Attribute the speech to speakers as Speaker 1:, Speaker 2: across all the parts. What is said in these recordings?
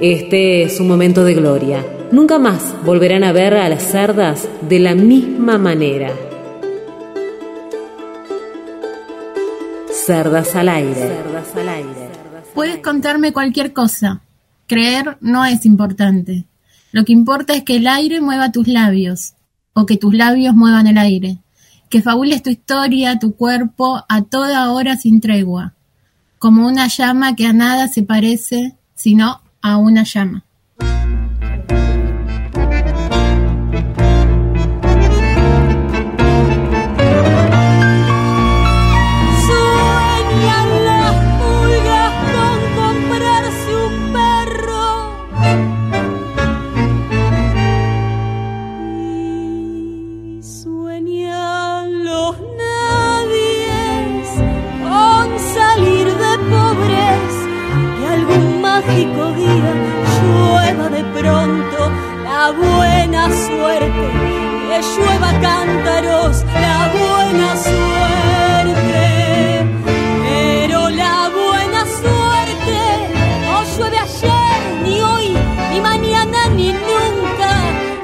Speaker 1: Este es un momento de gloria. Nunca más volverán a ver a las cerdas de la misma manera. Cerdas al aire. Cerdas al aire.
Speaker 2: Puedes contarme cualquier cosa, Creer no es importante. Lo que importa es que el aire mueva tus labios, o que tus labios muevan el aire. Que fabules tu historia, tu cuerpo, a toda hora sin tregua. Como una llama que a nada se parece, sino a una llama.
Speaker 3: Buena suerte, que llueva cántaros, la buena suerte. Pero la buena suerte no llueve ayer, ni hoy, ni mañana, ni nunca,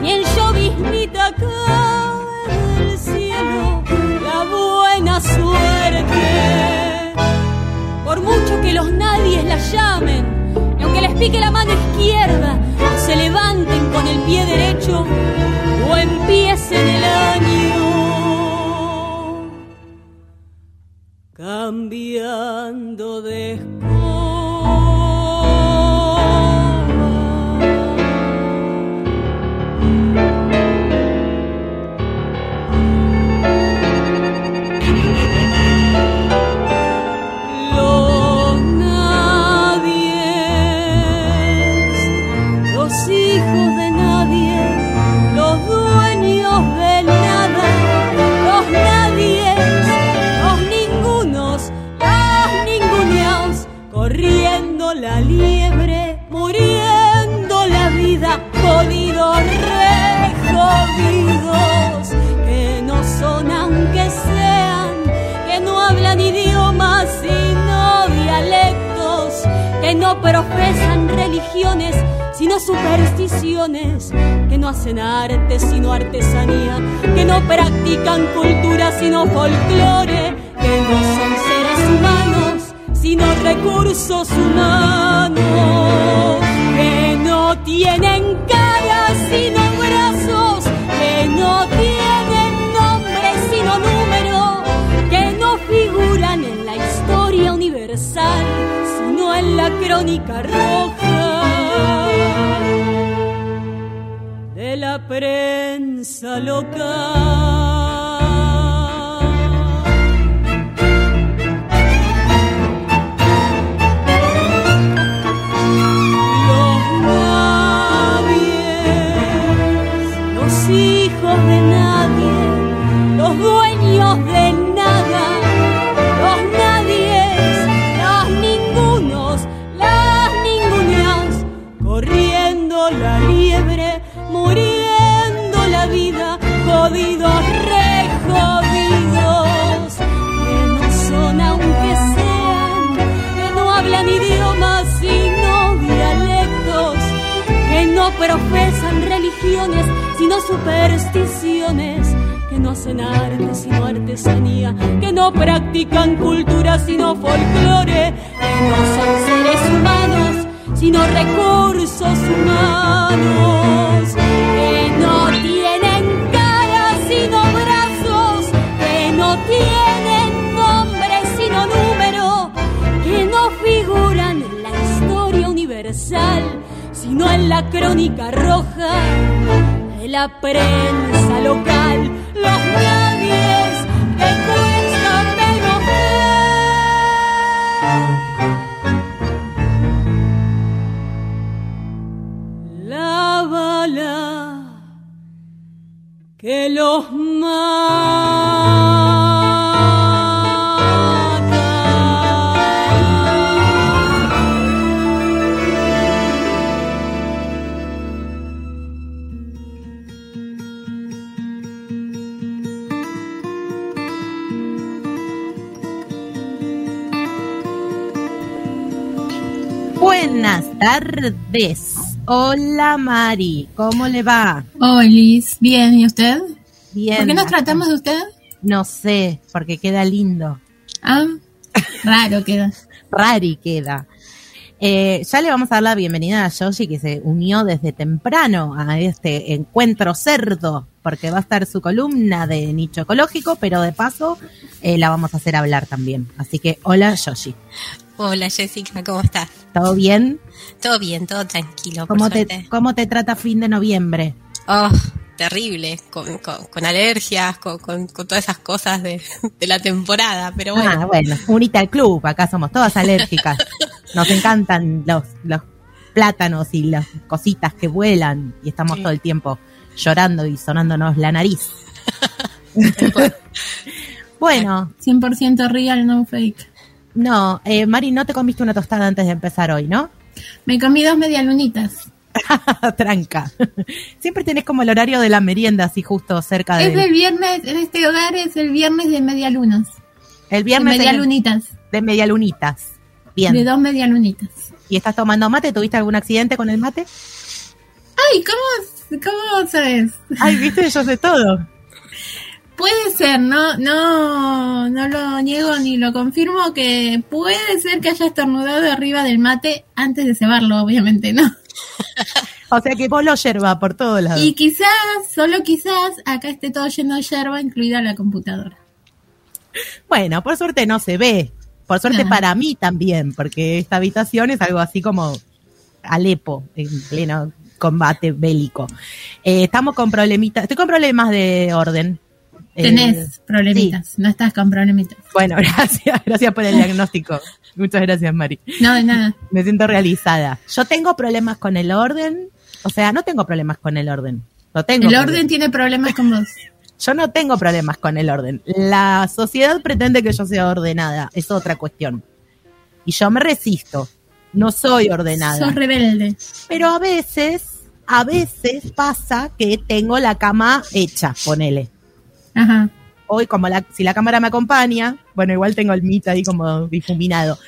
Speaker 3: ni en lloviznita cae del cielo. La buena suerte. Por mucho que los nadies la llamen, y aunque les pique la mano izquierda, se el pie derecho o empiecen el año. Cambiando de profesan religiones, sino supersticiones, que no hacen arte sino artesanía, que no practican cultura sino folclore, que no son seres humanos sino recursos humanos, que no tienen cara crónica roja de la prensa local. Profesan religiones, sino supersticiones, que no hacen arte sino artesanía, que no practican cultura sino folclore, que no son seres humanos sino recursos humanos, en la crónica roja de la prensa local, los nadies que cuesta menos ver. La bala que los mata.
Speaker 4: Tardes. Hola Mari, ¿cómo le va?
Speaker 2: Olis, bien, ¿y usted?
Speaker 4: Bien.
Speaker 2: ¿Por qué nos tratamos de usted?
Speaker 4: No sé, porque queda lindo.
Speaker 2: Ah, raro queda.
Speaker 4: Rari queda. Eh, ya le vamos a dar la bienvenida a Yoshi que se unió desde temprano a este encuentro cerdo, porque va a estar su columna de nicho ecológico, pero de paso eh, la vamos a hacer hablar también. Así que hola Yoshi,
Speaker 5: Hola Jessica, ¿cómo estás?
Speaker 4: ¿todo bien?
Speaker 5: Todo bien, todo tranquilo, por
Speaker 4: ¿Cómo te. ¿Cómo te trata fin de noviembre?
Speaker 5: Oh, terrible, con, con- con alergias, con, con- con todas esas cosas de, de la temporada, pero bueno.
Speaker 4: Ah, bueno, unite al club, acá somos todas alérgicas. Nos encantan los, los plátanos y las cositas que vuelan y estamos
Speaker 5: Sí.
Speaker 4: todo el tiempo llorando y sonándonos la nariz. bueno,
Speaker 2: 100% real, no fake.
Speaker 4: No, eh, Mari, no te comiste una tostada antes de empezar hoy, ¿no?
Speaker 2: Me comí dos medialunitas.
Speaker 4: Tranca. Siempre tenés como el horario de la merienda así justo cerca de...
Speaker 2: Es el viernes, en este hogar es el viernes de medialunas.
Speaker 4: el viernes de,
Speaker 2: medialunitas.
Speaker 4: de medialunitas. Bien.
Speaker 2: De dos medialunitas.
Speaker 4: ¿Y estás tomando mate? ¿Tuviste algún accidente con el mate?
Speaker 2: Ay, ¿cómo, cómo sabes?
Speaker 4: Ay, viste, yo sé todo.
Speaker 2: Puede ser, no, no, no lo niego ni lo confirmo que puede ser que haya estornudado arriba del mate antes de cebarlo, obviamente, ¿no?
Speaker 4: O sea que vos lo yerba por todos lados.
Speaker 2: Y quizás, solo quizás, acá esté todo lleno de yerba, incluida la computadora.
Speaker 4: Bueno, por suerte no se ve. Por suerte
Speaker 2: Ah.
Speaker 4: para mí también, porque esta habitación es algo así como Alepo, en pleno combate bélico. Eh, estamos con problemitas, estoy con problemas de orden. Eh,
Speaker 2: Tenés problemitas, no estás con problemitas.
Speaker 4: bueno, gracias, gracias por el diagnóstico. Muchas gracias, Mari.
Speaker 2: No, de nada.
Speaker 4: Me siento realizada. Yo tengo problemas con el orden, o sea, no tengo problemas con el orden. No tengo
Speaker 2: El
Speaker 4: problemas.
Speaker 2: orden tiene problemas con vos.
Speaker 4: Yo no tengo problemas con el orden. La sociedad pretende que yo sea ordenada, es otra cuestión. Y yo me resisto. No soy ordenada.
Speaker 2: Sos rebelde.
Speaker 4: Pero a veces, a veces pasa que tengo la cama hecha, ponele.
Speaker 2: Ajá.
Speaker 4: Hoy, como la, si la cámara me acompaña, bueno, igual tengo el mito ahí como difuminado.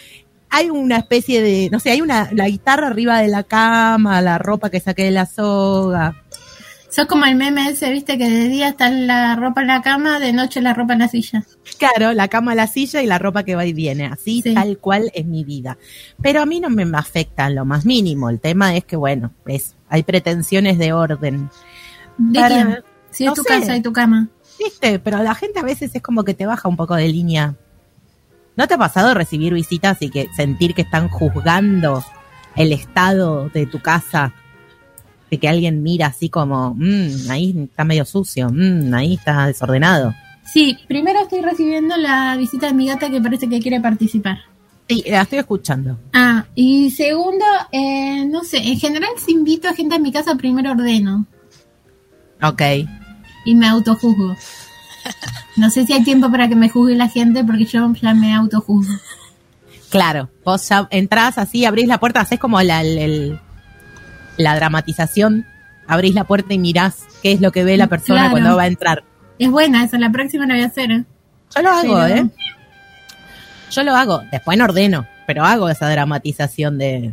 Speaker 4: Hay una especie de, no sé, hay una, la guitarra arriba de la cama, la ropa que saqué de la soga.
Speaker 2: Sos como el meme ese, viste, que de día está la ropa en la cama, de noche la ropa en la silla.
Speaker 4: Claro, la cama, la silla y la ropa que va y viene. Así,
Speaker 2: Sí.
Speaker 4: tal cual es mi vida. Pero a mí no me afecta en lo más mínimo. El tema es que, bueno, es, hay pretensiones de orden.
Speaker 2: ¿De
Speaker 4: Para-
Speaker 2: quién? Si es tu
Speaker 4: sé.
Speaker 2: casa y tu cama.
Speaker 4: Pero la gente a veces es como que te baja un poco de línea. ¿No te ha pasado recibir visitas y que sentir que están juzgando el estado de tu casa? De que alguien mira así como, "Mm, ahí está medio sucio, "Mm, ahí está desordenado.
Speaker 2: Sí, primero estoy recibiendo la visita de mi gata que parece que quiere participar.
Speaker 4: Sí, la estoy escuchando.
Speaker 2: Ah, y segundo, eh, no sé, en general si invito a gente a mi casa, primero ordeno
Speaker 4: Ok.
Speaker 2: Y me autojuzgo. No sé si hay tiempo para que me juzgue la gente porque yo ya me autojuzgo.
Speaker 4: Claro, vos ya entrás así, abrís la puerta, haces como la, el- la dramatización, abrís la puerta y mirás qué es lo que ve la persona
Speaker 2: Claro.
Speaker 4: cuando va a entrar.
Speaker 2: Es buena esa, la próxima la voy a hacer. ¿eh?
Speaker 4: Yo lo hago,
Speaker 2: Pero-
Speaker 4: ¿eh? Yo lo hago, después no ordeno, pero hago esa dramatización de...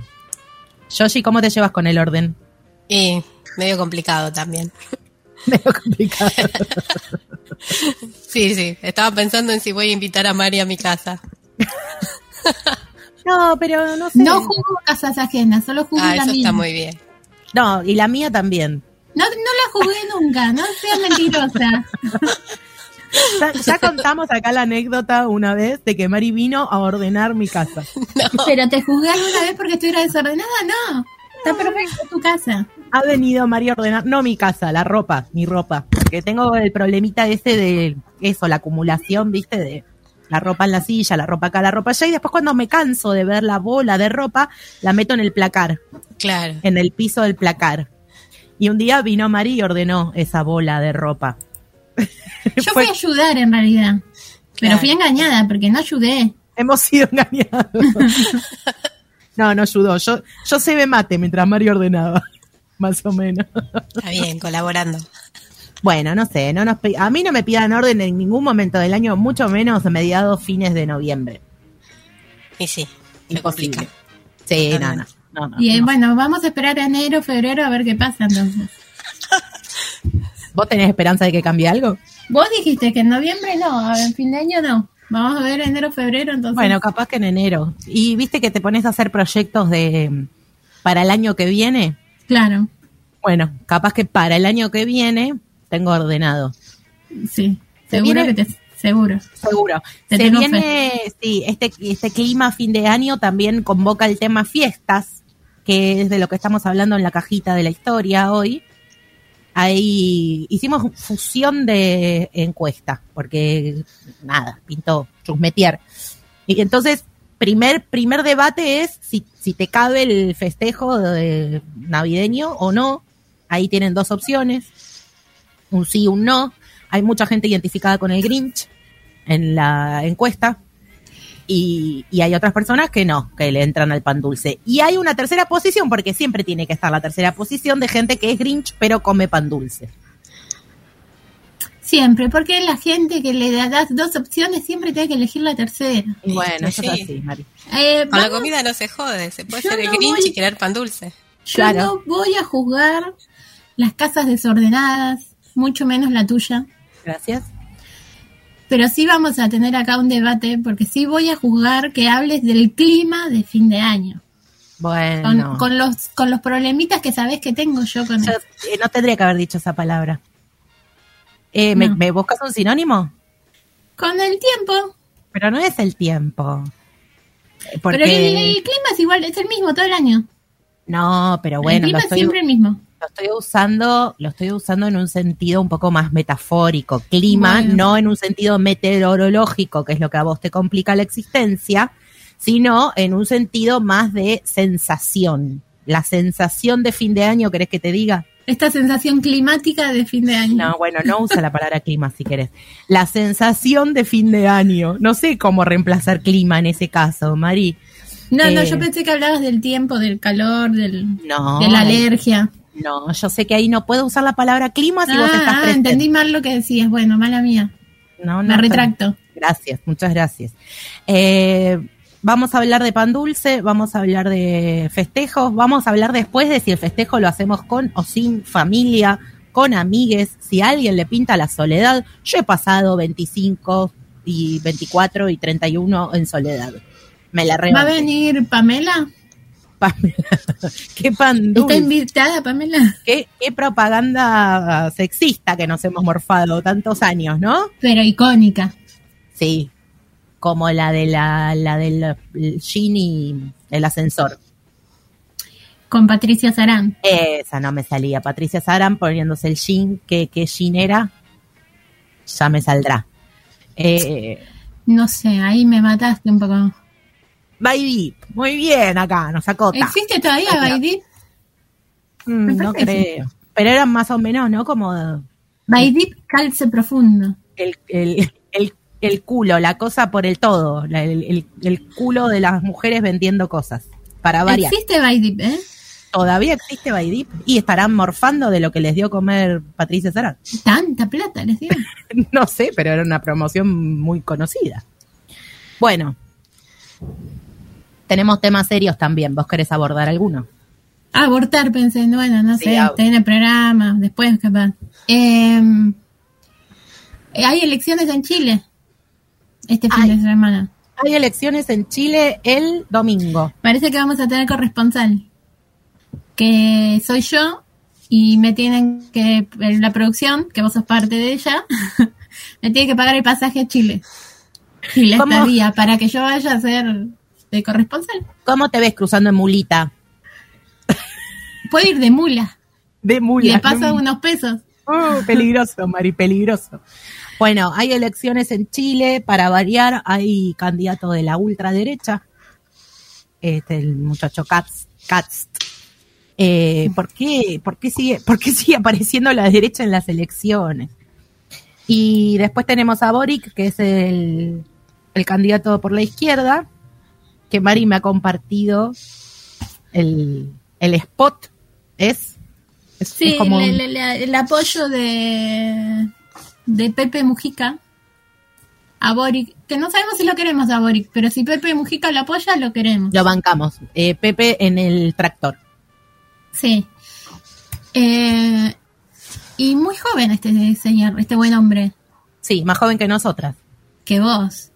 Speaker 4: Yoshi, ¿cómo te llevas con el orden?
Speaker 5: Y medio complicado también.
Speaker 4: Medio complicado.
Speaker 5: Sí, sí, estaba pensando en si voy a invitar a Mari a mi casa.
Speaker 4: No, pero no sé.
Speaker 2: No juzgo casas ajenas, solo juzgo
Speaker 5: Ah,
Speaker 2: la
Speaker 5: eso
Speaker 2: mía.
Speaker 5: está muy bien.
Speaker 4: No, y la mía también.
Speaker 2: No, no la jugué nunca, no seas mentirosa.
Speaker 4: Ya, ya contamos acá la anécdota una vez de que Mari vino a ordenar mi casa.
Speaker 2: Pero te juzgué alguna vez porque estuviera desordenada, no. Está perfecto tu casa.
Speaker 4: Ha venido María a ordenar, no mi casa, la ropa, mi ropa. Porque tengo el problemita ese de eso, la acumulación, viste, de la ropa en la silla, la ropa acá, la ropa allá. Y después cuando me canso de ver la bola de ropa, la meto en el placar,
Speaker 5: Claro.
Speaker 4: en el piso del placar. Y un día vino María y ordenó esa bola de ropa.
Speaker 2: Yo fui a ayudar en realidad. Pero
Speaker 5: Claro.
Speaker 2: fui engañada porque no ayudé.
Speaker 4: Hemos sido engañados. no, no ayudó. Yo, yo se me mate mientras Mario ordenaba. Más o menos.
Speaker 5: Está bien, colaborando.
Speaker 4: Bueno, no sé, no nos a mí no me pidan orden en ningún momento del año, mucho menos a mediados, fines de noviembre.
Speaker 5: Y sí,
Speaker 4: Imposible.
Speaker 5: complica.
Speaker 4: Sí, no, no. no, no,
Speaker 2: Y
Speaker 4: no.
Speaker 2: bueno, vamos a esperar a enero, febrero a ver qué pasa entonces.
Speaker 4: ¿Vos tenés esperanza de que cambie algo?
Speaker 2: Vos dijiste que en noviembre no, en fin de año no. Vamos a ver enero, febrero entonces.
Speaker 4: Bueno, capaz que en enero. Y viste que te pones a hacer proyectos de para el año que viene.
Speaker 2: Claro,
Speaker 4: Bueno, capaz que para el año que viene tengo ordenado.
Speaker 2: sí.
Speaker 4: Se
Speaker 2: Seguro que te... Seguro.
Speaker 4: Seguro.
Speaker 2: Te
Speaker 4: Se viene, sí, este, este clima fin de año también convoca el tema fiestas, que es de lo que estamos hablando en la cajita de la historia hoy. Ahí hicimos fusión de encuesta, porque nada, pintó chusmetear. Y entonces, primer, primer debate es si, si te cabe el festejo de navideño o no. Ahí tienen dos opciones, un sí, un no. Hay mucha gente identificada con el Grinch en la encuesta. Y, y hay otras personas que no, que le entran al pan dulce. Y hay una tercera posición, porque siempre tiene que estar la tercera posición de gente que es Grinch, pero come pan dulce.
Speaker 2: Siempre, porque la gente que le das dos opciones siempre tiene que elegir la tercera.
Speaker 4: Bueno, eso
Speaker 5: Sí.
Speaker 4: es así, Mari.
Speaker 2: Eh,
Speaker 5: Con la comida no se jode, se puede
Speaker 2: Yo
Speaker 5: ser el
Speaker 2: no
Speaker 5: Grinch
Speaker 2: voy-
Speaker 5: y querer pan dulce.
Speaker 2: Yo
Speaker 4: Claro.
Speaker 2: no voy a juzgar las casas desordenadas, mucho menos la tuya.
Speaker 4: Gracias.
Speaker 2: Pero sí vamos a tener acá un debate, porque sí voy a juzgar que hables del clima de fin de año.
Speaker 4: Bueno.
Speaker 2: con los con los problemitas que sabes que tengo yo con
Speaker 4: Yo,
Speaker 2: eso.
Speaker 4: eh, no tendría que haber dicho esa palabra. Eh, ¿me,
Speaker 2: No.
Speaker 4: me buscas un sinónimo?
Speaker 2: Con el tiempo.
Speaker 4: Pero no es el tiempo. Eh, Porque...
Speaker 2: Pero el, el clima es igual, es el mismo todo el año.
Speaker 4: No, pero
Speaker 2: el
Speaker 4: bueno, lo
Speaker 2: clima es siempre el mismo.
Speaker 4: Lo estoy usando, lo estoy usando en un sentido un poco más metafórico. Clima,
Speaker 2: Bueno.
Speaker 4: no en un sentido meteorológico, que es lo que a vos te complica la existencia, sino en un sentido más de sensación. La sensación de fin de año, ¿querés que te diga?
Speaker 2: Esta sensación climática de fin de año.
Speaker 4: No, bueno, no usa la palabra clima si querés. La sensación de fin de año. No sé cómo reemplazar clima en ese caso, Mari.
Speaker 2: no, no,
Speaker 4: eh,
Speaker 2: yo pensé que hablabas del tiempo, del calor, del,
Speaker 4: No.
Speaker 2: de la alergia.
Speaker 4: No, yo sé que ahí no puedo usar la palabra clima si vos
Speaker 2: ah,
Speaker 4: estás
Speaker 2: ah, entendí mal lo que decías. Bueno, mala mía.
Speaker 4: No,
Speaker 2: Me
Speaker 4: no,
Speaker 2: retracto.
Speaker 4: Gracias, muchas gracias. Eh, vamos a hablar de pan dulce, vamos a hablar de festejos, vamos a hablar después de si el festejo lo hacemos con o sin familia, con amigues, si alguien le pinta la soledad. Yo he pasado 25 y 24 y 31 en soledad. Me la
Speaker 2: ¿Va a venir Pamela?
Speaker 4: Qué pan
Speaker 2: ¿Está
Speaker 4: dulce.
Speaker 2: invitada Pamela?
Speaker 4: Qué, qué propaganda sexista que nos hemos morfado tantos años, ¿no?
Speaker 2: Pero icónica.
Speaker 4: Sí, como la de la, la del y el ascensor.
Speaker 2: Con Patricia Sarán.
Speaker 4: Esa no me salía. Patricia Saran poniéndose el jean. ¿Qué, qué jean era? Ya me saldrá. Eh,
Speaker 2: No sé, ahí me mataste un poco.
Speaker 4: Baby, muy bien acá, nos acota.
Speaker 2: ¿Existe todavía. Baidip?
Speaker 4: Mm, no creo. Pero eran más o menos, ¿no? Como
Speaker 2: Baidip calce profundo.
Speaker 4: el, el, el, el culo, la cosa por el todo. la- el, el, el culo de las mujeres vendiendo cosas. Para variar.
Speaker 2: Existe Baidip, ¿eh?
Speaker 4: Todavía existe Baidip y estarán morfando de lo que les dio comer Patricia Saran.
Speaker 2: Tanta plata, les digo.
Speaker 4: No sé, pero era una promoción muy conocida. Bueno, tenemos temas serios también. ¿Vos querés abordar alguno?
Speaker 2: Abortar, pensé, no, bueno, no
Speaker 4: Sí,
Speaker 2: sé, está en el programa, después capaz. Eh, hay elecciones en Chile este fin
Speaker 4: Ay.
Speaker 2: de semana.
Speaker 4: Hay elecciones en Chile el domingo.
Speaker 2: Parece que vamos a tener corresponsal, que soy yo, y me tienen que, la producción, que vos sos parte de ella, me tiene que pagar el pasaje a Chile. Y la
Speaker 4: ¿Cómo?
Speaker 2: estadía para que yo vaya a ser de corresponsal.
Speaker 4: ¿Cómo te ves cruzando en mulita?
Speaker 2: puede ir de mula.
Speaker 4: De
Speaker 2: Y
Speaker 4: mula.
Speaker 2: le pasa
Speaker 4: ¿no?
Speaker 2: unos pesos.
Speaker 4: Oh, peligroso, Mari, peligroso. Bueno, hay elecciones en Chile, para variar, hay candidato de la ultraderecha, este, el muchacho Katz. Katz. Eh, ¿por, qué, por, qué sigue, ¿Por qué sigue apareciendo la derecha en las elecciones? Y después tenemos a Boric, que es el, el candidato por la izquierda, que Mari me ha compartido el, el spot. Es, es,
Speaker 2: Sí,
Speaker 4: es como
Speaker 2: le-
Speaker 4: un-
Speaker 2: le- le- el apoyo de, de Pepe Mujica a Boric, que no sabemos si lo queremos a Boric, pero si Pepe Mujica lo apoya, lo queremos.
Speaker 4: Lo bancamos. Eh, Pepe en el tractor.
Speaker 2: Sí. Eh, y muy joven este señor, este buen hombre,
Speaker 4: Sí, más joven que nosotras.
Speaker 2: que vos.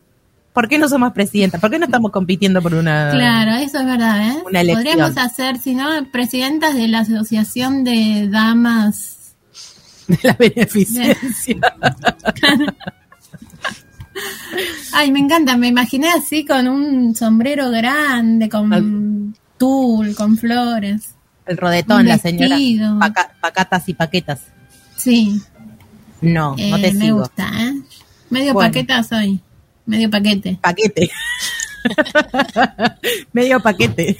Speaker 4: ¿Por qué no somos presidenta? ¿Por qué no estamos compitiendo por una...
Speaker 2: Claro, eso es verdad, ¿eh?
Speaker 4: Una elección.
Speaker 2: Podríamos hacer, si no, presidentas de la Asociación de Damas.
Speaker 4: de la beneficencia?
Speaker 2: Ay, me encanta, me imaginé así con un sombrero grande, con tul, con flores.
Speaker 4: El rodetón, la señora. Paca- pacatas y paquetas.
Speaker 2: Sí,
Speaker 4: No,
Speaker 2: eh,
Speaker 4: no te
Speaker 2: me
Speaker 4: sigo.
Speaker 2: gusta, ¿eh? Medio
Speaker 4: Bueno.
Speaker 2: paqueta soy, medio paquete.
Speaker 4: Paquete. Medio paquete.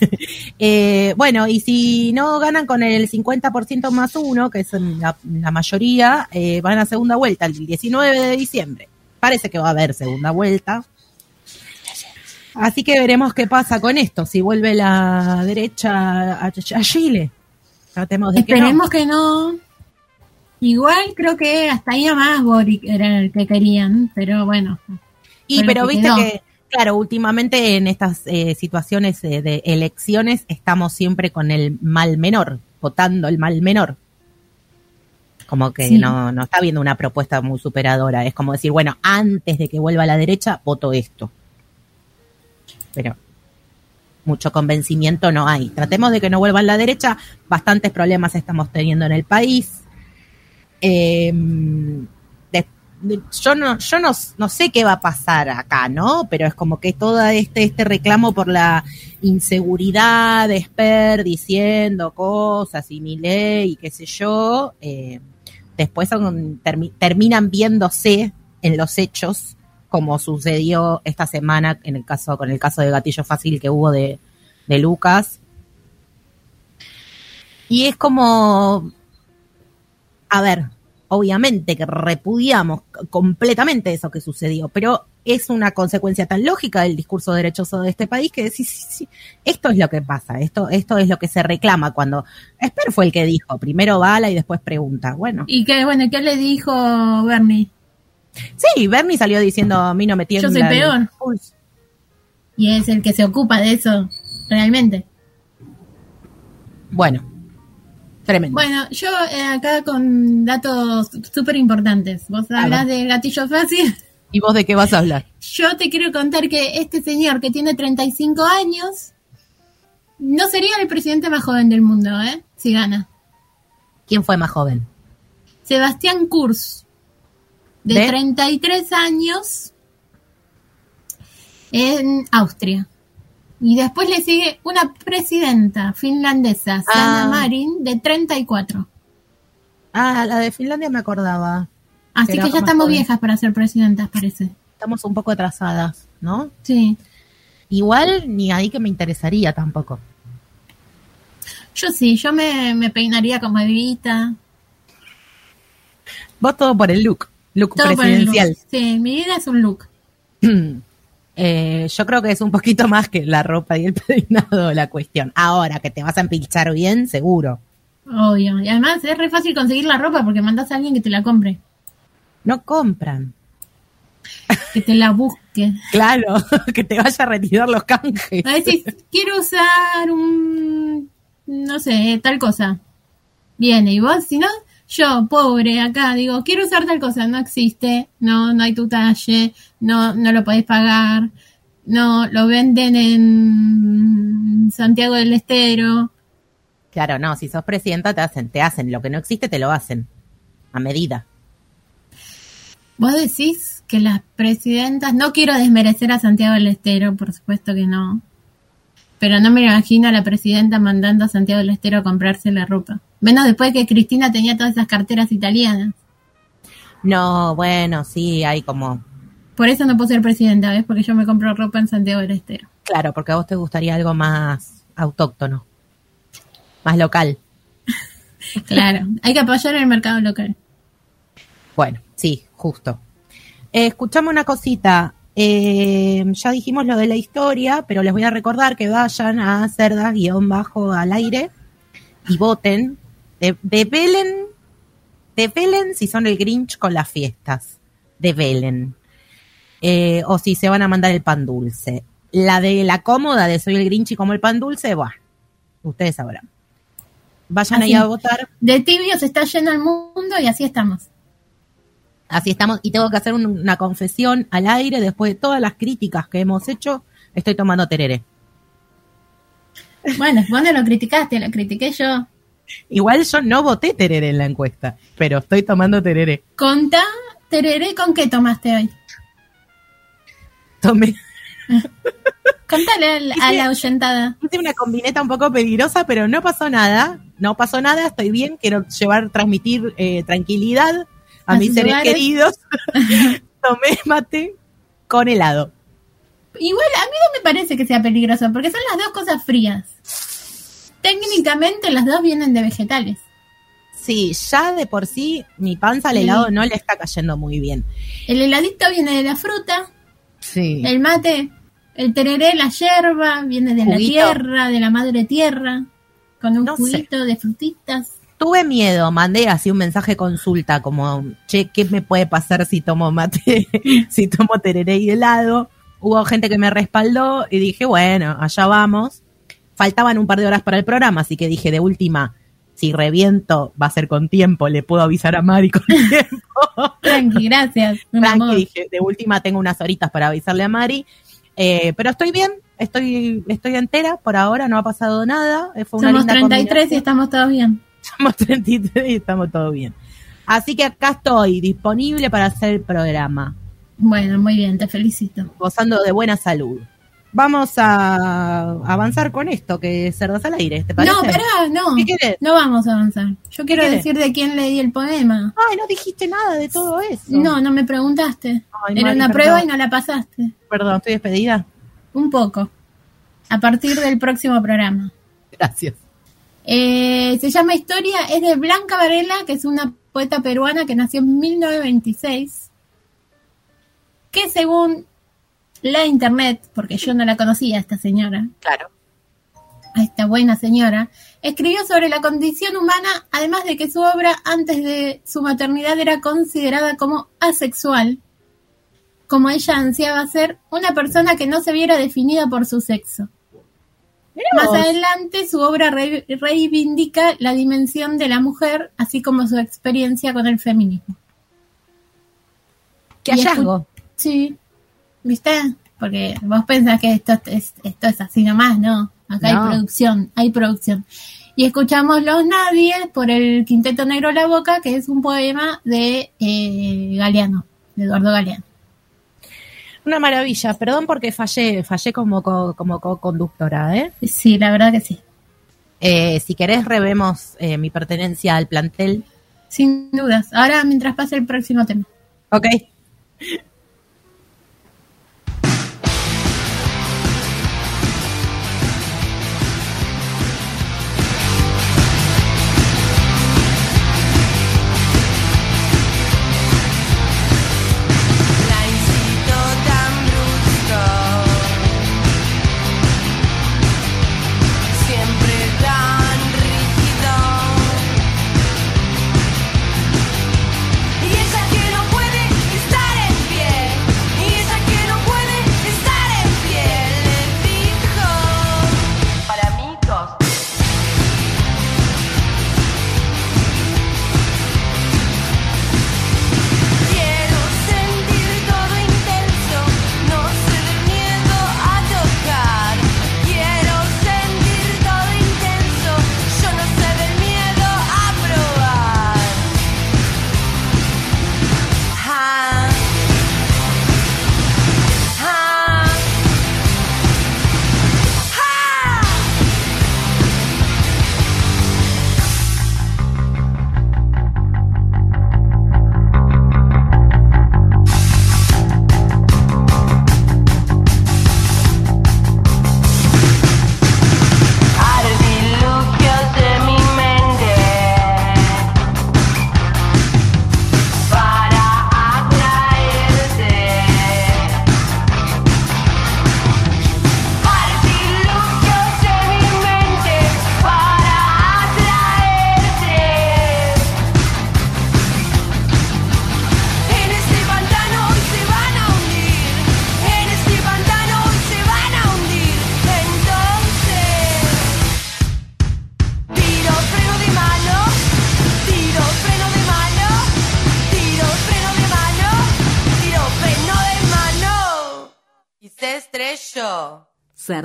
Speaker 4: Eh, bueno, y si no ganan con el 50% más uno, que es la, la mayoría, eh, van a segunda vuelta el 19 de diciembre. Parece que va a haber segunda vuelta. Así que veremos qué pasa con esto, si vuelve la derecha a, a Chile. Tratemos de que no.
Speaker 2: Esperemos que no. Igual creo que hasta ahí más Boric era el que querían, pero bueno.
Speaker 4: Y
Speaker 2: Bueno,
Speaker 4: pero viste que, claro, últimamente en estas eh, situaciones eh, de elecciones estamos siempre con el mal menor, votando el mal menor. Como que
Speaker 2: Sí.
Speaker 4: no, no está viendo una propuesta muy superadora. Es como decir, bueno, antes de que vuelva a la derecha, voto esto. Pero mucho convencimiento no hay. Tratemos de que no vuelva a la derecha. Bastantes problemas estamos teniendo en el país. Eh, de- de- yo no, yo no, no sé qué va a pasar acá, ¿no? Pero es como que todo este, este reclamo por la inseguridad de Esper diciendo cosas y mi ley y qué sé yo, eh, después terminan viéndose en los hechos como sucedió esta semana en el caso, con el caso de gatillo fácil que hubo de, de Lucas. Y es como, a ver, obviamente que repudiamos completamente eso que sucedió, pero es una consecuencia tan lógica del discurso derechoso de este país que sí, sí, sí, esto es lo que pasa, esto, esto es lo que se reclama cuando Esper fue el que dijo, primero bala y después pregunta. Bueno,
Speaker 2: Y que bueno, ¿qué le dijo Bernie?
Speaker 4: sí, Bernie salió diciendo a mí no me tiembla
Speaker 2: Yo soy peor.
Speaker 4: pulso".
Speaker 2: Y es el que se ocupa de eso, realmente.
Speaker 4: Bueno, tremendo.
Speaker 2: Bueno, yo eh, acá con datos súper importantes. Vos hablas
Speaker 4: ver.
Speaker 2: de gatillo fácil.
Speaker 4: ¿Y vos de qué vas a hablar?
Speaker 2: Yo te quiero contar que este señor que tiene 35 años no sería el presidente más joven del mundo, ¿eh? Si gana.
Speaker 4: ¿Quién fue más joven?
Speaker 2: Sebastián Kurz, de,
Speaker 4: ¿De?
Speaker 2: 33 años, en Austria. Y después le sigue una presidenta finlandesa, Sanna
Speaker 4: Ah.
Speaker 2: Marin, de 34.
Speaker 4: Ah, la de Finlandia me acordaba.
Speaker 2: Así que ya estamos
Speaker 4: joven.
Speaker 2: viejas para ser presidentas, parece.
Speaker 4: Estamos un poco atrasadas, ¿no?
Speaker 2: Sí.
Speaker 4: Igual ni ahí que me interesaría tampoco.
Speaker 2: Yo sí, yo me, me peinaría como Evita.
Speaker 4: Vos todo por el look, look
Speaker 2: Todo por el look.
Speaker 4: presidencial.
Speaker 2: Sí, mi vida es un look.
Speaker 4: Eh, yo creo que es un poquito más que la ropa y el peinado la cuestión. Ahora que te vas a empilchar bien, seguro.
Speaker 2: Obvio. Y además es re fácil conseguir la ropa porque mandas a alguien que te la compre,
Speaker 4: No compran.
Speaker 2: que te la busque.
Speaker 4: Claro, que te vaya a retirar los canjes.
Speaker 2: A decir, quiero usar un, no sé, tal cosa. Viene, y vos, si no, yo, pobre, acá, digo, quiero usar tal cosa, no existe, no, no hay tu talle, no, no lo podés pagar, no, lo venden en Santiago del Estero.
Speaker 4: Claro, no, si sos presidenta te hacen, te hacen. Lo que no existe te lo hacen. A medida.
Speaker 2: Vos decís que las presidentas, no quiero desmerecer a Santiago del Estero, por supuesto que no. Pero no me imagino a la presidenta mandando a Santiago del Estero a comprarse la ropa. Menos después que Cristina tenía todas esas carteras italianas.
Speaker 4: No, bueno, sí, hay como...
Speaker 2: Por eso no puedo ser presidenta, ¿ves? Porque yo me compro ropa en Santiago del Estero.
Speaker 4: Claro, porque a vos te gustaría algo más autóctono, más local.
Speaker 2: Claro, hay que apoyar el mercado local.
Speaker 4: Bueno, sí, justo. Eh, escuchame una cosita. Eh, ya dijimos lo de la historia, pero les voy a recordar que vayan a cerdas-bajo al aire y voten. De, develen, develen si son el Grinch con las fiestas. Develen. Eh, o si se van a mandar el pan dulce. La de la cómoda de soy el Grinch y como el pan dulce, bueno, ustedes sabrán. Vayan
Speaker 2: Así.
Speaker 4: ahí a votar.
Speaker 2: De tibios está lleno el mundo y así estamos.
Speaker 4: Así estamos. Y tengo que hacer un- una confesión al aire después de todas las críticas que hemos hecho. Estoy tomando tereré.
Speaker 2: Bueno, vos no lo criticaste, lo critiqué yo.
Speaker 4: Igual yo no voté tereré en la encuesta, pero estoy tomando tereré.
Speaker 2: Contá, tereré, ¿con qué tomaste hoy?
Speaker 4: Tomé
Speaker 2: Contale a la, a la ahuyentada.
Speaker 4: hice una combineta un poco peligrosa, pero no pasó nada. No pasó nada, estoy bien. Quiero llevar, transmitir eh, tranquilidad a,
Speaker 2: A
Speaker 4: mis seres queridos. Tomé mate con helado.
Speaker 2: Igual a mí no me parece que sea peligroso, porque son las dos cosas frías. Técnicamente las dos vienen de vegetales.
Speaker 4: Sí, ya de por sí mi panza al helado no le está cayendo muy bien.
Speaker 2: El heladito viene de la fruta,
Speaker 4: Sí.
Speaker 2: el mate, el tereré, la yerba, viene de la tierra, de la madre tierra, con un
Speaker 4: No sé.
Speaker 2: juguito de frutitas.
Speaker 4: Tuve miedo, mandé así un mensaje consulta como, che, ¿qué me puede pasar si tomo mate, si tomo tereré y helado? Hubo gente que me respaldó y dije, bueno, allá vamos. Faltaban un par de horas para el programa, así que dije, de última, si reviento, va a ser con tiempo, le puedo avisar a Mari con tiempo.
Speaker 2: Tranqui, gracias.
Speaker 4: Tranqui, dije, de última tengo unas horitas para avisarle a Mari. Eh, pero estoy bien, estoy, estoy entera, por ahora no ha pasado nada. eh, Fue una
Speaker 2: Somos
Speaker 4: linda
Speaker 2: 33 y estamos todos bien.
Speaker 4: Somos 33 y estamos todo bien. Así que acá estoy, disponible para hacer el programa,
Speaker 2: Bueno, muy bien, te felicito.
Speaker 4: gozando de buena salud. Vamos a avanzar con esto, que es Cerdas al aire, ¿te parece?
Speaker 2: No, pará, no.
Speaker 4: ¿Qué querés?
Speaker 2: No vamos a avanzar. Yo quiero decir de quién leí el poema.
Speaker 4: Ay, no dijiste nada de todo eso.
Speaker 2: No, no me preguntaste.
Speaker 4: Ay,
Speaker 2: Era
Speaker 4: Mari,
Speaker 2: una
Speaker 4: perdón.
Speaker 2: prueba y no la pasaste.
Speaker 4: Perdón, estoy despedida.
Speaker 2: Un poco. A partir del próximo programa.
Speaker 4: Gracias.
Speaker 2: Eh, se llama Historia, es de Blanca Varela, que es una poeta peruana que nació en 1926. Que según la internet, porque yo no la conocía a esta señora,
Speaker 4: Claro.
Speaker 2: a esta buena señora, escribió sobre la condición humana, además de que su obra antes de su maternidad era considerada como asexual, como ella ansiaba ser una persona que no se viera definida por su sexo. Más adelante su obra re- reivindica la dimensión de la mujer, así como su experiencia con el feminismo.
Speaker 4: Qué hallazgo.
Speaker 2: Sí, ¿viste? Porque vos pensás que esto es, esto es así nomás, ¿no? Acá
Speaker 4: No.
Speaker 2: hay producción, hay producción. Y escuchamos Los Nadie por el Quinteto Negro La Boca, que es un poema de eh, Galeano, de Eduardo Galeano.
Speaker 4: Una maravilla. Perdón porque fallé, fallé como, co- como co-conductora, ¿eh?
Speaker 2: Sí, la verdad que sí.
Speaker 4: Eh, si querés, revemos eh, mi pertenencia al plantel.
Speaker 2: Sin dudas. Ahora, mientras pase el próximo tema.
Speaker 4: Ok.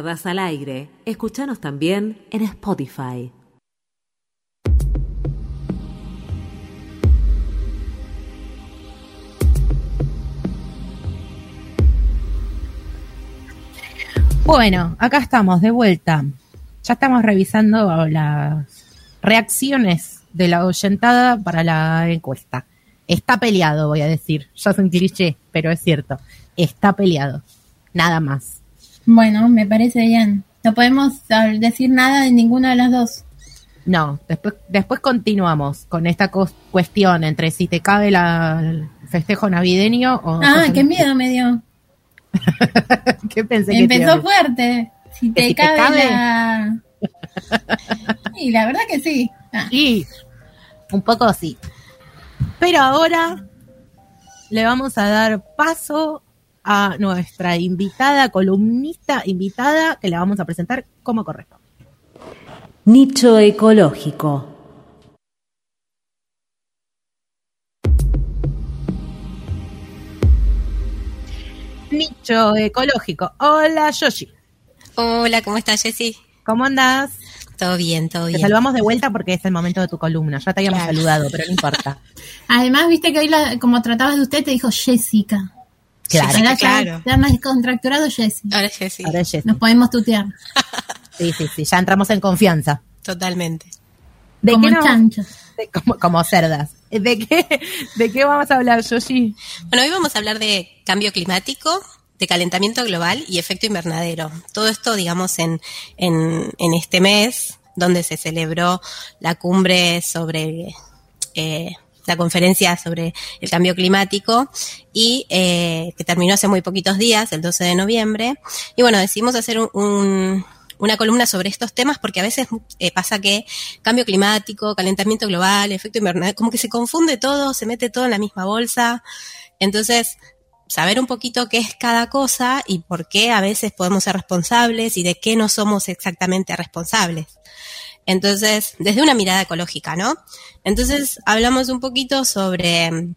Speaker 1: Al aire. Escuchanos también en Spotify.
Speaker 4: Bueno, acá estamos de vuelta. Ya estamos revisando las reacciones de la oyentada para la encuesta. Está peleado, voy a decir. Ya es un cliché, pero es cierto. Está peleado. Nada más.
Speaker 2: Bueno, me parece bien. No podemos decir nada de ninguna de las dos.
Speaker 4: No, después, después continuamos con esta cuestión entre si te cabe la, el festejo navideño o...
Speaker 2: Ah, qué
Speaker 4: un-
Speaker 2: miedo me dio.
Speaker 4: ¿Qué pensé que iba a
Speaker 2: Empezó fuerte. Si
Speaker 4: ¿Que
Speaker 2: te
Speaker 4: si te
Speaker 2: cabe,
Speaker 4: cabe?
Speaker 2: la... Y la verdad que sí. Ah,
Speaker 4: Sí, un poco sí. Pero ahora le vamos a dar paso a nuestra invitada, columnista invitada, que la vamos a presentar como correcto.
Speaker 1: Nicho ecológico.
Speaker 4: Nicho ecológico. Hola, Yoshi.
Speaker 5: Hola, ¿cómo estás, Jessy?
Speaker 4: ¿Cómo andás?
Speaker 5: Todo bien, todo
Speaker 4: Te
Speaker 5: bien.
Speaker 4: saludamos de vuelta porque es el momento de tu columna. Ya te habíamos
Speaker 5: Claro.
Speaker 4: saludado, pero no importa.
Speaker 2: Además, viste que hoy, la- como tratabas de usted, te dijo Jessica.
Speaker 4: Claro.
Speaker 2: Ya
Speaker 5: claro.
Speaker 2: está más descontracturado Jessy.
Speaker 5: Ahora Jessy,
Speaker 4: Ahora es Jessy.
Speaker 2: Nos podemos tutear.
Speaker 4: Sí, sí, sí, ya entramos en confianza.
Speaker 5: totalmente.
Speaker 4: ¿De
Speaker 2: como
Speaker 4: qué nos-
Speaker 2: chanchos.
Speaker 4: de- como, como cerdas. ¿De qué, ¿De qué vamos a hablar, Yoshi?
Speaker 5: Bueno, hoy vamos a hablar de cambio climático, de calentamiento global y efecto invernadero. Todo esto, digamos, en, en, en este mes, donde se celebró la cumbre sobre eh, la conferencia sobre el cambio climático y eh, que terminó hace muy poquitos días, el 12 de noviembre. Y bueno, decidimos hacer un- un- una columna sobre estos temas porque a veces eh, pasa que cambio climático, calentamiento global, efecto invernadero, como que se confunde todo, se mete todo en la misma bolsa. Entonces, saber un poquito qué es cada cosa y por qué a veces podemos ser responsables y de qué no somos exactamente responsables. Entonces, desde una mirada ecológica, ¿no? Entonces, hablamos un poquito sobre mm,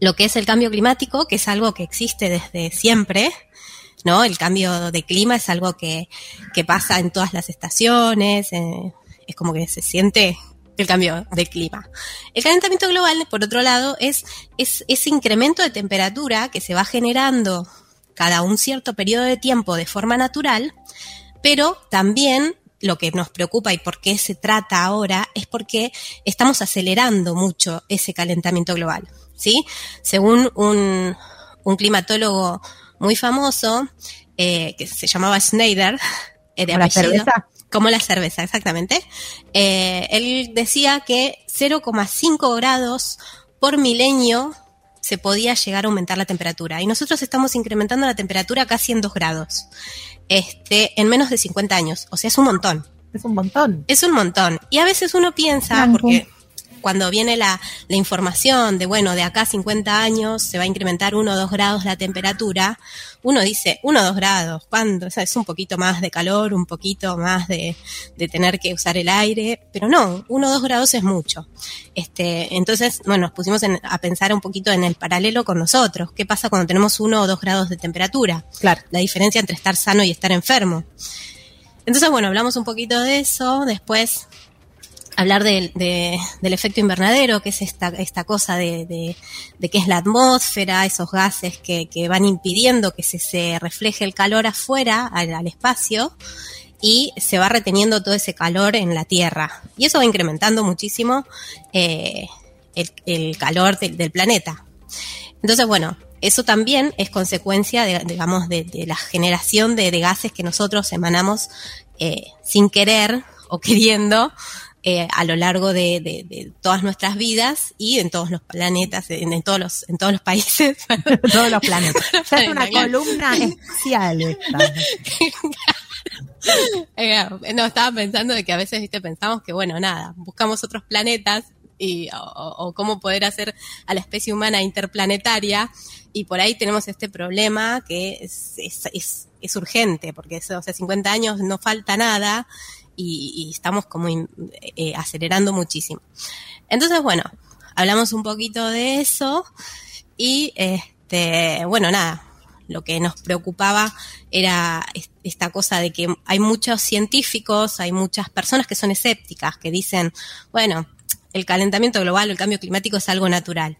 Speaker 5: lo que es el cambio climático, que es algo que existe desde siempre, ¿no? El cambio de clima es algo que, que pasa en todas las estaciones, eh, es como que se siente el cambio de clima. El calentamiento global, por otro lado, es, es ese incremento de temperatura que se va generando cada un cierto periodo de tiempo de forma natural, pero también lo que nos preocupa y por qué se trata ahora es porque estamos acelerando mucho ese calentamiento global, ¿sí? Según un, un climatólogo muy famoso, eh, que se llamaba Schneider, eh, de
Speaker 4: ¿Como la cerveza?
Speaker 5: Como la cerveza, exactamente. Eh, él decía que 0,5 grados por milenio se podía llegar a aumentar la temperatura. Y nosotros estamos incrementando la temperatura casi en 2 grados. Este, en menos de 50 años. O sea, es un montón.
Speaker 4: Es un montón.
Speaker 5: Es un montón. Y a veces uno piensa,
Speaker 2: Blanco.
Speaker 5: porque cuando viene la, la información de, bueno, de acá a 50 años se va a incrementar 1 o 2 grados la temperatura, uno dice, 1 o 2 grados, ¿cuándo? O sea, es un poquito más de calor, un poquito más de, de tener que usar el aire, pero no, 1 o 2 grados es mucho. Este, entonces, bueno, nos pusimos en- a pensar un poquito en el paralelo con nosotros. ¿Qué pasa cuando tenemos 1 o 2 grados de temperatura?
Speaker 4: Claro.
Speaker 5: la diferencia entre estar sano y estar enfermo. Entonces, bueno, hablamos un poquito de eso, después hablar del- de- del efecto invernadero, que es esta, esta cosa de, de, qué es la atmósfera, esos gases que, que van impidiendo que se, se refleje el calor afuera, al, espacio, y se va reteniendo todo ese calor en la Tierra. Y eso va incrementando muchísimo eh, el, calor del- planeta. Entonces, bueno, eso también es consecuencia, de, digamos, de, la generación de, de gases que nosotros emanamos eh, sin querer o queriendo eh, a lo largo de, de- de todas nuestras vidas y en todos los planetas, en, en todos los en todos los países.
Speaker 4: Todos los planetas. Es una columna especial esta.
Speaker 5: Eh, no, estaba pensando de que a veces, viste, pensamos que, bueno, nada, buscamos otros planetas y, o, o cómo poder hacer a la especie humana interplanetaria y por ahí tenemos este problema que es, es, es, es urgente, porque eso, o sea, 50 años no falta nada y, y estamos como eh, acelerando muchísimo. Entonces, bueno, hablamos un poquito de eso y, este, bueno, nada, lo que nos preocupaba era es- esta cosa de que hay muchos científicos, hay muchas personas que son escépticas, que dicen, bueno, el calentamiento global o el cambio climático es algo natural.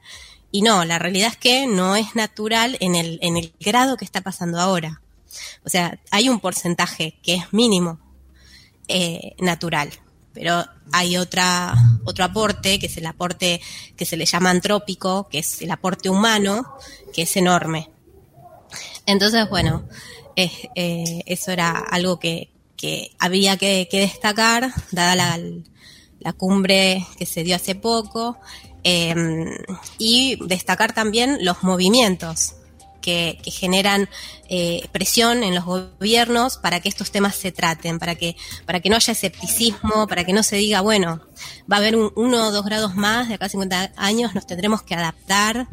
Speaker 5: Y no, la realidad es que no es natural en el, en el grado que está pasando ahora. O sea, hay un porcentaje que es mínimo eh, natural, pero hay otra, otro aporte, que es el aporte que se le llama antrópico, que es el aporte humano, que es enorme. Entonces, bueno, eh, eh, eso era algo que, que había que, destacar, dada la, la cumbre que se dio hace poco, y destacar también los movimientos que, generan eh, presión en los gobiernos para que estos temas se traten, para que, para que no haya escepticismo, para que no se diga, bueno, va a haber un, uno o dos grados más de acá a 50 años, nos tendremos que adaptar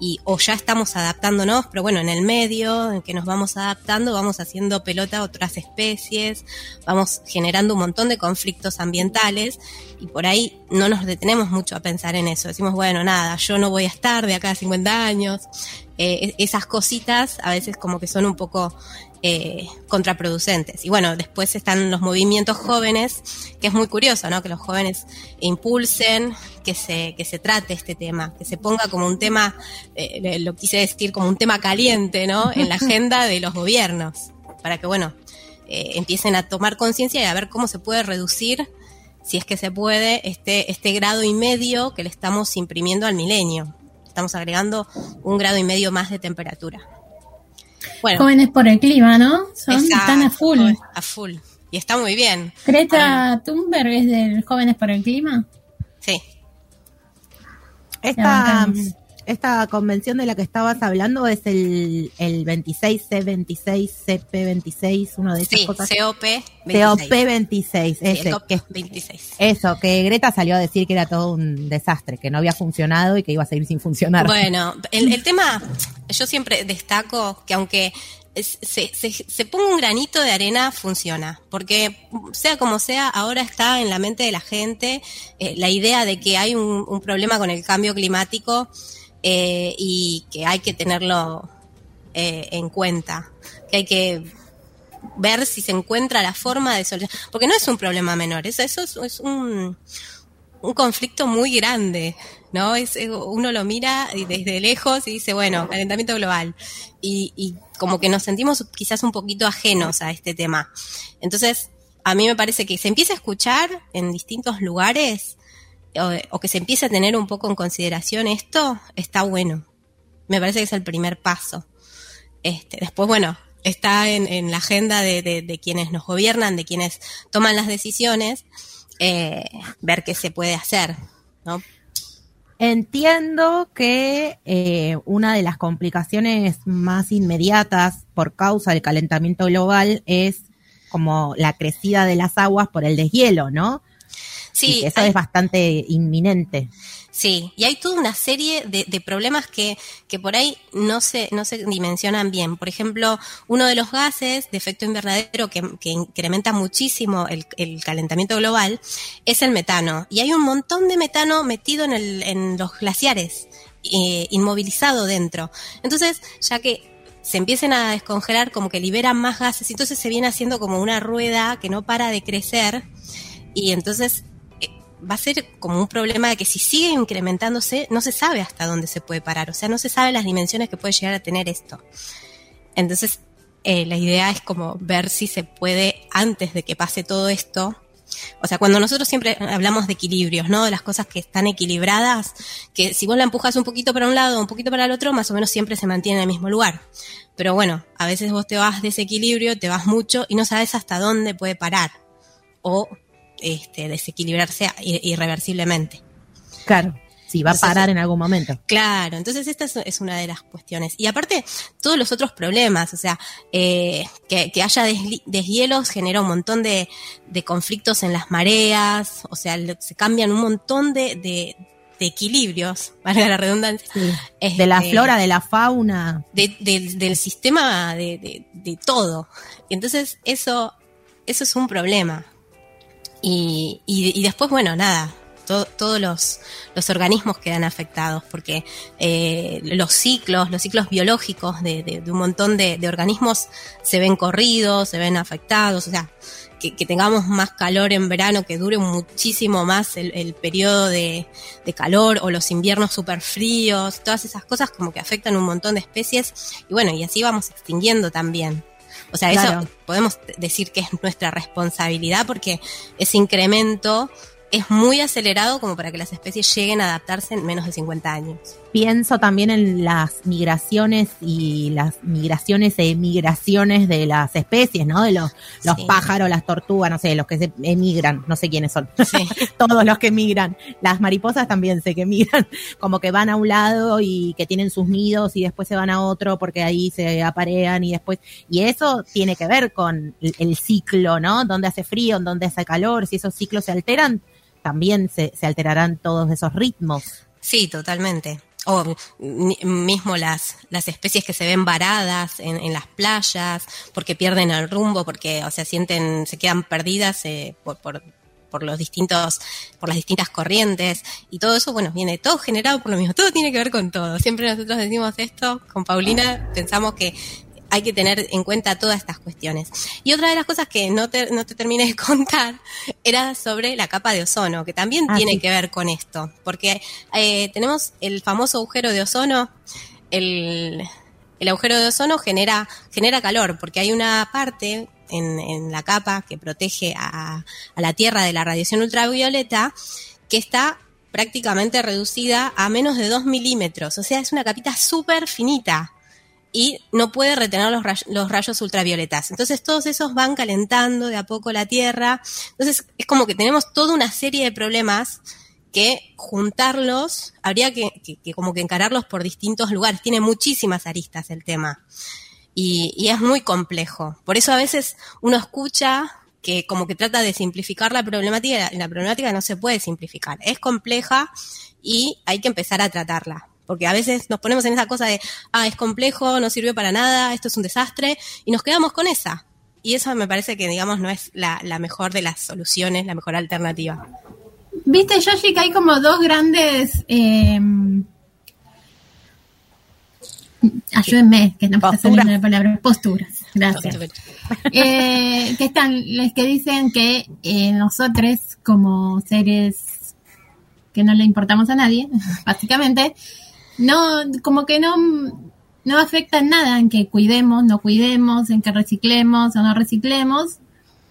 Speaker 5: y o ya estamos adaptándonos, pero bueno, en el medio en que nos vamos adaptando, vamos haciendo pelota a otras especies, vamos generando un montón de conflictos ambientales y por ahí no nos detenemos mucho a pensar en eso. Decimos, bueno, nada, yo no voy a estar de acá a 50 años. Eh, esas cositas a veces como que son un poco eh, contraproducentes. Y bueno, después están los movimientos jóvenes, que es muy curioso, ¿no? Que los jóvenes impulsen que se, que se trate este tema, que se ponga como un tema, eh, lo quise decir, como un tema caliente, ¿no? En la agenda de los gobiernos, para que, bueno, eh, empiecen a tomar conciencia y a ver cómo se puede reducir, si es que se puede, este, este grado y medio que le estamos imprimiendo al milenio. Estamos agregando un grado y medio más de temperatura. Bueno,
Speaker 2: Jóvenes por el clima, ¿no? Son, están a full.
Speaker 5: A full. Y está muy bien.
Speaker 2: Greta Thunberg es del Jóvenes por el Clima.
Speaker 5: Sí.
Speaker 4: Esta. Esta convención de la que estabas hablando es el, el 26C26, CP26, uno de esas
Speaker 5: Sí,
Speaker 4: cosas.
Speaker 5: COP 26.
Speaker 4: COP26,
Speaker 5: Sí,
Speaker 4: ese, que,
Speaker 5: 26.
Speaker 4: eso, que Greta salió a decir que era todo un desastre, que no había funcionado y que iba a seguir sin funcionar.
Speaker 5: Bueno, el, el tema, yo siempre destaco que aunque se, se, se ponga un granito de arena, funciona. Porque sea como sea, ahora está en la mente de la gente eh, la idea de que hay un, un problema con el cambio climático eh, y que hay que tenerlo eh, en cuenta. Que hay que ver si se encuentra la forma de solucionar. Porque no es un problema menor, eso, eso es, es un, un conflicto muy grande, ¿no? Es, uno lo mira desde lejos y dice, bueno, calentamiento global. Y, y como que nos sentimos quizás un poquito ajenos a este tema. Entonces, a mí me parece que se empieza a escuchar en distintos lugares o, que se empiece a tener un poco en consideración esto, está bueno. Me parece que es el primer paso. Este, después, bueno, está en, la agenda de quienes nos gobiernan, de quienes toman las decisiones, eh, ver qué se puede hacer, ¿no?
Speaker 4: Entiendo que eh, una de las complicaciones más inmediatas por causa del calentamiento global es como la crecida de las aguas por el deshielo, ¿no? Y
Speaker 5: Sí,
Speaker 4: que eso
Speaker 5: hay-
Speaker 4: es bastante inminente.
Speaker 5: Sí, y hay toda una serie de, de problemas que, que por ahí no se, no se dimensionan bien. Por ejemplo, uno de los gases de efecto invernadero que, que incrementa muchísimo el, el calentamiento global es el metano. Y hay un montón de metano metido en, el, en los glaciares, eh, inmovilizado dentro. Entonces, ya que se empiecen a descongelar, como que liberan más gases, y entonces se viene haciendo como una rueda que no para de crecer. Y entonces va a ser como un problema de que si sigue incrementándose, no se sabe hasta dónde se puede parar. O sea, no se sabe las dimensiones que puede llegar a tener esto. Entonces, eh, la idea es como ver si se puede, antes de que pase todo esto, o sea, cuando nosotros siempre hablamos de equilibrios, ¿no? De las cosas que están equilibradas, que si vos la empujas un poquito para un lado, un poquito para el otro, más o menos siempre se mantiene en el mismo lugar. Pero bueno, a veces vos te vas de ese equilibrio, te vas mucho y no sabes hasta dónde puede parar. O este, desequilibrarse ir- irreversiblemente.
Speaker 4: Claro, sí, va a
Speaker 5: Entonces,
Speaker 4: parar en algún momento.
Speaker 5: Claro, entonces esta es, es una de las cuestiones. Y aparte, todos los otros problemas, o sea, eh, que, que haya deshielos genera un montón de, de conflictos en las mareas, o sea, se cambian un montón de, de, de equilibrios, valga la redundancia.
Speaker 4: Sí. De la
Speaker 5: Este,
Speaker 4: flora, de la fauna.
Speaker 5: de- del- sistema de, todo. Y entonces eso, eso es un problema. Y, y, y después, bueno, nada, to- todos los, los organismos quedan afectados, porque eh, los ciclos, los ciclos biológicos de, de- de un montón de, de organismos se ven corridos, se ven afectados, o sea, que, tengamos más calor en verano, que dure muchísimo más el, el periodo de, de calor o los inviernos súper fríos, todas esas cosas como que afectan un montón de especies y bueno, y así vamos extinguiendo también. O sea,
Speaker 4: Claro.
Speaker 5: eso podemos decir que es nuestra responsabilidad porque ese incremento es muy acelerado como para que las especies lleguen a adaptarse en menos de 50 años.
Speaker 4: Pienso también en las migraciones y las migraciones e emigraciones de las especies, ¿no? De los, los
Speaker 5: Sí.
Speaker 4: pájaros, las tortugas, no sé, los que se emigran, no sé quiénes son.
Speaker 5: Sí.
Speaker 4: Todos los que emigran. Las mariposas también sé que emigran, como que van a un lado y que tienen sus nidos y después se van a otro porque ahí se aparean y después. Y eso tiene que ver con el, el ciclo, ¿no? Donde hace frío, donde hace calor, si esos ciclos se alteran, también se, se alterarán todos esos ritmos.
Speaker 5: Sí, totalmente. O mi- mismo las, las especies que se ven varadas en, en las playas, porque pierden el rumbo, porque, o sea, sienten, se quedan perdidas eh, por, por, por los distintos, por las distintas corrientes, y todo eso, bueno, viene todo generado por lo mismo, todo tiene que ver con todo. Siempre nosotros decimos esto, con Paulina pensamos que hay que tener en cuenta todas estas cuestiones. Y otra de las cosas que no te, no te terminé de contar era sobre la capa de ozono, que también
Speaker 4: Ah,
Speaker 5: tiene
Speaker 4: sí.
Speaker 5: que ver con esto, porque eh, tenemos el famoso agujero de ozono, el, el agujero de ozono genera, genera calor, porque hay una parte en, en la capa que protege a, a la Tierra de la radiación ultravioleta que está prácticamente reducida a menos de 2 milímetros, o sea, es una capita súper finita y no puede retener los, los rayos ultravioletas. Entonces todos esos van calentando de a poco la Tierra. Entonces es como que tenemos toda una serie de problemas que juntarlos, habría que, como que encararlos por distintos lugares. Tiene muchísimas aristas el tema. Y, y es muy complejo. Por eso a veces uno escucha que como que trata de simplificar la problemática, y la, la problemática no se puede simplificar. Es compleja y hay que empezar a tratarla. Porque a veces nos ponemos en esa cosa de, ah, es complejo, no sirvió para nada, esto es un desastre, y nos quedamos con esa. Y eso me parece que, digamos, no es la, la mejor de las soluciones, la mejor alternativa.
Speaker 2: Viste, Yoshi, que hay como dos grandes. eh, ayúdenme, que no
Speaker 4: Posturas.
Speaker 2: saliendo la palabra. Posturas. Gracias. Eh, que están los que dicen que eh, nosotros, como seres que no le importamos a nadie, básicamente, no, como que no, no afecta nada en que cuidemos, no cuidemos, en que reciclemos o no reciclemos,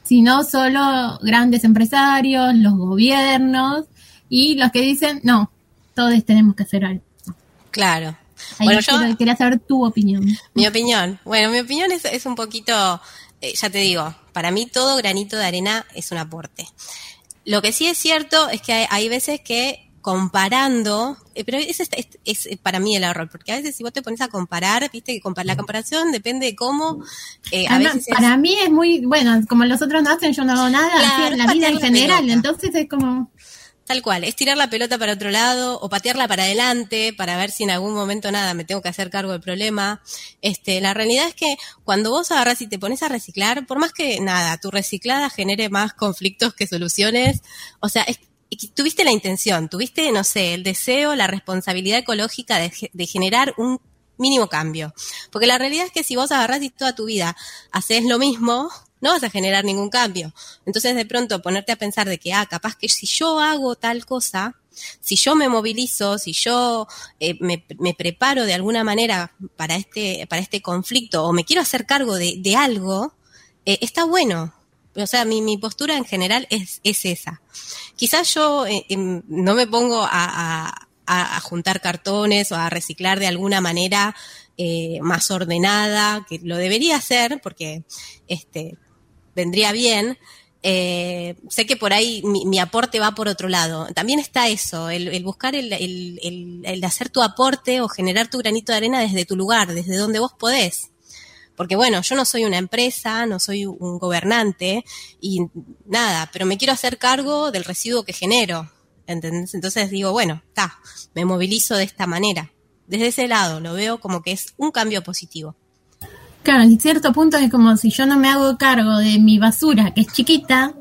Speaker 2: sino solo grandes empresarios, los gobiernos y los que dicen, no, todos tenemos que hacer algo.
Speaker 5: Claro.
Speaker 2: Ahí
Speaker 5: Bueno, yo,
Speaker 2: quiero- quería saber tu opinión.
Speaker 5: Mi opinión. Bueno, mi opinión es, es un poquito, eh, ya te digo, para mí todo granito de arena es un aporte. Lo que sí es cierto es que hay, hay veces que comparando, eh, pero ese es, es- es para mí el error, porque a veces si vos te pones a comparar, viste que compar- la comparación depende de cómo, eh, a
Speaker 2: Además,
Speaker 5: veces es-
Speaker 2: para mí es muy, bueno, como los otros no hacen, yo no hago nada,
Speaker 5: Claro,
Speaker 2: así en
Speaker 5: es
Speaker 2: la vida en
Speaker 5: la
Speaker 2: general,
Speaker 5: pelota.
Speaker 2: entonces es como,
Speaker 5: Tal cual, es tirar la pelota para otro lado o patearla para adelante para ver si en algún momento nada me tengo que hacer cargo del problema. Este, la realidad es que cuando vos agarras y te pones a reciclar, por más que nada, tu reciclada genere más conflictos que soluciones, o sea, es, y tuviste la intención, tuviste, no sé, el deseo, la responsabilidad ecológica de, ge- de generar un mínimo cambio. Porque la realidad es que si vos agarrás y toda tu vida haces lo mismo, no vas a generar ningún cambio. Entonces de pronto ponerte a pensar de que, ah, capaz que si yo hago tal cosa, si yo me movilizo, si yo eh, me, me preparo de alguna manera para este, para este conflicto o me quiero hacer cargo de, de algo, eh, está bueno. O sea, mi, mi postura en general es, es esa. Quizás yo eh, em, no me pongo a, juntar cartones o a reciclar de alguna manera eh, más ordenada, que lo debería hacer porque este, vendría bien. Eh, sé que por ahí mi, aporte va por otro lado. También está eso, el, el buscar el, el, el, hacer tu aporte o generar tu granito de arena desde tu lugar, desde donde vos podés. Porque bueno, yo no soy una empresa, no soy un gobernante y nada, pero me quiero hacer cargo del residuo que genero. ¿Entendés? Entonces digo, bueno, está, me movilizo de esta manera. Desde ese lado lo veo como que es un cambio positivo.
Speaker 2: claro, en cierto punto es como si yo no me hago cargo de mi basura, que es chiquita,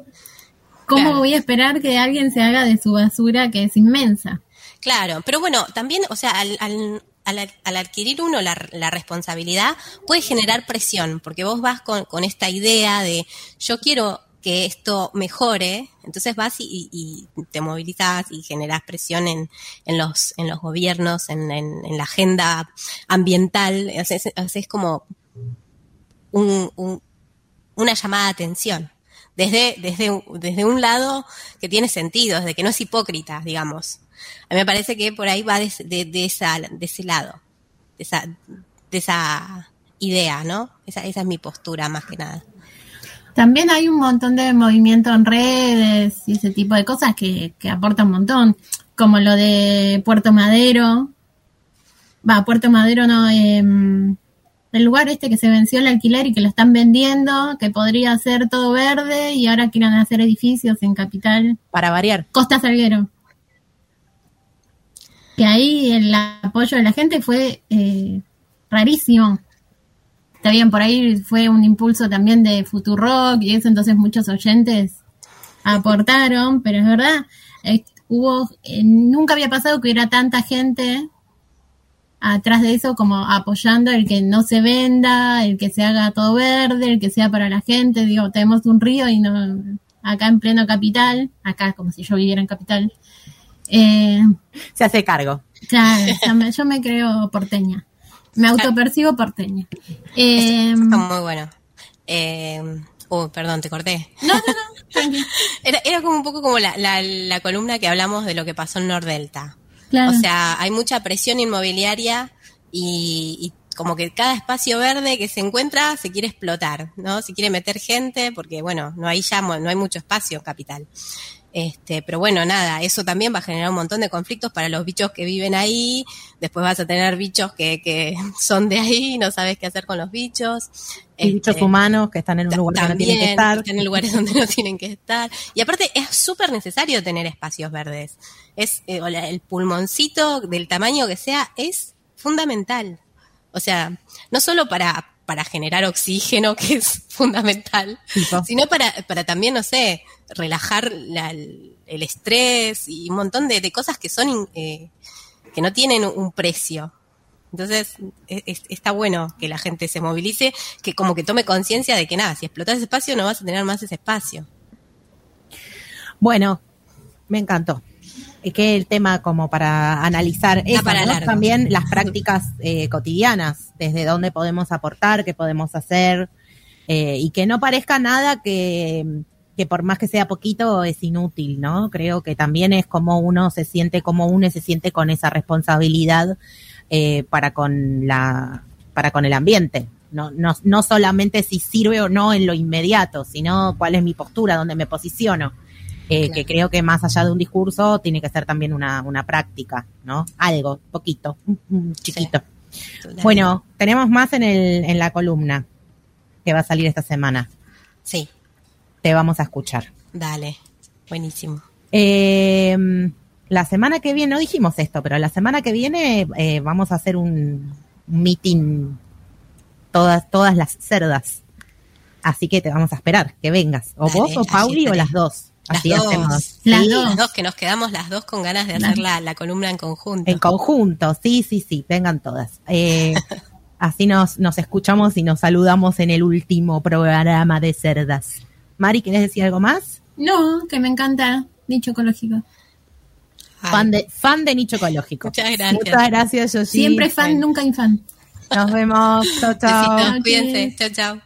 Speaker 2: ¿Cómo
Speaker 5: Claro.
Speaker 2: voy a esperar que alguien se haga de su basura que es inmensa?
Speaker 5: Claro, pero bueno, también, o sea, al, al, al- al adquirir uno la, la responsabilidad, puede generar presión, porque vos vas con, con esta idea de yo quiero que esto mejore, entonces vas y, y- te movilizas y generas presión en, en los, en los gobiernos, en, la agenda ambiental, haces, haces como un- un- una llamada de atención. Desde, desde, desde un lado que tiene sentido, desde que no es hipócrita, digamos. A mí me parece que por ahí va de, de- de esa, de ese lado, de esa, de esa idea, ¿no? Esa, esa es mi postura más que nada.
Speaker 2: También hay un montón de movimiento en redes y ese tipo de cosas que, que aportan un montón, como lo de Puerto Madero. Va, Puerto Madero no, em, el lugar este que se venció el alquiler y que lo están vendiendo, que podría ser todo verde y ahora quieren hacer edificios en Capital.
Speaker 4: Para variar.
Speaker 2: Costa Salguero. Que ahí el apoyo de la gente fue eh, rarísimo. Está bien, por ahí fue un impulso también de Futurock y eso, entonces muchos oyentes aportaron, pero es verdad, eh, hubo, eh, nunca había pasado que hubiera tanta gente atrás de eso como apoyando el que no se venda, el que se haga todo verde, el que sea para la gente, digo, tenemos un río y no, acá en pleno capital, acá como si yo viviera en capital, eh,
Speaker 4: Se hace cargo.
Speaker 2: Claro, yo me, yo me creo porteña. Me autopercibo porteña. Eh,
Speaker 5: Está muy bueno. Eh, oh, perdón, te corté.
Speaker 2: no, no, no.
Speaker 5: Era, era como un poco como la, la, la columna que hablamos de lo que pasó en Nordelta.
Speaker 2: Claro.
Speaker 5: O sea, hay mucha presión inmobiliaria y, y como que cada espacio verde que se encuentra se quiere explotar, ¿no? Se quiere meter gente porque, bueno, no hay ya, no hay mucho espacio en capital. Este, pero bueno, nada, eso también va a generar un montón de conflictos para los bichos que viven ahí. Después vas a tener bichos que, que son de ahí, no sabes qué hacer con los bichos.
Speaker 4: Y bichos
Speaker 5: Este,
Speaker 4: humanos que están en un lugar que no tienen que estar.
Speaker 5: están en lugares donde no tienen que estar. Y aparte es súper necesario tener espacios verdes. Es eh, el pulmoncito del tamaño que sea es fundamental. O sea, no solo para para generar oxígeno, que es fundamental, sino para, para también, no sé, relajar la- el estrés y un montón de, de cosas que son eh, que no tienen un precio. Entonces, es- es- está bueno que la gente se movilice, que como que tome conciencia de que nada, si explotas ese espacio no vas a tener más ese espacio.
Speaker 4: Bueno, me encantó. Es que el tema como para analizar eso,
Speaker 5: para
Speaker 4: ¿no? también las prácticas eh, cotidianas, desde dónde podemos aportar, qué podemos hacer, eh, y que no parezca nada que, que por más que sea poquito es inútil, ¿no? Creo que también es como uno se siente, como uno se siente con esa responsabilidad eh, para con la, para con el ambiente. No, no, no solamente si sirve o no en lo inmediato, sino cuál es mi postura, dónde me posiciono. Eh,
Speaker 5: Claro.
Speaker 4: Que creo que más allá de un discurso tiene que ser también una, una práctica, ¿no? Algo, poquito, chiquito. Bueno, tenemos más en, el, en la columna que va a salir esta semana.
Speaker 5: Sí,
Speaker 4: Te vamos a escuchar.
Speaker 5: dale, buenísimo.
Speaker 4: Eh, la semana que viene, no dijimos esto, pero la semana que viene eh, vamos a hacer un, meeting todas, todas las cerdas. Así que te vamos a esperar que vengas. O
Speaker 5: Dale,
Speaker 4: vos o Pauli o las dos.
Speaker 5: Las
Speaker 4: Así
Speaker 5: dos.
Speaker 4: hacemos.
Speaker 2: Las
Speaker 4: Sí,
Speaker 2: dos.
Speaker 5: Las dos que nos quedamos las dos con ganas de hacer la, la columna en conjunto.
Speaker 4: En conjunto, sí, sí, sí, vengan todas. Eh, así nos, nos escuchamos y nos saludamos en el último programa de cerdas. Mari, ¿quieres decir algo más?
Speaker 2: No, que me encanta nicho ecológico.
Speaker 5: Ay,
Speaker 4: Fan de, fan de nicho ecológico.
Speaker 5: Muchas gracias.
Speaker 4: Muchas gracias, Yoshi.
Speaker 2: Siempre fan,
Speaker 4: Bueno,
Speaker 2: nunca infan.
Speaker 4: Nos vemos. Chao, chao.
Speaker 5: Cuídense. Chao, chao.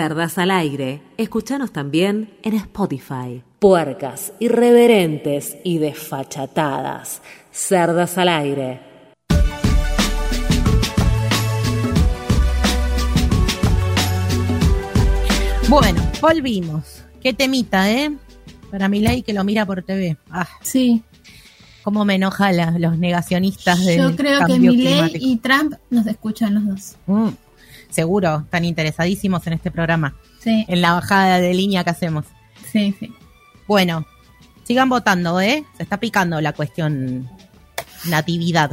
Speaker 1: Cerdas al aire. Escúchanos también en Spotify. Puercas, irreverentes y desfachatadas. Cerdas al aire.
Speaker 4: Bueno, volvimos. Qué temita, ¿eh? Para mi ley que lo mira por TV. Ah,
Speaker 2: Sí,
Speaker 4: cómo me enoja la- los negacionistas del
Speaker 2: yo creo que Milei y Trump nos escuchan los dos.
Speaker 4: Mm, seguro, están interesadísimos en este programa,
Speaker 2: Sí,
Speaker 4: en la bajada de línea que hacemos.
Speaker 2: sí, sí.
Speaker 4: Bueno, sigan votando, ¿eh? Se está picando la cuestión natividad.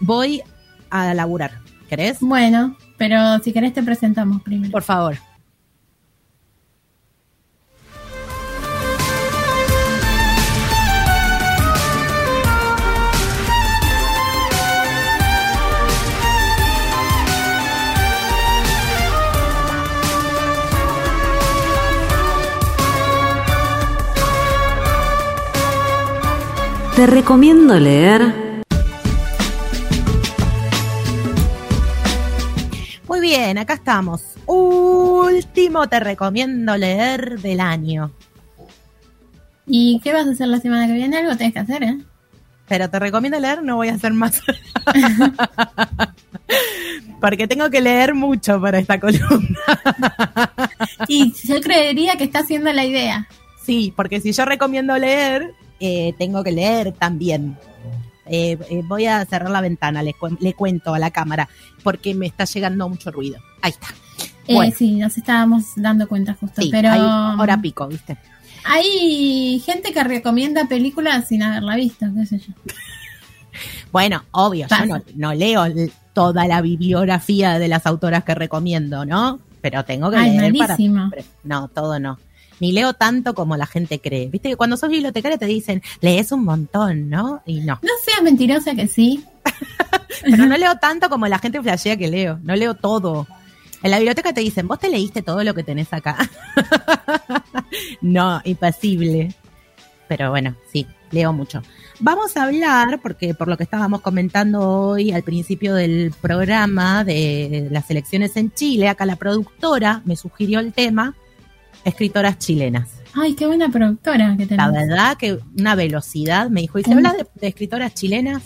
Speaker 4: Voy a laburar. ¿Querés?
Speaker 2: Bueno, pero si querés te presentamos primero.
Speaker 4: Por favor.
Speaker 1: Te recomiendo leer
Speaker 4: Muy bien, acá estamos. Último te recomiendo leer del año.
Speaker 2: ¿Y qué vas a hacer la semana que viene? Algo tenés que hacer, ¿eh?
Speaker 4: Pero te recomiendo leer, no voy a hacer más. Porque tengo que leer mucho para esta columna.
Speaker 2: Y yo creería que está haciendo la idea.
Speaker 4: Sí, porque si yo recomiendo leer, eh, tengo que leer también. Eh, eh, voy a cerrar la ventana, le, cuen- le cuento a la cámara, porque me está llegando mucho ruido. Ahí está.
Speaker 2: Eh. Sí, nos estábamos dando cuenta justo.
Speaker 4: Sí,
Speaker 2: pero
Speaker 4: ahí, hora pico, ¿viste?
Speaker 2: hay gente que recomienda películas sin haberla visto, qué sé yo.
Speaker 4: Bueno, obvio,
Speaker 2: Pasa.
Speaker 4: yo no, no leo toda la bibliografía de las autoras que recomiendo, ¿no? Pero tengo que
Speaker 2: Ay,
Speaker 4: leer para... No, todo no. Ni leo tanto como la gente cree. Viste que cuando sos bibliotecaria te dicen, lees un montón, ¿no? Y no.
Speaker 2: No seas mentirosa que sí.
Speaker 4: Pero no leo tanto como la gente flashea que leo. No leo todo. En la biblioteca te dicen, vos te leíste todo lo que tenés acá. no, imposible. Pero bueno, sí, leo mucho. Vamos a hablar, porque por lo que estábamos comentando hoy al principio del programa de las elecciones en Chile, acá la productora me sugirió el tema, escritoras chilenas.
Speaker 2: Ay, qué buena productora que
Speaker 4: La
Speaker 2: tenés.
Speaker 4: verdad que una velocidad, me dijo, ¿y se
Speaker 2: Mm.
Speaker 4: habla de, de escritoras chilenas?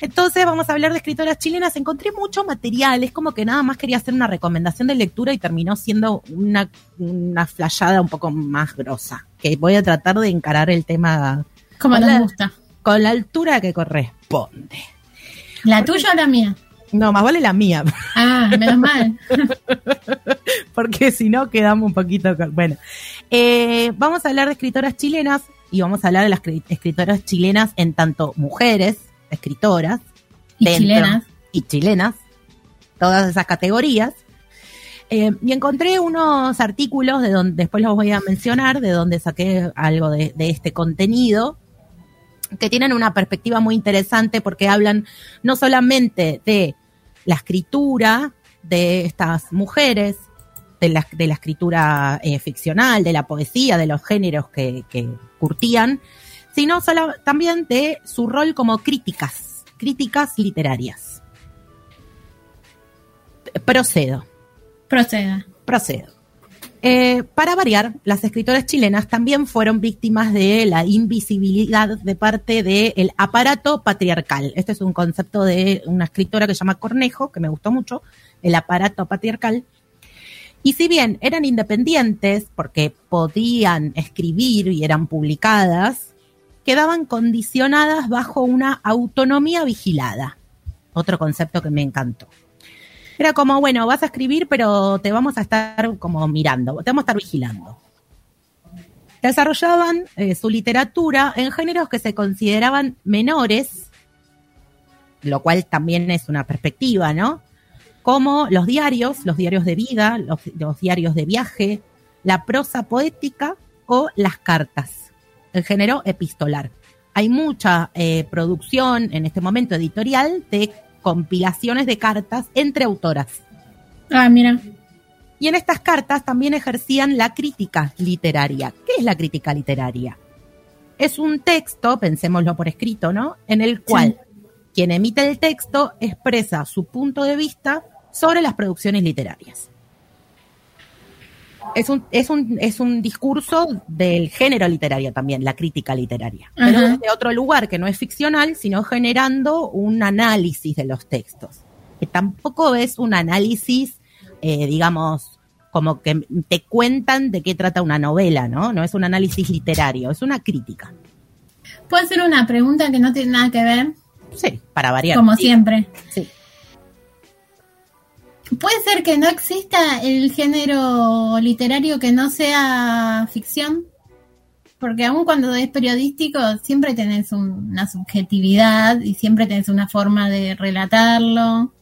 Speaker 4: Entonces vamos a hablar de escritoras chilenas. Encontré mucho material, es como que nada más quería hacer una recomendación de lectura y terminó siendo una, una flayada un poco más grosa. Que voy a tratar de encarar el tema
Speaker 2: Como nos gusta.
Speaker 4: con la altura que corresponde.
Speaker 2: ¿La tuya o la mía?
Speaker 4: No, más vale la mía,
Speaker 2: Ah, menos mal.
Speaker 4: porque si no quedamos un poquito... con- Bueno, eh, vamos a hablar de escritoras chilenas y vamos a hablar de las cri- escritoras chilenas en tanto mujeres, escritoras,
Speaker 2: Y
Speaker 4: dentro-
Speaker 2: chilenas.
Speaker 4: y chilenas, todas esas categorías. Eh, y encontré unos artículos de donde después los voy a mencionar, de donde saqué algo de, de este contenido, que tienen una perspectiva muy interesante porque hablan no solamente de la escritura de estas mujeres, de la, de la escritura eh, ficcional, de la poesía, de los géneros que, que curtían, sino solo- también de su rol como críticas, críticas literarias. Procedo,
Speaker 2: Proceda.
Speaker 4: procedo. Eh, para variar, las escritoras chilenas también fueron víctimas de la invisibilidad de parte del aparato patriarcal. Este es un concepto de una escritora que se llama Cornejo, que me gustó mucho, el aparato patriarcal. Y si bien eran independientes, porque podían escribir y eran publicadas, quedaban condicionadas bajo una autonomía vigilada. Otro concepto que me encantó. Era como, bueno, vas a escribir, pero te vamos a estar como mirando, te vamos a estar vigilando. Desarrollaban eh, su literatura en géneros que se consideraban menores, lo cual también es una perspectiva, ¿no? Como los diarios, los diarios de vida, los, diarios de viaje, la prosa poética o las cartas, el género epistolar. Hay mucha eh, producción en este momento editorial de compilaciones de cartas entre autoras.
Speaker 2: Ah, mira.
Speaker 4: Y en estas cartas también ejercían la crítica literaria. ¿Qué es la crítica literaria? Es un texto, pensémoslo por escrito, ¿no? En el cual quien emite el texto expresa su punto de vista sobre las producciones literarias. Es un, es un, es un discurso del género literario también, la crítica literaria, pero
Speaker 2: Ajá.
Speaker 4: desde otro lugar que no es ficcional, sino generando un análisis de los textos, que tampoco es un análisis, eh, digamos, como que te cuentan de qué trata una novela, ¿no? No es un análisis literario, es una crítica.
Speaker 2: ¿Puedo hacer una pregunta que no tiene nada que ver?
Speaker 4: Sí, para variar.
Speaker 2: Como
Speaker 4: Sí,
Speaker 2: siempre.
Speaker 4: Sí.
Speaker 2: ¿Puede ser que no exista el género literario que no sea ficción? Porque aun cuando es periodístico, siempre tenés un- una subjetividad y siempre tenés una forma de relatarlo.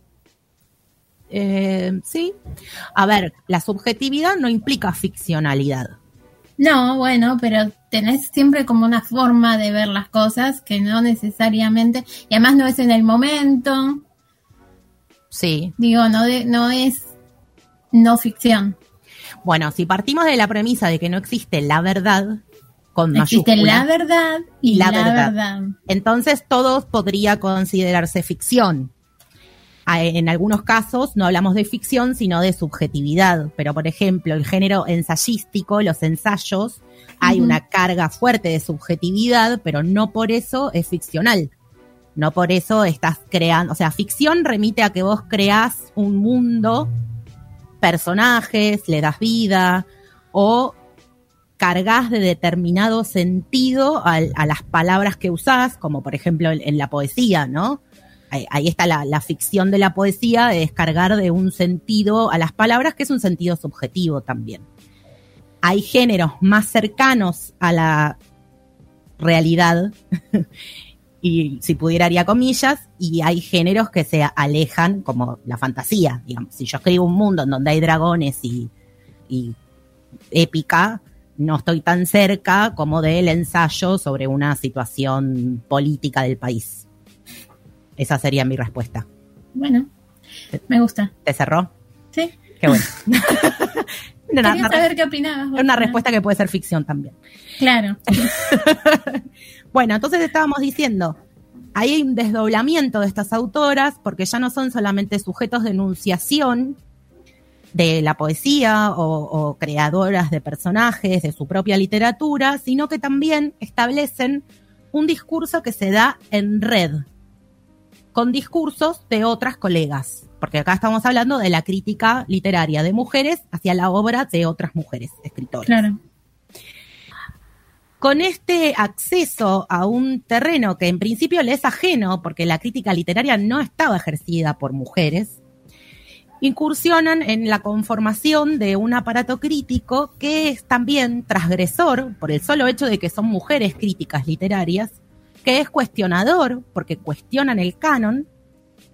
Speaker 4: Eh, sí. A ver, la subjetividad no implica ficcionalidad.
Speaker 2: No, bueno, pero tenés siempre como una forma de ver las cosas que no necesariamente, y además no es en el momento,
Speaker 4: Sí.
Speaker 2: digo, no, de- no es no ficción.
Speaker 4: Bueno, si partimos de la premisa de que no existe la verdad, con
Speaker 2: Existe la verdad y,
Speaker 4: la
Speaker 2: la,
Speaker 4: verdad.
Speaker 2: verdad.
Speaker 4: entonces todo podría considerarse ficción. A- En algunos casos no hablamos de ficción, sino de subjetividad. Pero, por ejemplo, el género ensayístico, los ensayos, hay una carga fuerte de subjetividad, pero no por eso es ficcional. No por eso estás creando, o sea, ficción remite a que vos creás un mundo, personajes, le das vida o cargas de determinado sentido a, las palabras que usás, como por ejemplo en, la poesía, ¿no? Ahí, ahí está la, la ficción de la poesía, de descargar de un sentido a las palabras, que es un sentido subjetivo también. Hay géneros más cercanos a la realidad, y si pudiera haría comillas, y hay géneros que se alejan como la fantasía, digamos. Si yo escribo un mundo en donde hay dragones y, y épica, no estoy tan cerca como del ensayo sobre una situación política del país. Esa sería mi respuesta.
Speaker 2: Bueno, me gusta.
Speaker 4: ¿Te cerró?
Speaker 2: Sí.
Speaker 4: Qué bueno.
Speaker 2: Quería saber qué opinabas.
Speaker 4: una respuesta que puede ser ficción también.
Speaker 2: Claro.
Speaker 4: Bueno, entonces estábamos diciendo, hay un desdoblamiento de estas autoras porque ya no son solamente sujetos de enunciación de la poesía o, o creadoras de personajes de su propia literatura, sino que también establecen un discurso que se da en red, con discursos de otras colegas, porque acá estamos hablando de la crítica literaria de mujeres hacia la obra de otras mujeres escritoras
Speaker 2: Claro.
Speaker 4: Con este acceso a un terreno que en principio le es ajeno, porque la crítica literaria no estaba ejercida por mujeres, incursionan en la conformación de un aparato crítico que es también transgresor por el solo hecho de que son mujeres críticas literarias, que es cuestionador porque cuestionan el canon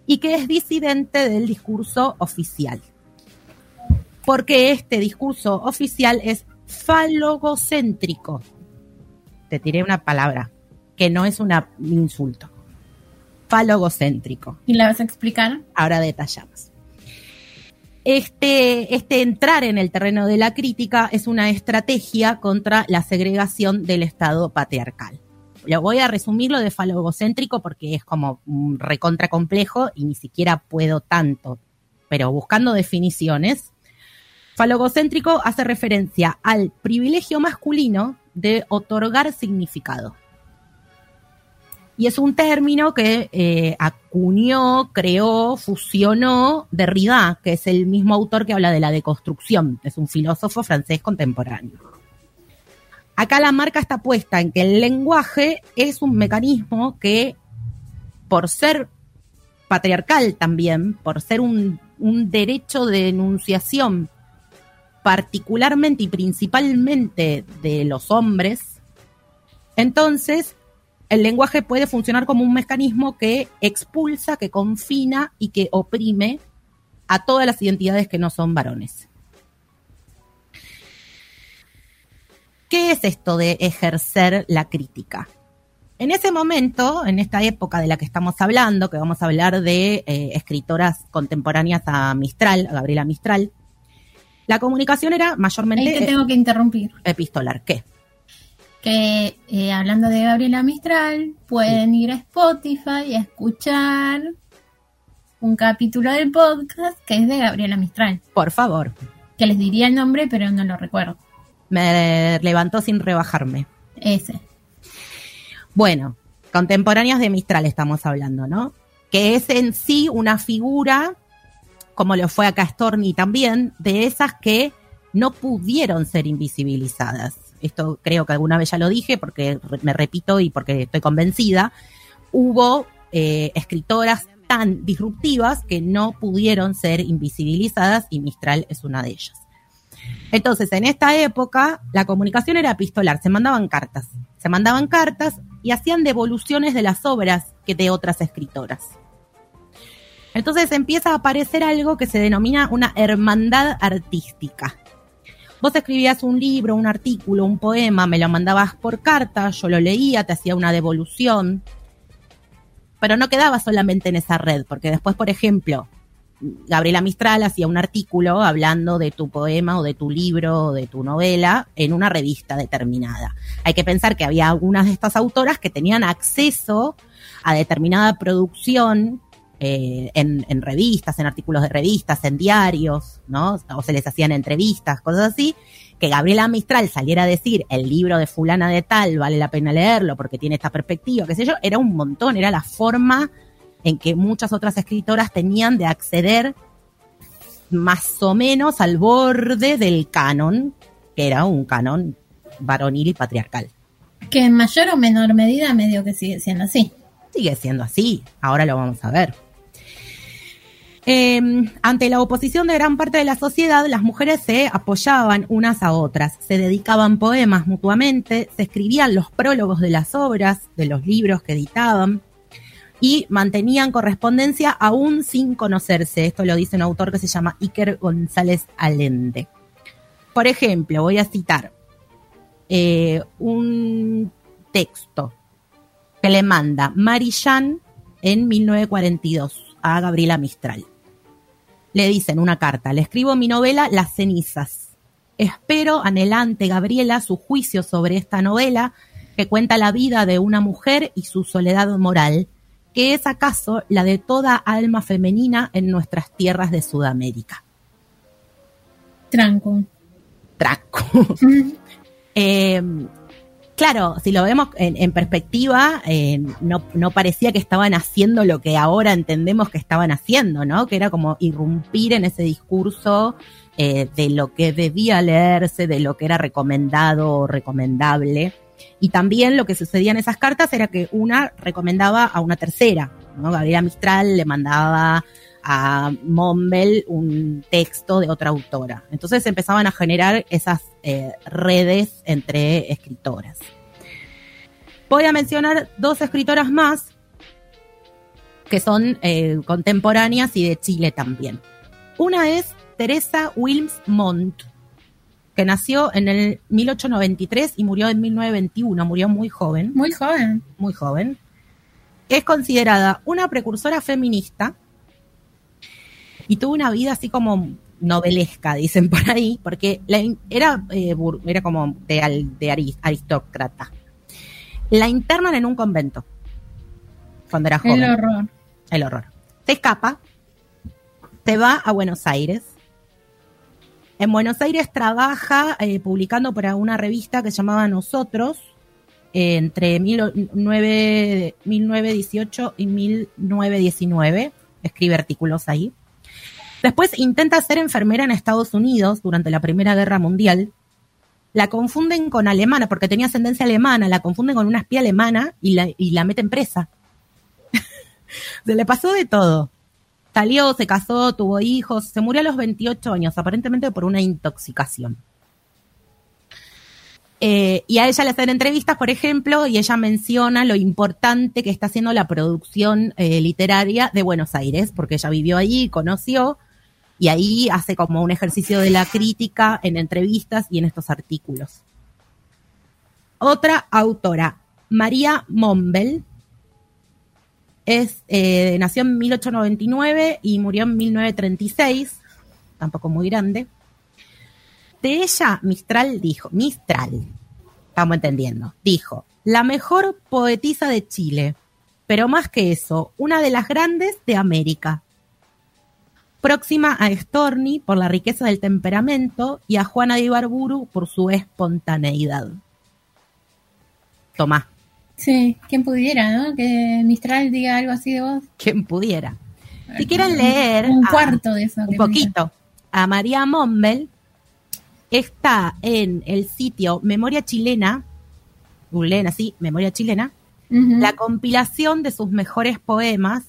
Speaker 4: y que es disidente del discurso oficial. Porque este discurso oficial es falogocéntrico, te tiré una palabra que no es una- un insulto. Falogocéntrico.
Speaker 2: ¿Y la vas a explicar?
Speaker 4: Ahora detallamos. Este, este entrar en el terreno de la crítica es una estrategia contra la segregación del Estado patriarcal. Lo voy a resumir lo de falogocéntrico porque es como un recontra complejo y ni siquiera puedo tanto. Pero buscando definiciones, falogocéntrico hace referencia al privilegio masculino de otorgar significado. Y es un término que eh, acuñó, creó, fusionó Derrida, que es el mismo autor que habla de la deconstrucción. Es un filósofo francés contemporáneo. Acá la marca está puesta en que el lenguaje es un mecanismo que, por ser patriarcal también, por ser un, un derecho de enunciación particularmente y principalmente de los hombres, entonces el lenguaje puede funcionar como un mecanismo que expulsa, que confina y que oprime a todas las identidades que no son varones. ¿Qué es esto de ejercer la crítica? En ese momento, en esta época de la que estamos hablando, que vamos a hablar de eh, escritoras contemporáneas a Mistral, a Gabriela Mistral, la comunicación era
Speaker 2: Ahí
Speaker 4: mayormente
Speaker 2: te tengo que interrumpir.
Speaker 4: epistolar. ¿Qué?
Speaker 2: Que eh, hablando de Gabriela Mistral, pueden ir a Spotify y a escuchar un capítulo del podcast que es de Gabriela Mistral,
Speaker 4: Por favor,
Speaker 2: que les diría el nombre, pero no lo recuerdo.
Speaker 4: me levantó sin rebajarme.
Speaker 2: Ese.
Speaker 4: Bueno, contemporáneas de Mistral estamos hablando, ¿no? Que es en sí una figura, como lo fue acá Stormy también, de esas que no pudieron ser invisibilizadas. Esto creo que alguna vez ya lo dije, porque me repito y porque estoy convencida. Hubo eh, escritoras tan disruptivas que no pudieron ser invisibilizadas y Mistral es una de ellas. Entonces, en esta época, la comunicación era epistolar, se mandaban cartas. Se mandaban cartas y hacían devoluciones de las obras que de otras escritoras. Entonces empieza a aparecer algo que se denomina una hermandad artística. Vos escribías un libro, un artículo, un poema, me lo mandabas por carta, yo lo leía, te hacía una devolución, pero no quedaba solamente en esa red, porque después, por ejemplo, Gabriela Mistral hacía un artículo hablando de tu poema o de tu libro o de tu novela en una revista determinada. Hay que pensar que había algunas de estas autoras que tenían acceso a determinada producción eh, en, en revistas, en artículos de revistas, en diarios, ¿no? O se les hacían entrevistas, cosas así, que Gabriela Mistral saliera a decir el libro de fulana de tal, vale la pena leerlo porque tiene esta perspectiva, qué sé yo, era un montón, era la forma en que muchas otras escritoras tenían de acceder más o menos al borde del canon, que era un canon varonil y patriarcal.
Speaker 2: Que en mayor o menor medida medio que sigue siendo así.
Speaker 4: Sigue siendo así, ahora lo vamos a ver. Eh, ante la oposición de gran parte de la sociedad, las mujeres se apoyaban unas a otras, se dedicaban poemas mutuamente, se escribían los prólogos de las obras, de los libros que editaban, y mantenían correspondencia aún sin conocerse. Esto lo dice un autor que se llama Iker González Allende. Por ejemplo, voy a citar eh, un texto que le manda Marijan en 1942 a Gabriela Mistral. Le dice en una carta, le escribo mi novela Las cenizas. Espero anhelante, Gabriela, su juicio sobre esta novela que cuenta la vida de una mujer y su soledad moral, que es acaso la de toda alma femenina en nuestras tierras de Sudamérica.
Speaker 2: Tranco.
Speaker 4: Traco. Eh, claro, si lo vemos en, perspectiva, eh, no, no parecía que estaban haciendo lo que ahora entendemos que estaban haciendo, ¿no? Que era como irrumpir en ese discurso eh, de lo que debía leerse, de lo que era recomendado o recomendable. Y también lo que sucedía en esas cartas era que una recomendaba a una tercera, ¿no? Gabriela Mistral le mandaba a Mombel un texto de otra autora. Entonces empezaban a generar esas eh, redes entre escritoras. Voy a mencionar dos escritoras más que son eh, contemporáneas y de Chile también. Una es Teresa Wilms Montt, que nació en el 1893 y murió en 1921, murió muy joven
Speaker 2: Muy joven.
Speaker 4: muy joven, es considerada una precursora feminista y tuvo una vida así como novelesca, dicen por ahí, porque la era, eh, bur- era como de, aristócrata. La internan en un convento cuando era joven.
Speaker 2: El horror.
Speaker 4: El horror. Se escapa, se va a Buenos Aires. En Buenos Aires trabaja eh, publicando para una revista que se llamaba Nosotros, eh, entre 19 1918 y 1919. Escribe artículos ahí. Después intenta ser enfermera en Estados Unidos durante la Primera Guerra Mundial. La confunden con alemana, porque tenía ascendencia alemana, la confunden con una espía alemana y la, y la meten presa. Se le pasó de todo. Salió, se casó, tuvo hijos, se murió a los 28 años, aparentemente por una intoxicación. Eh, y a ella le hacen entrevistas, por ejemplo, y ella menciona lo importante que está haciendo la producción eh, literaria de Buenos Aires, porque ella vivió allí, conoció, y ahí hace como un ejercicio de la crítica en entrevistas y en estos artículos. Otra autora, María Mombel, es, eh, nació en 1899 y murió en 1936, tampoco muy grande. De ella, Mistral dijo, Mistral, estamos entendiendo, dijo, la mejor poetisa de Chile, pero más que eso, una de las grandes de América. Próxima a Storni por la riqueza del temperamento y a Juana de Ibarburu por su espontaneidad. Tomá,
Speaker 2: Sí, quien pudiera, ¿no? Que Mistral diga algo así de vos.
Speaker 4: quien pudiera. Si quieren leer
Speaker 2: Un
Speaker 4: a-
Speaker 2: cuarto de eso.
Speaker 4: un poquito a María Mombel, está en el sitio Memoria Chilena, googleen así, Memoria Chilena, la compilación de sus mejores poemas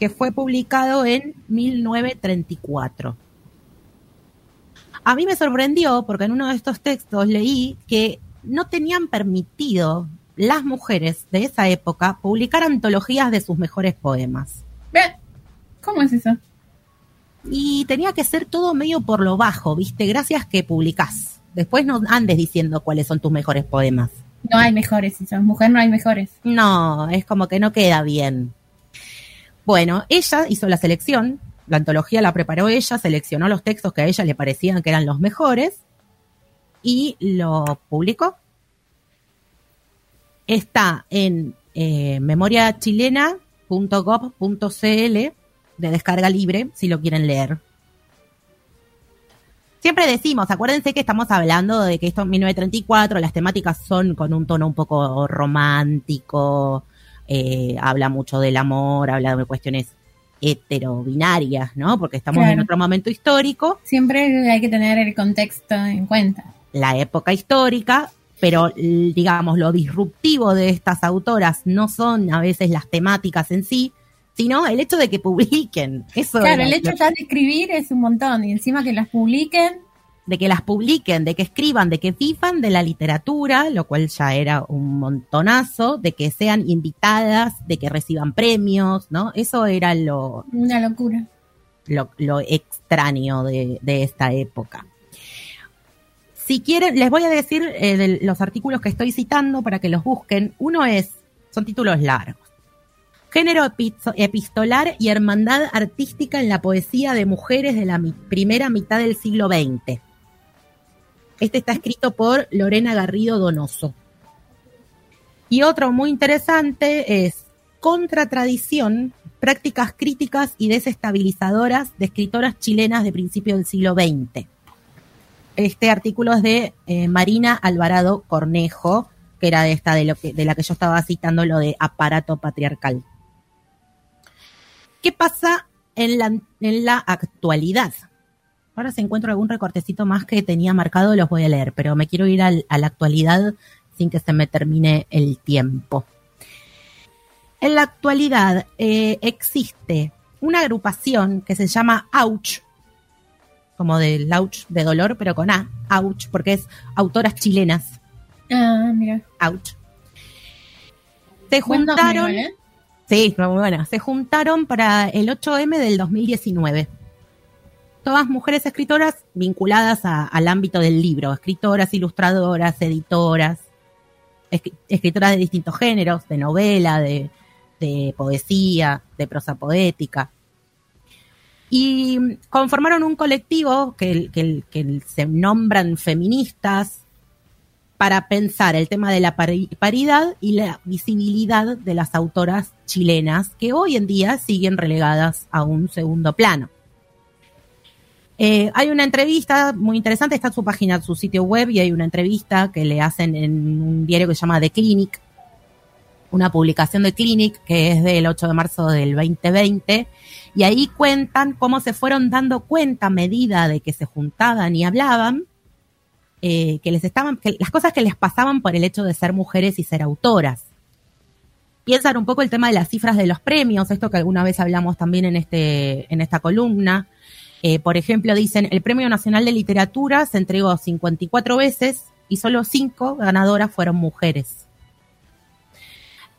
Speaker 4: que fue publicado en 1934. A mí me sorprendió porque en uno de estos textos leí que no tenían permitido las mujeres de esa época publicar antologías de sus mejores poemas.
Speaker 2: ¿Cómo es eso?
Speaker 4: Y tenía que ser todo medio por lo bajo, ¿viste? Gracias que publicás. Después no andes diciendo cuáles son tus mejores poemas.
Speaker 2: No hay mejores, si sos mujer no hay mejores.
Speaker 4: No, es como que no queda bien. Bueno, ella hizo la selección, la antología la preparó ella, seleccionó los textos que a ella le parecían que eran los mejores y lo publicó. Está en eh, memoriachilena.gov.cl de descarga libre si lo quieren leer. Siempre decimos, acuérdense que estamos hablando de que esto es 1934, las temáticas son con un tono un poco romántico, eh, habla mucho del amor, habla de cuestiones heterobinarias, ¿no? Porque estamos en
Speaker 2: Claro.
Speaker 4: otro momento histórico,
Speaker 2: Siempre hay que tener el contexto en cuenta.
Speaker 4: la época histórica, pero digamos, lo disruptivo de estas autoras no son a veces las temáticas en sí, sino el hecho de que publiquen. Eso
Speaker 2: Claro, el hecho ya de escribir es un montón y encima que las publiquen,
Speaker 4: de que las publiquen, de que escriban, de que vivan de la literatura, lo cual ya era un montonazo, de que sean invitadas, de que reciban premios, ¿no? Eso era lo,
Speaker 2: una locura.
Speaker 4: lo, lo extraño de, de esta época. Si quieren, les voy a decir eh, de los artículos que estoy citando para que los busquen. Uno es, son títulos largos. Género episto- epistolar y hermandad artística en la poesía de mujeres de la mi- primera mitad del siglo XX. Este está escrito por Lorena Garrido Donoso. Y otro muy interesante es Contratradición, prácticas críticas y desestabilizadoras de escritoras chilenas de principios del siglo XX. Este artículo es de eh, Marina Alvarado Cornejo, que era de esta de, lo que, de la que yo estaba citando, lo de aparato patriarcal. ¿Qué pasa en la, en la actualidad? Ahora si encuentro algún recortecito más que tenía marcado, los voy a leer, pero me quiero ir al- a la actualidad sin que se me termine el tiempo. En la actualidad eh, existe una agrupación que se llama Ouch, como del ouch de dolor, pero con A, Ouch, porque es autoras chilenas,
Speaker 2: Ah, mira.
Speaker 4: Ouch. Se juntaron,
Speaker 2: ¿eh?
Speaker 4: sí, muy buena, se juntaron para el 8M del 2019. Todas mujeres escritoras vinculadas al ámbito del libro, escritoras, ilustradoras, editoras, escri- escritoras de distintos géneros, de novela, de, poesía, de prosa poética. Y conformaron un colectivo que, se nombran feministas para pensar el tema de la pari- paridad y la visibilidad de las autoras chilenas que hoy en día siguen relegadas a un segundo plano. Eh, hay una entrevista muy interesante, está en su página, su sitio web, y hay una entrevista que le hacen en un diario que se llama The Clinic, una publicación de Clinic que es del 8 de marzo del 2020, y ahí cuentan cómo se fueron dando cuenta a medida de que se juntaban y hablaban, eh, que les estaban, que las cosas que les pasaban por el hecho de ser mujeres y ser autoras. Piensan un poco el tema de las cifras de los premios, esto que alguna vez hablamos también en este, en esta columna. Eh, por ejemplo, dicen, el Premio Nacional de Literatura se entregó 54 veces y solo 5 ganadoras fueron mujeres.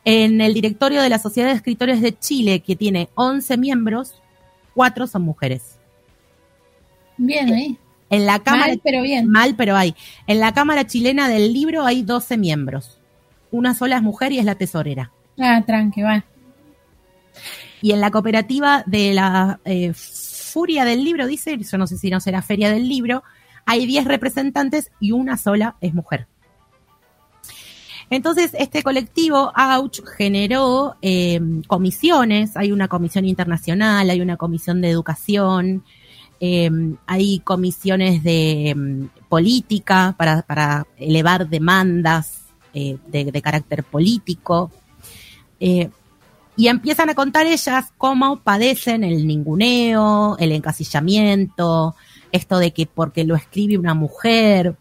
Speaker 4: En el directorio de la Sociedad de Escritores de Chile, que tiene 11 miembros, 4 son mujeres.
Speaker 2: Bien ahí.
Speaker 4: En la Cámara
Speaker 2: Mal, pero bien.
Speaker 4: Mal, pero hay. En la Cámara Chilena del Libro hay 12 miembros. Una sola es mujer y es la tesorera.
Speaker 2: Ah, tranque, va.
Speaker 4: Y en la cooperativa de la eh, Furia del Libro, dice, yo no sé si no será Feria del Libro, hay 10 representantes y una sola es mujer. Entonces, este colectivo, Ouch, generó eh, comisiones, hay una comisión internacional, hay una comisión de educación, eh, hay comisiones de mm, política para, para elevar demandas eh, de, de carácter político. Y empiezan a contar ellas cómo padecen el ninguneo, el encasillamiento, esto de que porque lo escribe una mujer,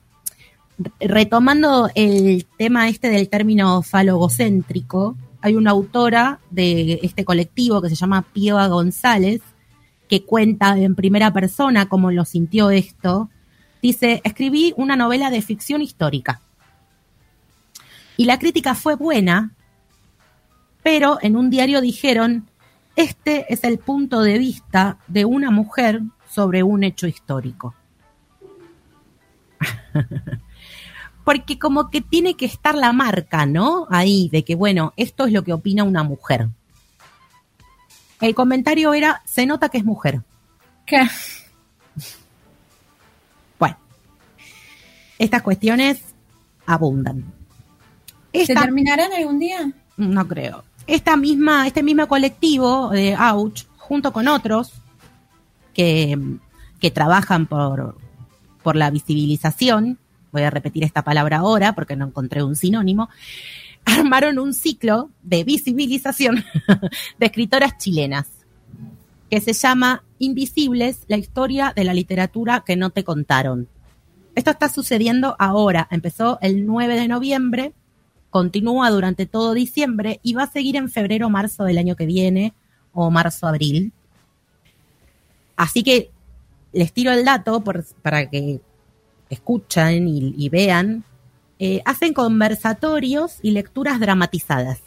Speaker 4: retomando el tema este del término falogocéntrico, hay una autora de este colectivo que se llama Pioa González, que cuenta en primera persona cómo lo sintió esto. Dice, escribí una novela de ficción histórica. Y la crítica fue buena, pero en un diario dijeron, este es el punto de vista de una mujer sobre un hecho histórico. Porque como que tiene que estar la marca, ¿no? Ahí, de que, bueno, esto es lo que opina una mujer. El comentario era, se nota que es mujer.
Speaker 2: ¿Qué?
Speaker 4: Bueno, estas cuestiones abundan.
Speaker 2: ¿Se terminarán algún día?
Speaker 4: no creo. Esta misma, este mismo colectivo de Ouch, junto con otros que, que trabajan por, por la visibilización, voy a repetir esta palabra ahora porque no encontré un sinónimo, armaron un ciclo de visibilización de escritoras chilenas que se llama Invisibles, la historia de la literatura que no te contaron. Esto está sucediendo ahora, empezó el 9 de noviembre, continúa durante todo diciembre y va a seguir en febrero marzo del año que viene o marzo abril. Así que les tiro el dato por- para que escuchen y, y vean. Eh, hacen conversatorios y lecturas dramatizadas.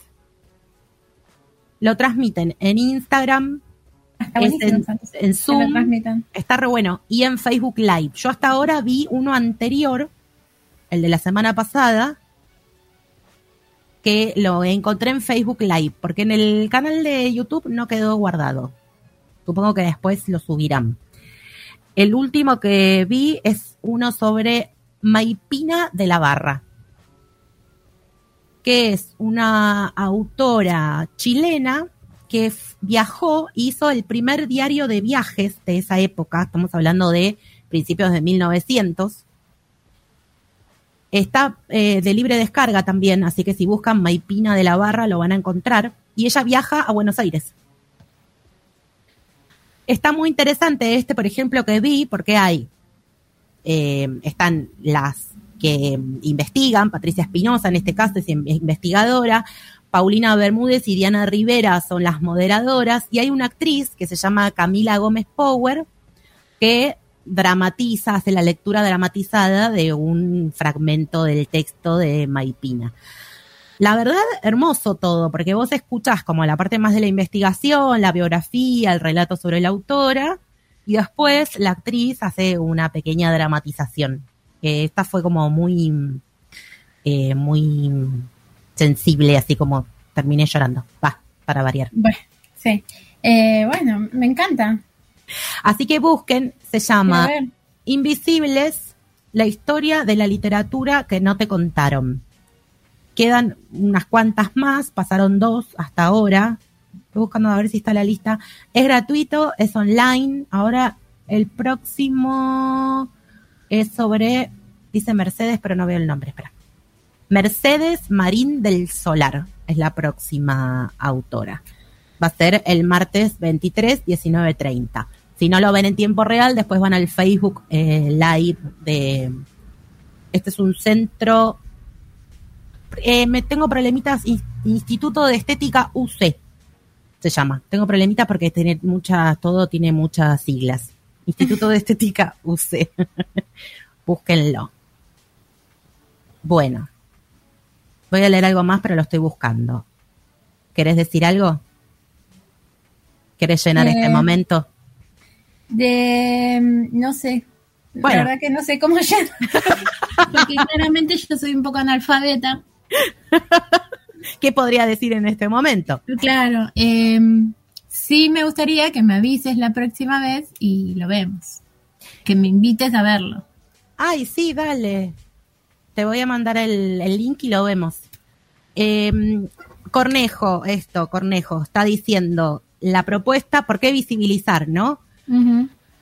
Speaker 4: Lo transmiten en Instagram,
Speaker 2: Está
Speaker 4: es
Speaker 2: buenísimo,
Speaker 4: en, en Zoom. Está re bueno. Y en Facebook Live. Yo hasta ahora vi uno anterior, el de la semana pasada, que lo encontré en Facebook Live, porque en el canal de YouTube no quedó guardado. Supongo que después lo subirán. El último que vi es uno sobre Maipina de la Barra, que es una autora chilena que viajó, hizo el primer diario de viajes de esa época, estamos hablando de principios de 1900. Está eh, de libre descarga también, así que si buscan Maipina de la Barra lo van a encontrar. Y ella viaja a Buenos Aires. Está muy interesante este, por ejemplo, que vi, porque hay, eh, están las que investigan, Patricia Espinosa en este caso es in- investigadora, Paulina Bermúdez y Diana Rivera son las moderadoras, y hay una actriz que se llama Camila Gómez Power, que dramatiza, hace la lectura dramatizada de un fragmento del texto de Maipina. La verdad, hermoso todo, porque vos escuchás como la parte más de la investigación, la biografía, el relato sobre la autora, y después la actriz hace una pequeña dramatización. Esta fue como muy, eh, muy sensible, así como terminé llorando. Va, para variar.
Speaker 2: Bueno, sí. Eh, bueno, me encanta.
Speaker 4: Así que busquen, se llama. Invisibles, la historia de la literatura que no te contaron. Quedan unas cuantas más, pasaron dos hasta ahora. Estoy buscando a ver si está la lista. Es gratuito, es online. Ahora el próximo es sobre, dice Mercedes, pero no veo el nombre, espera. Mercedes Marín del Solar es la próxima autora. Va a ser el martes 23, 19.30. Si no lo ven en tiempo real, después van al Facebook eh, Live de... Este es un centro... eh, me tengo problemitas, in- Instituto de Estética UC se llama. Tengo problemitas porque tiene muchas, todo tiene muchas siglas. Instituto de Estética UC. Búsquenlo. Bueno. Voy a leer algo más, pero lo estoy buscando. ¿Querés decir algo? ¿Querés llenar
Speaker 2: Eh,
Speaker 4: este momento?
Speaker 2: De, mm, no sé.
Speaker 4: Bueno.
Speaker 2: La verdad que no sé cómo llegar. Porque claramente yo soy un poco analfabeta.
Speaker 4: ¿Qué podría decir en este momento?
Speaker 2: Claro. eh, sí me gustaría que me avises la próxima vez y lo vemos. Que me invites a verlo.
Speaker 4: Ay, sí, dale. Te voy a mandar el, el link y lo vemos.
Speaker 6: Eh, Cornejo, esto, Cornejo, está diciendo la propuesta, ¿por qué visibilizar, no?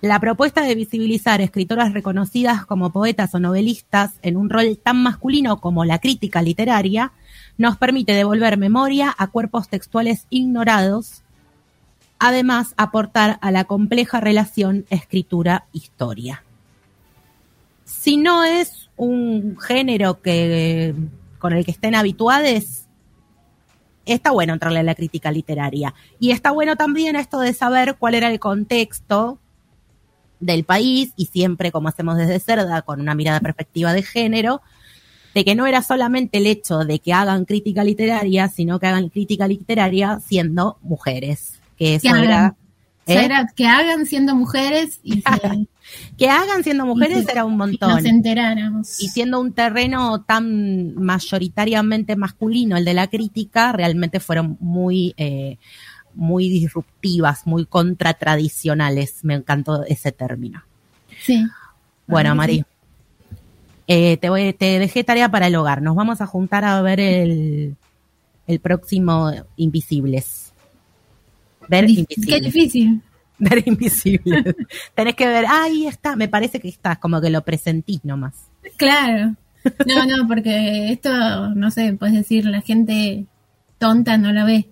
Speaker 6: La propuesta de visibilizar escritoras reconocidas como poetas o novelistas en un rol tan masculino como la crítica literaria nos permite devolver memoria a cuerpos textuales ignorados, además aportar a la compleja relación escritura-historia. Si no es un género que con el que estén habituados, está bueno entrarle a la crítica literaria. Y está bueno también esto de saber cuál era el contexto del país y siempre, como hacemos desde Cerda, con una mirada perspectiva de género, de que no era solamente el hecho de que hagan crítica literaria, sino que hagan crítica literaria siendo mujeres. Que eso
Speaker 2: Que
Speaker 6: era,
Speaker 2: hagan.
Speaker 6: ¿eh?
Speaker 2: era que hagan siendo mujeres y se-
Speaker 6: que hagan siendo mujeres era un montón.
Speaker 2: nos enteráramos.
Speaker 6: Y siendo un terreno tan mayoritariamente masculino, el de la crítica, realmente fueron muy, eh, muy disruptivas, muy contratradicionales. Me encantó ese término.
Speaker 2: Sí.
Speaker 6: Bueno, Mari, eh, te, voy- te dejé tarea para el hogar. Nos vamos a juntar a ver el, el próximo Invisibles. Ver
Speaker 2: Qué difícil.
Speaker 6: Ver Invisibles. Tenés que ver, "Ah, ahí está, me parece que estás, como que lo presentís nomás.
Speaker 2: Claro. No, no, porque esto, no sé, puedes decir, la gente tonta no lo ve.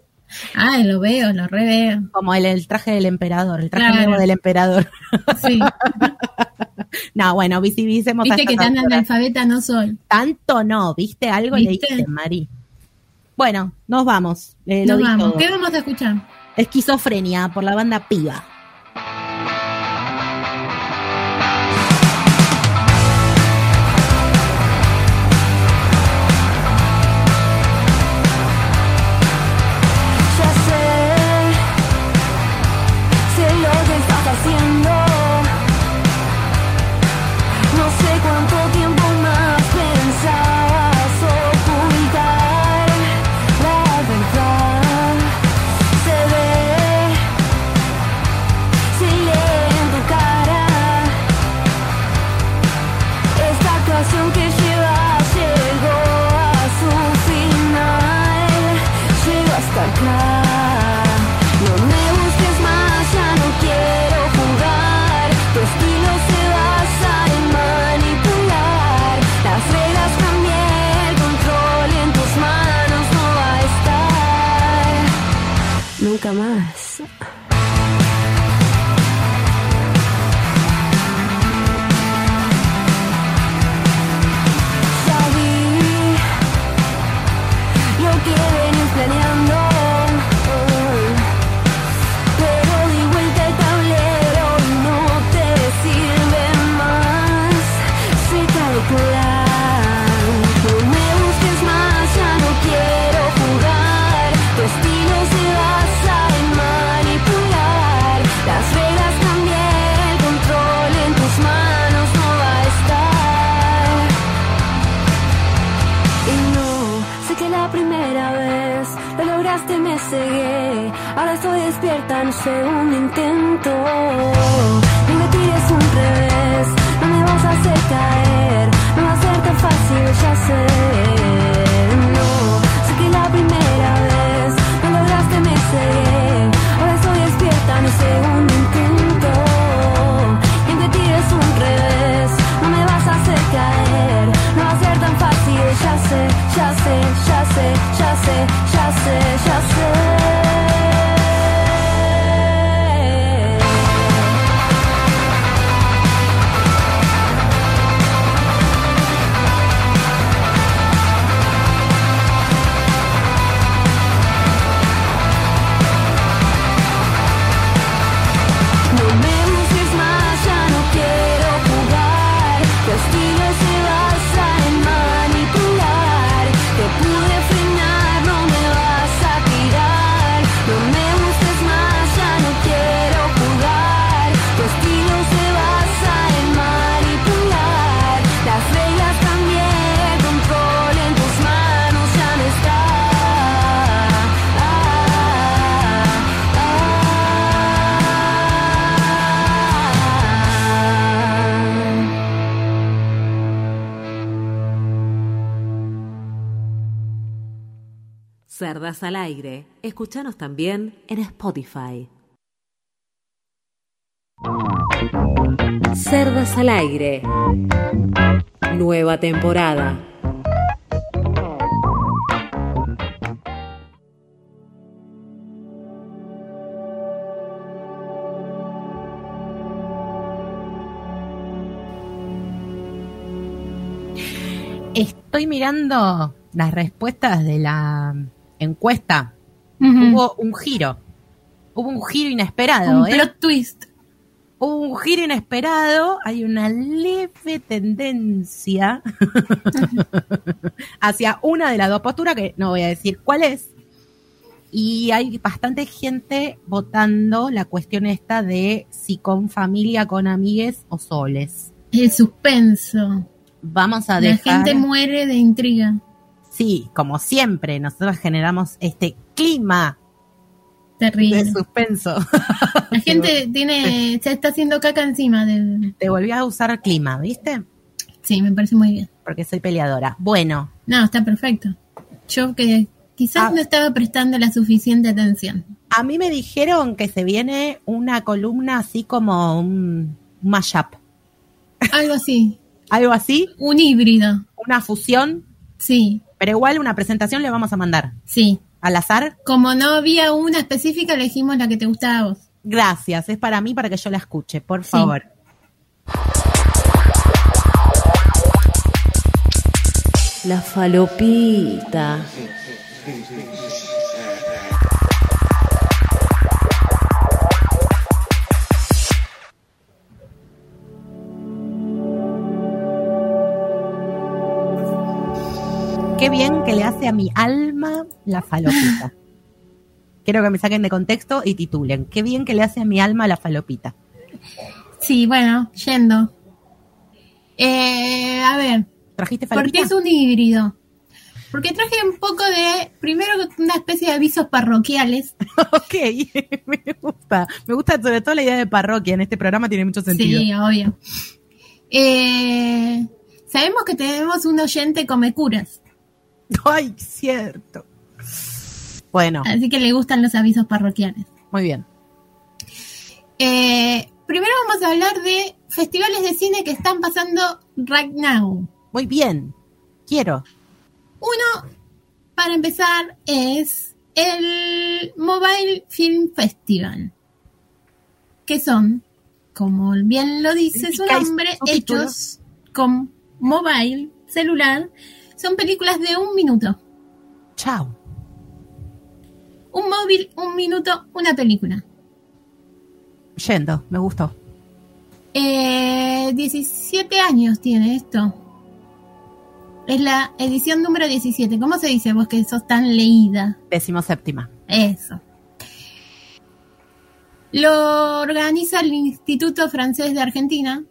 Speaker 2: Ah, lo veo, lo reveo.
Speaker 6: Como el, el traje del emperador, el traje
Speaker 2: Claro.
Speaker 6: nuevo del emperador.
Speaker 2: Sí.
Speaker 6: no, bueno, visibilicemos
Speaker 2: Viste que tan analfabeta no soy.
Speaker 6: Tanto no, ¿viste? Algo
Speaker 2: ¿Viste?
Speaker 6: le dice Mari. Bueno, nos vamos. Eh,
Speaker 2: Nos vamos.
Speaker 6: todo.
Speaker 2: ¿Qué vamos a escuchar?
Speaker 6: Esquizofrenia por la banda Piba.
Speaker 1: Escúchanos también en Spotify. Cerdas al aire. Nueva temporada.
Speaker 4: Estoy mirando las respuestas de la encuesta. Hubo un giro. Hubo un giro inesperado,
Speaker 2: Un
Speaker 4: ¿eh?
Speaker 2: plot twist.
Speaker 4: Hubo un giro inesperado. Hay una leve tendencia hacia una de las dos posturas, que no voy a decir cuál es. Y hay bastante gente votando la cuestión esta de si con familia, con amigues o soles.
Speaker 2: El suspenso.
Speaker 4: Vamos a
Speaker 2: La
Speaker 4: dejar...
Speaker 2: gente muere de intriga.
Speaker 4: Sí, como siempre, nosotros generamos este clima
Speaker 2: Terrible.
Speaker 4: de suspenso.
Speaker 2: La gente tiene, se está haciendo caca encima del.
Speaker 4: Te volví a usar clima, ¿viste?
Speaker 2: Sí, me parece muy bien.
Speaker 4: Porque soy peleadora. Bueno,
Speaker 2: No, está perfecto. Yo que quizás
Speaker 4: Ah.
Speaker 2: no estaba prestando la suficiente atención.
Speaker 4: a mí me dijeron que se viene una columna así como un mashup.
Speaker 2: Algo así.
Speaker 4: Algo así,
Speaker 2: Un híbrido.
Speaker 4: una fusión,
Speaker 2: Sí,
Speaker 4: pero igual una presentación le vamos a mandar.
Speaker 2: sí.
Speaker 4: Al azar,
Speaker 2: Como no había una específica, elegimos la que te gustaba a vos.
Speaker 4: gracias. Es para mí, para que yo la escuche, por
Speaker 2: Sí.
Speaker 4: favor.
Speaker 1: La falopita.
Speaker 4: Qué bien que le hace a mi alma la falopita. Quiero que me saquen de contexto y titulen. Qué bien que le hace a mi alma la falopita.
Speaker 2: Sí, bueno, yendo. Eh, a ver,
Speaker 4: ¿Trajiste
Speaker 2: ¿por qué
Speaker 4: falopita?
Speaker 2: es un híbrido? Porque traje un poco de, primero una especie de avisos parroquiales.
Speaker 4: Ok, me gusta. Me gusta sobre todo la idea de parroquia. En este programa tiene mucho sentido.
Speaker 2: Sí, obvio. Eh, sabemos que tenemos un oyente come curas,
Speaker 4: Ay, cierto. Bueno,
Speaker 2: así que le gustan los avisos parroquiales.
Speaker 4: muy bien.
Speaker 2: Eh, primero vamos a hablar de festivales de cine que están pasando right now.
Speaker 4: Muy bien. Quiero.
Speaker 2: Uno, para empezar, es el Mobile Film Festival. Que son, como bien lo dice su nombre, hechos con mobile, celular. Son películas de un minuto.
Speaker 4: Chao.
Speaker 2: Un móvil, un minuto, una película.
Speaker 4: Yendo, me gustó.
Speaker 2: Eh, 17 años tiene esto. Es la edición número 17. ¿Cómo se dice vos que sos tan leída?
Speaker 4: Décimo séptima.
Speaker 2: Eso. Lo organiza el Instituto Francés de Argentina.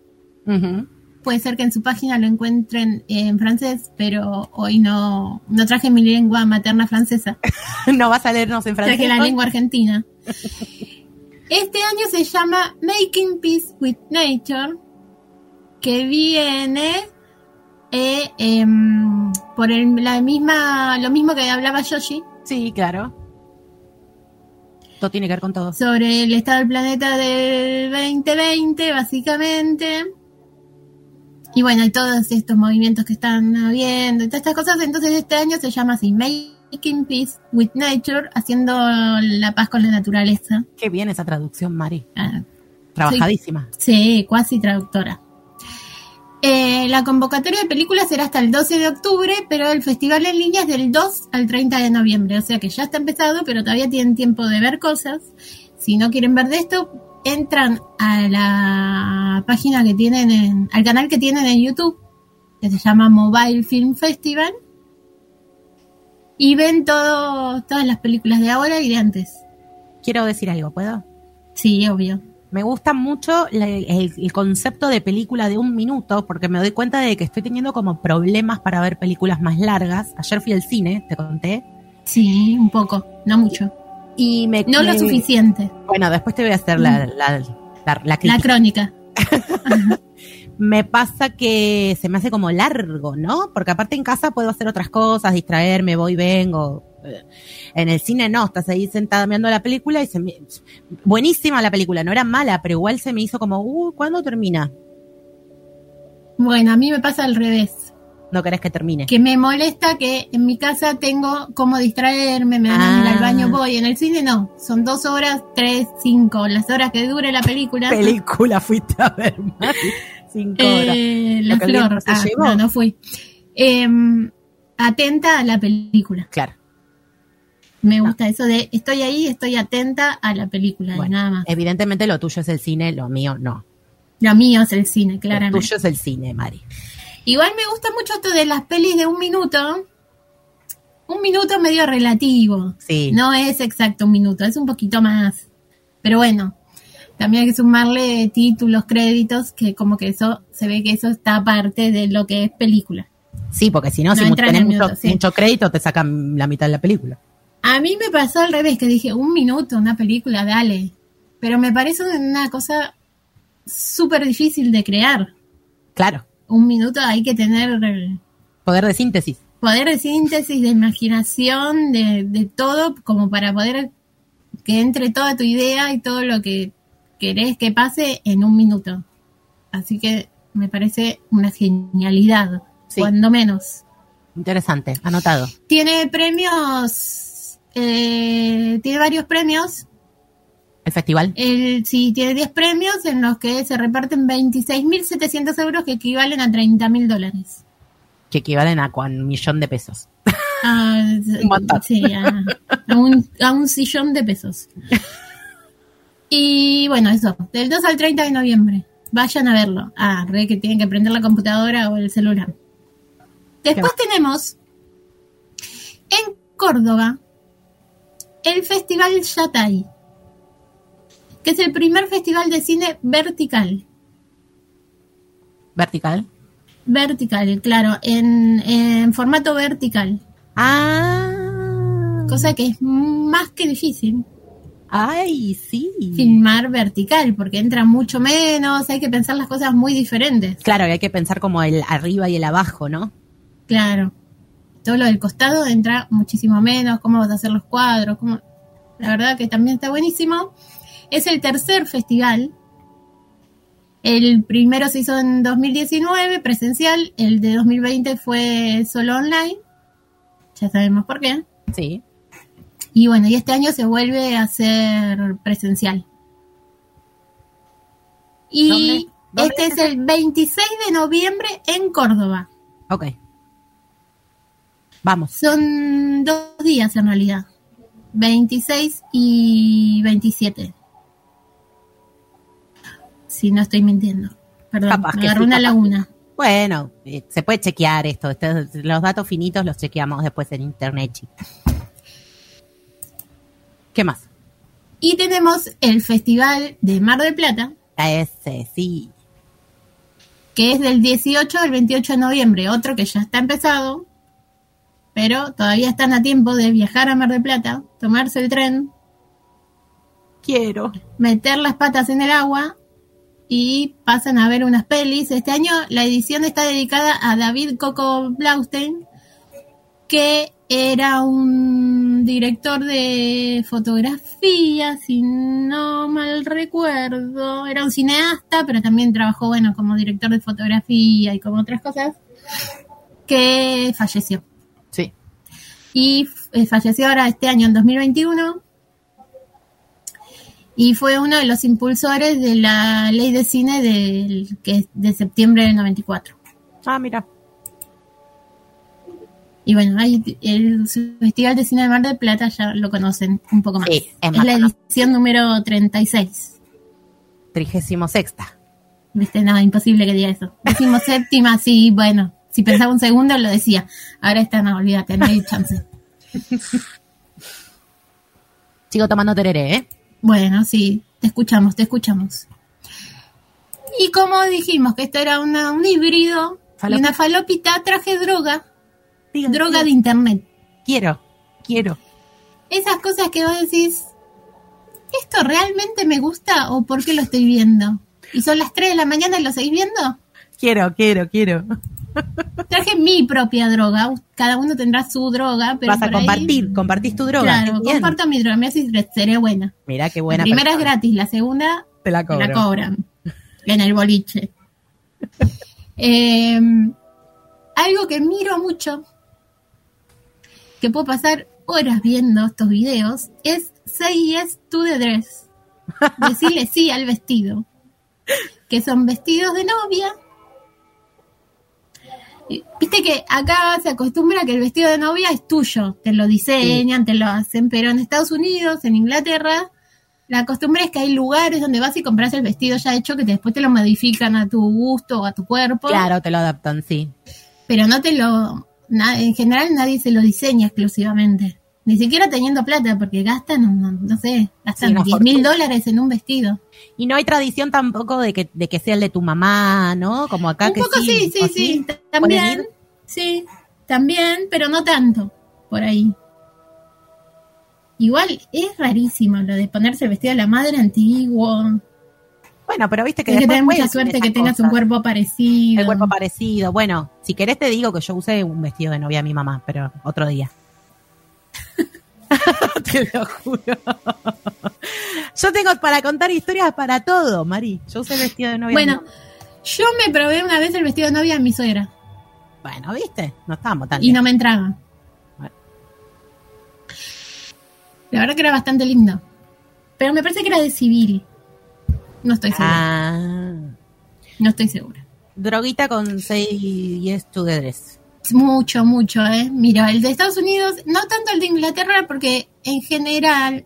Speaker 4: Ujú.
Speaker 2: Puede ser que en su página lo encuentren en francés, pero hoy no, no traje mi lengua materna francesa.
Speaker 4: no vas a leernos en francés.
Speaker 2: Traje la lengua argentina. Este año se llama Making Peace with Nature, que viene eh, em, por el- la misma, lo mismo que hablaba Yoshi,
Speaker 4: Sí, claro. Todo tiene que ver con todo.
Speaker 2: sobre el estado del planeta del 2020, básicamente. Y bueno, hay todos estos movimientos que están habiendo y todas estas cosas. Entonces este año se llama así, Making Peace with Nature, haciendo la paz con la naturaleza.
Speaker 4: Qué bien esa traducción, Mari.
Speaker 2: Ah,
Speaker 4: Trabajadísima.
Speaker 2: Sí, cuasi traductora. Eh, la convocatoria de películas será hasta el 12 de octubre, pero el festival en línea es del 2 al 30 de noviembre. O sea que ya está empezado, pero todavía tienen tiempo de ver cosas. Si no quieren ver de esto, entran a la página que tienen en, al canal que tienen en YouTube, que se llama Mobile Film Festival, y ven todo, todas las películas de ahora y de antes.
Speaker 4: Quiero decir algo, ¿puedo?
Speaker 2: Sí, obvio.
Speaker 4: Me gusta mucho el, el concepto de película de un minuto, porque me doy cuenta de que estoy teniendo como problemas para ver películas más largas. Ayer fui al cine, te conté,
Speaker 2: Sí, un poco, no mucho.
Speaker 4: Y me...
Speaker 2: No lo suficiente.
Speaker 4: Bueno, después te voy a hacer la, la, la, la
Speaker 2: crónica.
Speaker 4: me pasa que se me hace como largo, ¿no? Porque aparte en casa puedo hacer otras cosas, distraerme, voy, vengo. En el cine no, estás ahí sentada mirando la película y se me... Buenísima la película, no era mala, pero igual se me hizo como, uh, ¿cuándo termina?
Speaker 2: Bueno, a mí me pasa al revés.
Speaker 4: No querés que termine.
Speaker 2: Que me molesta que en mi casa tengo cómo distraerme, me dan a ir
Speaker 4: Ah.
Speaker 2: al baño, voy. En el cine no. Son dos horas, tres, cinco, las horas que dure la película.
Speaker 4: película fuiste a ver, Mari? Cinco horas.
Speaker 2: Eh,
Speaker 4: Lo
Speaker 2: la flor.
Speaker 4: se
Speaker 2: Ah,
Speaker 4: llevó.
Speaker 2: no, no fui. Em, atenta a la película.
Speaker 4: Claro.
Speaker 2: Me gusta eso de estoy ahí, estoy atenta a la película, y
Speaker 4: Bueno,
Speaker 2: nada más.
Speaker 4: Evidentemente lo tuyo es el cine, lo mío no.
Speaker 2: Lo mío es el cine,
Speaker 4: Lo
Speaker 2: claramente.
Speaker 4: tuyo es el cine, Mari.
Speaker 2: Igual me gusta mucho esto de las pelis de un minuto. Un minuto medio relativo.
Speaker 4: Sí.
Speaker 2: No es exacto un minuto, es un poquito más. Pero bueno, también hay que sumarle títulos, créditos, que como que eso, se ve que eso está aparte de lo que es película.
Speaker 4: Sí, porque si no,
Speaker 2: No
Speaker 4: si tenés mucho,
Speaker 2: minuto, sí.
Speaker 4: mucho crédito, te sacan la mitad de la película.
Speaker 2: A mí me pasó al revés, que dije, un minuto, una película, dale. Pero me parece una cosa súper difícil de crear.
Speaker 4: Claro.
Speaker 2: Un minuto hay que tener
Speaker 4: Poder de síntesis.
Speaker 2: poder de síntesis, de imaginación, de, de todo, como para poder que entre toda tu idea y todo lo que querés que pase en un minuto. Así que me parece una genialidad,
Speaker 4: Sí.
Speaker 2: cuando menos.
Speaker 4: Interesante. Anotado.
Speaker 2: Tiene premios, eh, tiene varios premios.
Speaker 4: El festival.
Speaker 2: El, sí, tiene 10 premios en los que se reparten 26.700 euros que equivalen a 30.000 dólares.
Speaker 4: Que equivalen a un millón de pesos.
Speaker 2: Ah,
Speaker 4: Un
Speaker 2: sí, a, a un, a un sillón de pesos. Y bueno, eso, del 2 al 30 de noviembre. Vayan a verlo. Ah, re que tienen que prender la computadora o el celular. Después tenemos en Córdoba el Festival Yatay, que es el primer festival de cine vertical.
Speaker 4: Vertical.
Speaker 2: Vertical, claro, en, en formato vertical.
Speaker 4: Ah.
Speaker 2: Cosa que es más que difícil
Speaker 4: Ay, sí.
Speaker 2: filmar vertical, porque entra mucho menos, hay que pensar las cosas muy diferentes.
Speaker 4: Claro, y hay que pensar como el arriba y el abajo, ¿no?
Speaker 2: Claro. Todo lo del costado entra muchísimo menos, cómo vas a hacer los cuadros, cómo... la verdad que también está buenísimo. Es el tercer festival. El primero se hizo en 2019, presencial, el de 2020 fue solo online. Ya sabemos por qué.
Speaker 4: Sí.
Speaker 2: Y bueno, y este año se vuelve a hacer presencial. Y
Speaker 4: ¿Dónde- dónde
Speaker 2: este
Speaker 4: es
Speaker 2: es el 26 de noviembre en Córdoba.
Speaker 4: Ok. Vamos.
Speaker 2: Son dos días en realidad. 26 y 27. Si no estoy mintiendo. Perdón,
Speaker 4: Capaz
Speaker 2: me
Speaker 4: que
Speaker 2: agarró
Speaker 4: sí,
Speaker 2: una laguna.
Speaker 4: Bueno, eh, se puede chequear esto. Estos- los datos finitos los chequeamos después en internet. ¿Qué más?
Speaker 2: Y tenemos el Festival de Mar del Plata,
Speaker 4: Ese, sí.
Speaker 2: que es del 18 al 28 de noviembre. Otro que ya está empezado, pero todavía están a tiempo de viajar a Mar del Plata, tomarse el tren,
Speaker 4: Quiero.
Speaker 2: meter las patas en el agua y pasan a ver unas pelis. Este año la edición está dedicada a David Coco Blaustein, que era un director de fotografía, si no mal recuerdo. Era un cineasta, pero también trabajó, bueno, como director de fotografía y como otras cosas, que falleció.
Speaker 4: Sí.
Speaker 2: Y eh, falleció ahora este año, en 2021. Y fue uno de los impulsores de la ley de cine del, que es de septiembre del 94.
Speaker 4: Ah, mira.
Speaker 2: Y bueno, hay el Festival de Cine de Mar del Plata ya lo conocen un poco más.
Speaker 4: Sí, es
Speaker 2: es la edición número 36.
Speaker 4: Trigésimo sexta.
Speaker 2: Viste, nada, imposible que diga eso. Decimos séptima, sí, bueno. Si pensaba un segundo lo decía. Ahora está, no, olvídate, no hay chance.
Speaker 4: Sigo tomando tereré, ¿eh?
Speaker 2: Bueno, sí, te escuchamos, te escuchamos. Y como dijimos que esto era una- un híbrido
Speaker 4: Falopita.
Speaker 2: una falopita, traje droga, droga de internet.
Speaker 4: Quiero, quiero.
Speaker 2: Esas cosas que vos decís, ¿esto realmente me gusta o por qué lo estoy viendo? ¿Y son las 3 de la mañana y lo seguís viendo?
Speaker 4: Quiero, quiero, quiero.
Speaker 2: Traje mi propia droga. Cada uno tendrá su droga, pero
Speaker 4: Vas a
Speaker 2: ahí-
Speaker 4: compartir, compartís tu droga.
Speaker 2: Claro,
Speaker 4: bien.
Speaker 2: comparto mi droga. Me hace seré buena.
Speaker 4: Mirá qué buena
Speaker 2: la primera
Speaker 4: persona.
Speaker 2: es gratis, la segunda
Speaker 4: Te la cobro.
Speaker 2: la cobran en el boliche. Eh, algo que miro mucho, que puedo pasar horas viendo estos videos, es Say Yes to the Dress. Decirle sí al vestido. Que son vestidos de novia. Viste que acá se acostumbra que el vestido de novia es tuyo, te lo diseñan, te lo hacen, pero en Estados Unidos, en Inglaterra, la costumbre es que hay lugares donde vas y compras el vestido ya hecho que después te lo modifican a tu gusto o a tu cuerpo.
Speaker 4: Claro, te lo adaptan, sí.
Speaker 2: Pero no te lo. en general nadie se lo diseña exclusivamente. Ni siquiera teniendo plata, porque gastan, no, no sé, gastan
Speaker 4: Sí, una
Speaker 2: 10 mil dólares en un vestido.
Speaker 4: Y no hay tradición tampoco de que, de que sea el de tu mamá, ¿no? Como acá
Speaker 2: un
Speaker 4: que
Speaker 2: poco sí, sí,
Speaker 4: ¿o
Speaker 2: sí,
Speaker 4: ¿Pueden
Speaker 2: también. Sí, también, pero no tanto por ahí. Igual es rarísimo lo de ponerse el vestido de la madre antiguo.
Speaker 4: Bueno, pero viste que
Speaker 2: Hay que tener mucha suerte que tengas un cuerpo parecido.
Speaker 4: El cuerpo parecido. Bueno, si querés te digo que yo usé un vestido de novia de mi mamá, pero otro día. te lo juro. Yo tengo para contar historias para todo, Mari. Yo usé el vestido de novia.
Speaker 2: Bueno, yo me probé una vez el vestido de novia de mi suegra
Speaker 4: bueno, ¿viste? No estábamos tan
Speaker 2: y no me entraba.
Speaker 4: Bueno.
Speaker 2: La verdad que era bastante lindo. Pero me parece que era de civil. No estoy segura.
Speaker 4: Ah,
Speaker 2: No estoy segura.
Speaker 4: droguita con 6 yes to the dress.
Speaker 2: Mucho, mucho, ¿eh? Mira, el de Estados Unidos, no tanto el de Inglaterra, porque en general,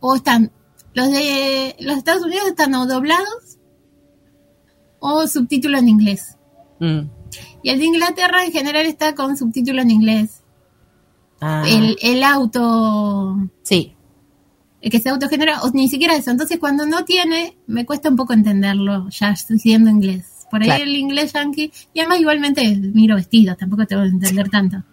Speaker 2: o están, los de los Estados Unidos están o doblados o subtítulos en inglés.
Speaker 4: Mm.
Speaker 2: Y el de Inglaterra en general está con subtítulo en inglés.
Speaker 4: Ah,
Speaker 2: El, el auto,
Speaker 4: sí,
Speaker 2: el que se autogenera, o ni siquiera eso. Entonces cuando no tiene, me cuesta un poco entenderlo, ya estoy siendo inglés. Por ahí
Speaker 4: Claro.
Speaker 2: el inglés yankee, y además igualmente miro vestidos, tampoco te voy a entender tanto.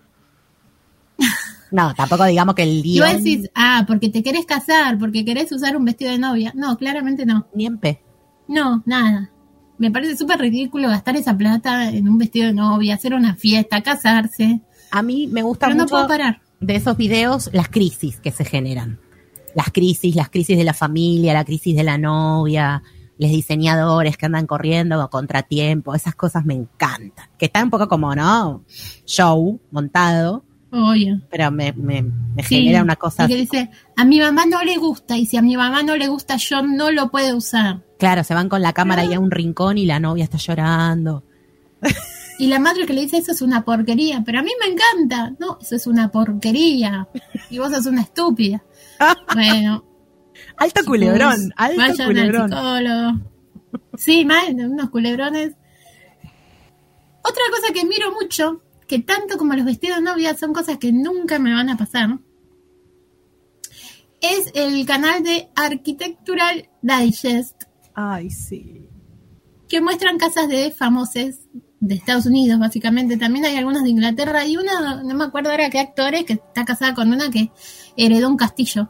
Speaker 4: no, tampoco digamos que el
Speaker 2: Y guion decís, ah, porque te querés casar, porque querés usar un vestido de novia. No, claramente no.
Speaker 4: ni en pe.
Speaker 2: No, nada. Me parece súper ridículo gastar esa plata en un vestido de novia, hacer una fiesta, casarse.
Speaker 4: A mí me gusta
Speaker 2: Pero no
Speaker 4: mucho
Speaker 2: puedo parar.
Speaker 4: de esos videos las crisis que se generan. Las crisis, las crisis de la familia, la crisis de la novia, los diseñadores que andan corriendo a contratiempo, esas cosas me encantan. Que está un poco como, ¿no? Show montado,
Speaker 2: Oye.
Speaker 4: pero me, me, me
Speaker 2: Sí,
Speaker 4: genera una cosa.
Speaker 2: y que dice, a mi mamá no le gusta, y si a mi mamá no le gusta, yo no lo puedo usar.
Speaker 4: Claro, se van con la cámara ahí a un rincón y la novia está llorando.
Speaker 2: Y la madre que le dice, eso es una porquería, pero a mí me encanta. No, eso es una porquería. Y vos sos una estúpida. Bueno,
Speaker 4: Alto culebrón, alto
Speaker 2: vayan
Speaker 4: culebrón.
Speaker 2: al. Sí, mal, unos culebrones. Otra cosa que miro mucho, que tanto como los vestidos de novia son cosas que nunca me van a pasar, es el canal de Architectural Digest,
Speaker 4: Ay, sí.
Speaker 2: que muestran casas de famosos de Estados Unidos, básicamente. También hay algunas de Inglaterra y una, no me acuerdo ahora qué actores, que está casada con una que heredó un castillo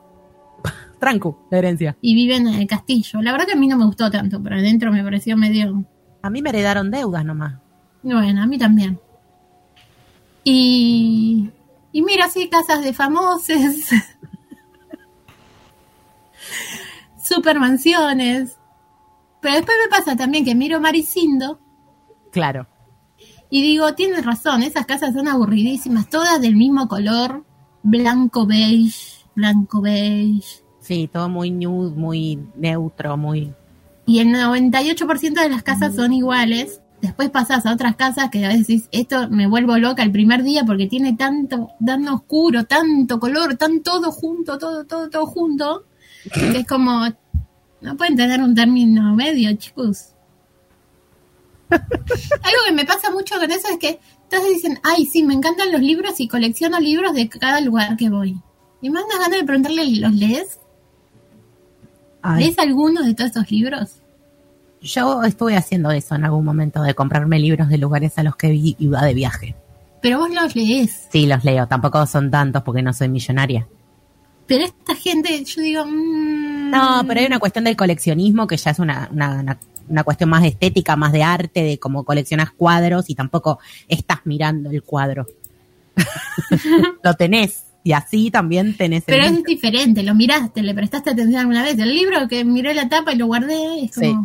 Speaker 4: Tranco, la herencia.
Speaker 2: y vive en el castillo. La verdad que a mí no me gustó tanto, pero adentro me pareció medio...
Speaker 4: A mí me heredaron deudas nomás.
Speaker 2: Bueno, a mí también. Y, y mira, así casas de famosos, super mansiones. Pero después me pasa también que miro Maricindo
Speaker 4: Claro.
Speaker 2: y digo, tienes razón, esas casas son aburridísimas, todas del mismo color, blanco beige, blanco beige.
Speaker 4: Sí, todo muy nude, muy neutro, muy...
Speaker 2: Y el 98% de las casas son iguales. Después pasas a otras casas que a veces decís, esto me vuelvo loca el primer día porque tiene tanto, tan oscuro, tanto color, tan todo junto, todo, todo, todo junto, que es como, no pueden tener un término medio, chicos. Algo que me pasa mucho con eso es que todos dicen, ay, sí, me encantan los libros y colecciono libros de cada lugar que voy. Y me dan ganas de preguntarle, ¿los lees?
Speaker 4: Ay,
Speaker 2: ¿Lees alguno de todos esos libros?
Speaker 4: Yo estuve haciendo eso en algún momento, de comprarme libros de lugares a los que vi- iba de viaje.
Speaker 2: Pero vos los lees.
Speaker 4: Sí, los leo, tampoco son tantos porque no soy millonaria.
Speaker 2: Pero esta gente, yo digo, mm,
Speaker 4: No, pero hay una cuestión del coleccionismo que ya es una, una, una- una cuestión más estética, más de arte, de cómo coleccionas cuadros y tampoco estás mirando el cuadro. Lo tenés. Y así también tenés el
Speaker 2: Pero es
Speaker 4: libro.
Speaker 2: diferente, lo miraste, le prestaste atención alguna vez. El libro que miré la tapa y lo guardé, es como.
Speaker 4: Sí.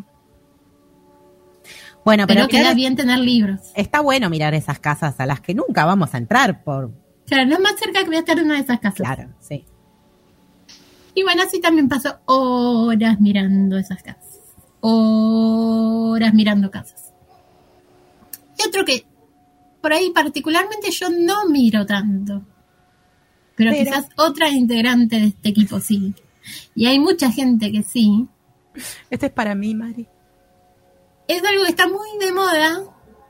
Speaker 4: Bueno, pero,
Speaker 2: pero queda bien tener libros.
Speaker 4: está bueno mirar esas casas a las que nunca vamos a entrar por...
Speaker 2: Claro, lo más cerca que voy a estar de una de esas casas.
Speaker 4: Claro, sí.
Speaker 2: Y bueno, así también paso horas mirando esas casas. Horas mirando casas. Y otro que por ahí particularmente yo no miro tanto. Pero,
Speaker 4: Pero-
Speaker 2: quizás otra integrante de este equipo sí. Y hay mucha gente que sí.
Speaker 4: Este es para mí, Mari.
Speaker 2: Es algo que está muy de moda,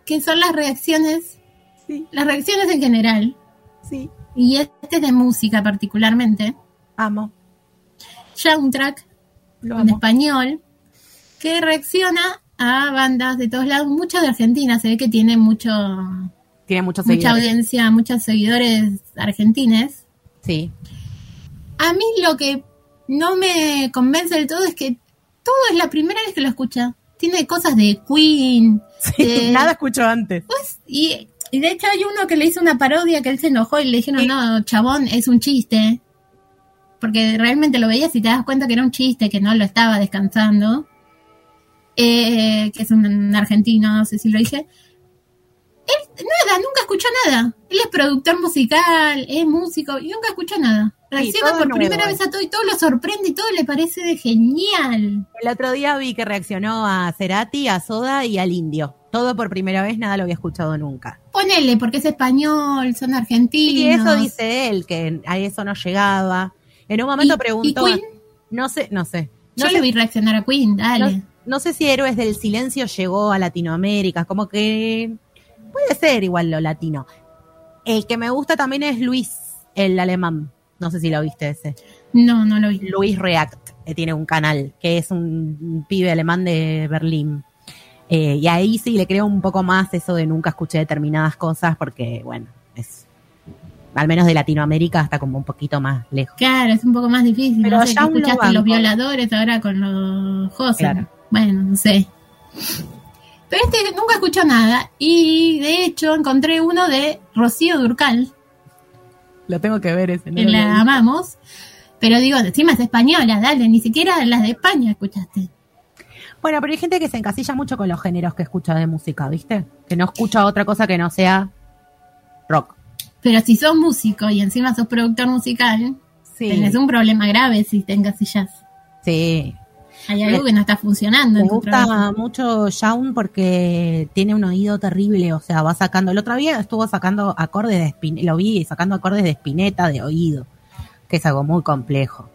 Speaker 2: que son las reacciones,
Speaker 4: Sí,
Speaker 2: las reacciones en general.
Speaker 4: sí.
Speaker 2: Y este es de música particularmente.
Speaker 4: Amo.
Speaker 2: Soundtrack
Speaker 4: Lo
Speaker 2: en español que reacciona a bandas de todos lados, muchas de Argentina, se ve que tiene mucho
Speaker 4: Tiene
Speaker 2: mucha
Speaker 4: seguidores.
Speaker 2: audiencia, muchos seguidores argentines.
Speaker 4: Sí.
Speaker 2: A mí lo que no me convence del todo es que todo es la primera vez que lo escucha. Tiene cosas de Queen,
Speaker 4: Sí,
Speaker 2: de-
Speaker 4: Nada escucho antes.
Speaker 2: pues, y, y de hecho hay uno que le hizo una parodia que él se enojó y le dijeron, no, chabón, es un chiste. Porque realmente lo veías y te das cuenta que era un chiste, que no lo estaba descansando. Eh, que es un argentino, no sé si lo dije. Él, nada, nunca escuchó nada. Él es productor musical, es músico y nunca escuchó nada. Reacciona por
Speaker 4: nuevo.
Speaker 2: primera vez a todo y todo lo sorprende y todo le parece de genial.
Speaker 4: El otro día vi que reaccionó a Cerati, a Soda y al Indio. Todo por primera vez, nada lo había escuchado nunca.
Speaker 2: Ponele, porque es español, son argentinos.
Speaker 4: Y eso dice él, que a eso no llegaba. En un momento
Speaker 2: ¿Y-
Speaker 4: preguntó.
Speaker 2: y Queen?
Speaker 4: No sé, no sé. No
Speaker 2: Yo
Speaker 4: sé,
Speaker 2: lo vi reaccionar a Queen, dale.
Speaker 4: no, no sé si Héroes del Silencio llegó a Latinoamérica, como que puede ser igual lo latino. El que me gusta también es Luis, el alemán. No sé si lo viste ese.
Speaker 2: No, no lo vi.
Speaker 4: Luis React, tiene un canal, que es un pibe alemán de Berlín. Eh, y ahí sí le creo un poco más eso de nunca escuché determinadas cosas, porque, bueno, es. Al menos de Latinoamérica está como un poquito más lejos.
Speaker 2: Claro, es un poco más difícil.
Speaker 4: Pero
Speaker 2: no sé,
Speaker 4: ya
Speaker 2: ¿qué
Speaker 4: uno
Speaker 2: escuchaste los violadores ahora con los José.
Speaker 4: Claro.
Speaker 2: Bueno, no sé. Pero este nunca escuchó nada. Y de hecho encontré uno de Rocío Durcal,
Speaker 4: Lo tengo que ver ese.
Speaker 2: que la amamos. Pero digo, encima es española, dale, ni siquiera las de España escuchaste.
Speaker 4: Bueno, pero hay gente que se encasilla mucho con los géneros que escucha de música, ¿viste? Que no escucha otra cosa que no sea rock.
Speaker 2: Pero si sos músico y encima sos productor musical,
Speaker 4: Sí.
Speaker 2: tenés un problema grave si te encasillas.
Speaker 4: Sí.
Speaker 2: Hay algo que no está funcionando
Speaker 4: Me
Speaker 2: en
Speaker 4: gusta
Speaker 2: trabajo.
Speaker 4: mucho Shaun porque tiene un oído terrible, o sea, va sacando, el otro día estuvo sacando acordes de Spinetta, lo vi sacando acordes de Spinetta de oído, que es algo muy complejo.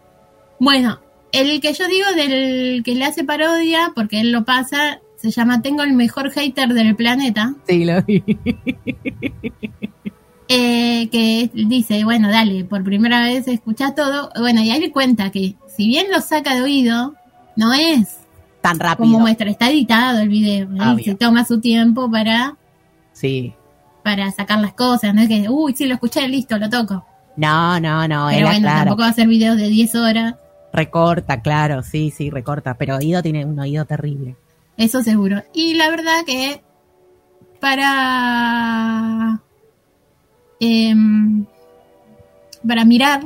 Speaker 2: Bueno, el que yo digo del que le hace parodia, porque él lo pasa, se llama Tengo el mejor hater del planeta,
Speaker 4: Sí, lo vi.
Speaker 2: eh, que dice, bueno, dale, por primera vez escuchás todo. Bueno, y ahí le cuenta que si bien lo saca de oído, no es
Speaker 4: Tan rápido.
Speaker 2: como muestra, está editado el video.
Speaker 4: Obvio.
Speaker 2: se toma su tiempo para,
Speaker 4: Sí.
Speaker 2: para sacar las cosas, no es que, uy, sí, lo escuché, listo, lo toco.
Speaker 4: No, no, no,
Speaker 2: Pero bueno,
Speaker 4: aclara.
Speaker 2: tampoco va a hacer videos de 10 horas,
Speaker 4: Recorta, claro, sí, sí, recorta, pero oído tiene un oído terrible.
Speaker 2: eso seguro. Y la verdad que para em, para mirar,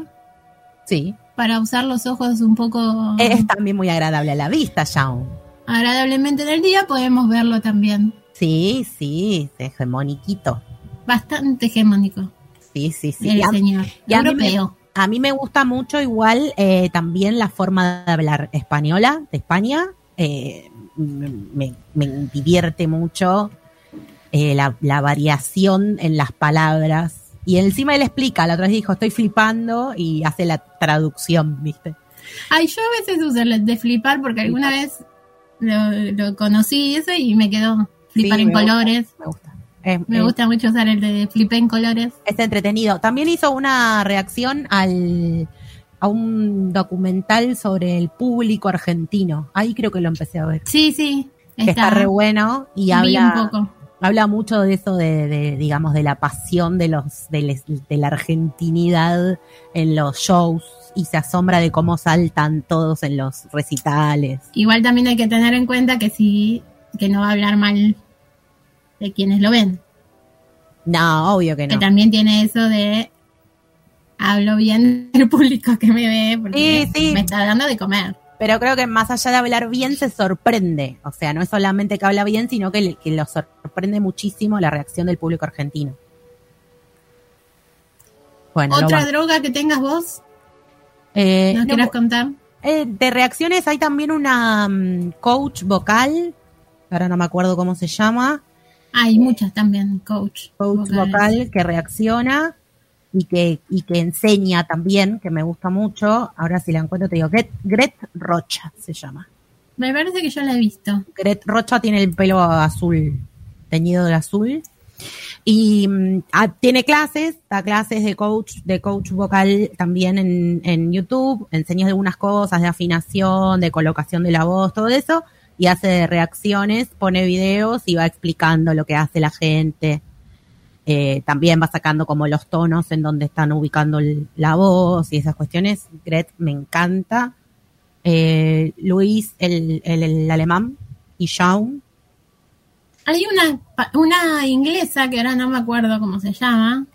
Speaker 4: Sí.
Speaker 2: Para usar los ojos un poco
Speaker 4: Es también muy agradable a la vista, Shaun.
Speaker 2: agradablemente en el día, podemos verlo también.
Speaker 4: Sí, sí, es hegemoniquito.
Speaker 2: Bastante hegemónico
Speaker 4: Sí, sí, sí.
Speaker 2: el
Speaker 4: Y a-
Speaker 2: señor.
Speaker 4: y a mí me-
Speaker 2: Europeo.
Speaker 4: A mí me gusta mucho igual eh, también la forma de hablar española de España. eh, me, me divierte mucho eh, la, la variación en las palabras. Y encima él explica, la otra vez dijo, estoy flipando y hace la traducción, ¿viste?
Speaker 2: Ay, yo a veces uso el de flipar porque alguna vez lo, lo conocí eso y me quedó flipar
Speaker 4: Sí,
Speaker 2: en
Speaker 4: me gusta,
Speaker 2: colores.
Speaker 4: me gusta. Es,
Speaker 2: Me
Speaker 4: es-
Speaker 2: gusta mucho usar el de flipé en colores.
Speaker 4: es entretenido. También hizo una reacción al, a un documental sobre el público argentino. Ahí creo que lo empecé a ver.
Speaker 2: Sí, sí.
Speaker 4: Que está re bueno y habla...
Speaker 2: un poco.
Speaker 4: Habla mucho de eso de, de, digamos, de la pasión de los, de, les- de la argentinidad en los shows y se asombra de cómo saltan todos en los recitales.
Speaker 2: Igual también hay que tener en cuenta que sí, que no va a hablar mal de quienes lo ven.
Speaker 4: No, obvio que
Speaker 2: Que
Speaker 4: no.
Speaker 2: también tiene eso de hablo bien del público que me ve porque
Speaker 4: Sí, sí.
Speaker 2: me está dando de comer.
Speaker 4: Pero creo que más allá de hablar bien se sorprende. O sea, no es solamente que habla bien, sino que, que lo sorprende muchísimo la reacción del público argentino. Bueno,
Speaker 2: Otra droga que tengas vos,
Speaker 4: Eh,
Speaker 2: ¿nos
Speaker 4: no,
Speaker 2: quieras contar?
Speaker 4: eh, de reacciones hay también una mm, coach vocal, ahora no me acuerdo cómo se llama,
Speaker 2: Hay muchas también, coach.
Speaker 4: coach
Speaker 2: vocales.
Speaker 4: vocal que reacciona y que, y que enseña también, que me gusta mucho. Ahora si la encuentro te digo, Gret, Gret Rocha se llama.
Speaker 2: Me parece que yo la he visto.
Speaker 4: Gret Rocha tiene el pelo azul, teñido de azul. Y mm, ah, tiene clases, da clases de coach, de coach vocal también en, en YouTube, enseña algunas cosas de afinación, de colocación de la voz, todo eso, y hace reacciones, pone videos y va explicando lo que hace la gente. Eh, también va sacando como los tonos en donde están ubicando el- la voz y esas cuestiones. Gret me encanta. Eh, Luis, el, el, el alemán, y Shaun,
Speaker 2: Hay una, una inglesa que ahora no me acuerdo cómo se llama,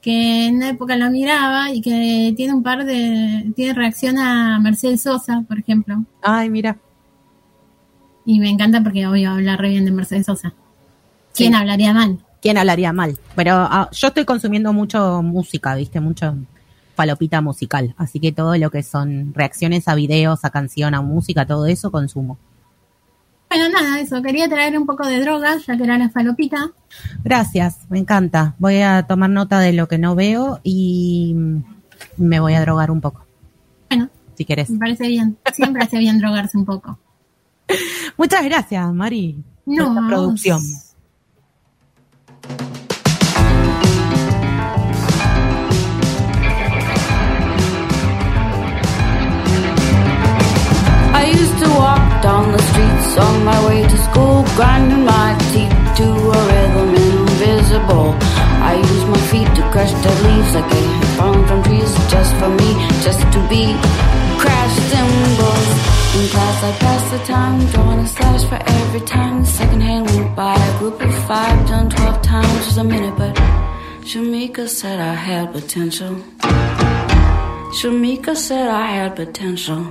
Speaker 2: que en una época lo miraba y que tiene un par de. tiene reacción a Mercedes Sosa, por ejemplo.
Speaker 4: Ay, mira.
Speaker 2: Y me encanta porque obvio habla re bien de Mercedes Sosa. ¿Quién
Speaker 4: Sí.
Speaker 2: hablaría mal?
Speaker 4: ¿Quién hablaría mal? Pero ah, yo estoy consumiendo mucho música, ¿viste? Mucho falopita musical. Así que todo lo que son reacciones a videos, a canción, a música, todo eso consumo.
Speaker 2: Bueno, nada, eso. Quería traer un poco de drogas, ya que era la falopita.
Speaker 4: Gracias, me encanta. Voy a tomar nota de lo que no veo y me voy a drogar un poco,
Speaker 2: Bueno,
Speaker 4: si querés.
Speaker 2: me parece bien. Siempre hace bien drogarse un poco.
Speaker 4: Muchas gracias, Mari. por
Speaker 2: No,
Speaker 4: esta
Speaker 2: a vos.
Speaker 4: producción.
Speaker 6: Used to walk down the streets on my way to school, grinding my teeth to a rhythm invisible. I used my feet to crush dead leaves like had fallen from trees just for me, just to be crash cymbals. In class, I passed the time, drawing a slash for every time the second hand went by. A group of five done twelve times was a minute, but Shamika said I had potential. Shamika said I had potential.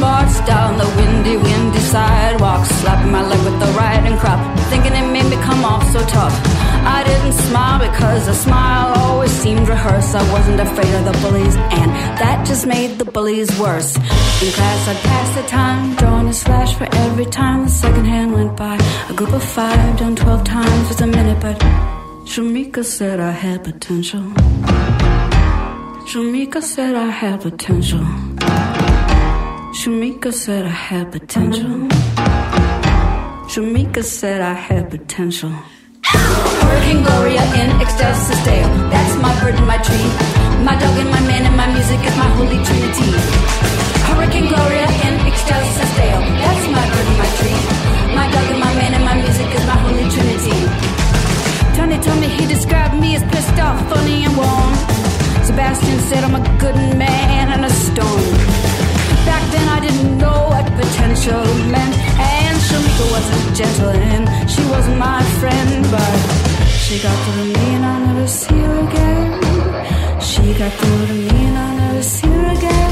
Speaker 6: I used march down the windy, windy sidewalk, slapping my leg with the riding crop, thinking it made me come off so tough. I didn't smile because a smile always seemed rehearsed. I wasn't afraid of the bullies, and that just made the bullies worse. In class, I'd pass the time, drawing a slash for every time the second hand went by. A group of five done twelve times was a minute, but Shamika said I had potential. Shamika said I had potential. Shamika said I had potential. Shamika said I had potential. Hurricane Gloria in excelsis Deo. That's my bird and my tree. My dog and my man and my music is my holy trinity. Hurricane Gloria in excelsis Deo. That's my bird and my tree. My dog and my man and my music is my holy trinity. Tony told me he described me as pissed off, funny and warm. Sebastian said I'm a good man and a storm. Then I didn't know what potential meant, and Shamika wasn't gentle and she wasn't my friend, but she got through to me and I'll never see her again. She got through to me and I'll never see her again.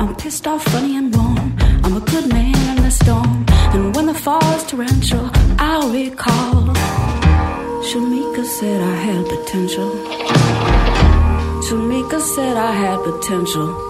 Speaker 6: I'm pissed off, funny and warm. I'm a good man in the storm, and when the fall is torrential, I'll recall. Shamika said I had potential. Shamika said I had potential.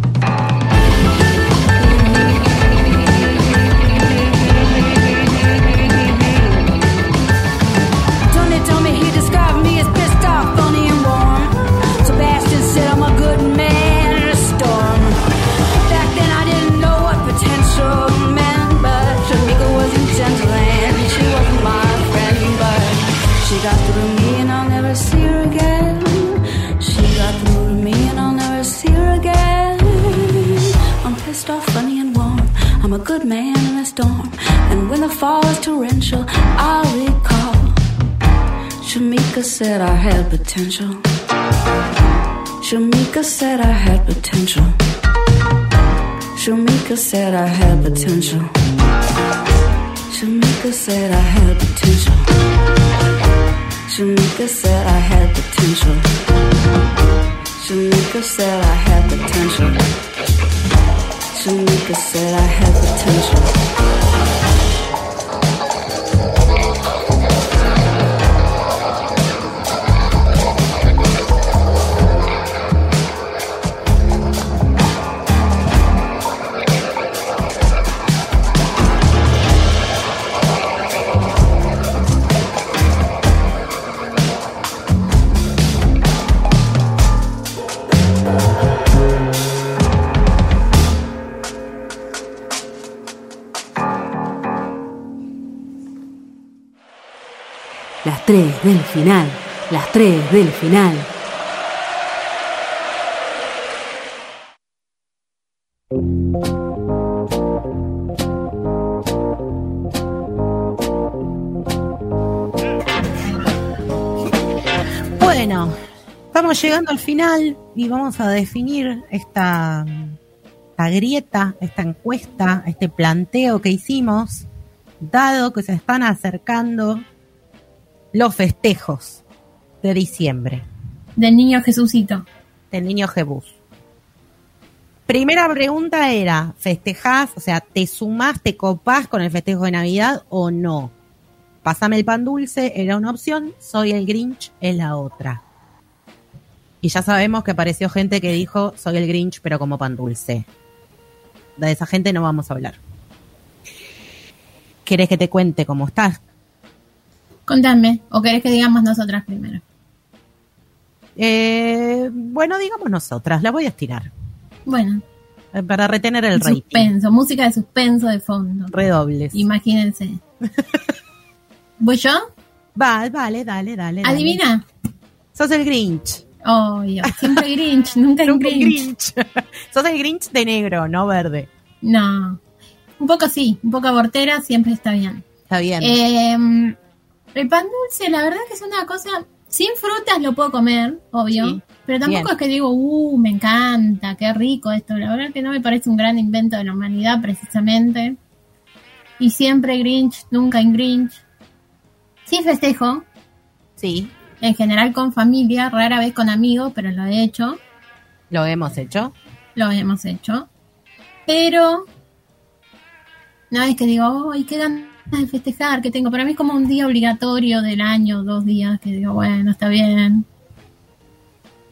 Speaker 6: Man in a storm. And when the fall is torrential, I'll recall. Shamika said I had potential. Shamika said I had potential. Shamika said I had potential. Shamika said I had potential. Shamika said I had potential. Shamika said I had potential. Shamika said I had potential.
Speaker 1: Del final. Las tres del final.
Speaker 4: Bueno, estamos llegando al final y vamos a definir esta, esta grieta, esta encuesta, este planteo que hicimos, dado que se están acercando los festejos de diciembre
Speaker 2: Del niño Jesucito.
Speaker 4: del niño Jebús. Primera pregunta era, ¿festejás, o sea, te sumás, te copás con el festejo de Navidad o no? Pásame el pan dulce era una opción, soy el Grinch es la otra. Y ya sabemos que apareció gente que dijo, soy el Grinch pero como pan dulce. De esa gente no vamos a hablar. ¿Querés que te cuente cómo estás?
Speaker 2: Contame, o querés que digamos nosotras primero.
Speaker 4: Eh, bueno, digamos nosotras, la voy a estirar.
Speaker 2: Bueno,
Speaker 4: eh, Para retener el rating.
Speaker 2: suspenso, música de suspenso de fondo.
Speaker 4: Redobles.
Speaker 2: Imagínense. ¿Voy yo?
Speaker 4: Va, vale, dale, dale. dale.
Speaker 2: ¿Adivina?
Speaker 4: Sos el Grinch.
Speaker 2: Obvio, siempre Grinch, nunca
Speaker 4: Nunca el
Speaker 2: Grinch.
Speaker 4: Grinch. Sos el Grinch de negro, no verde.
Speaker 2: No, un poco sí, un poco abortera siempre está bien.
Speaker 4: Está bien.
Speaker 2: Eh, el pan dulce, la verdad que es una cosa, sin frutas lo puedo comer, obvio,
Speaker 4: Sí,
Speaker 2: pero tampoco
Speaker 4: bien.
Speaker 2: es que digo, uh, me encanta, qué rico esto, la verdad que no me parece un gran invento de la humanidad precisamente. Y siempre Grinch, nunca en Grinch. Sí festejo,
Speaker 4: sí,
Speaker 2: en general con familia, rara vez con amigos, pero lo he hecho,
Speaker 4: lo hemos hecho.
Speaker 2: lo hemos hecho. Pero no es que digo, ¡ay, qué ganas de festejar que tengo! Para mí es como un día obligatorio del año, dos días, que digo, bueno, está bien,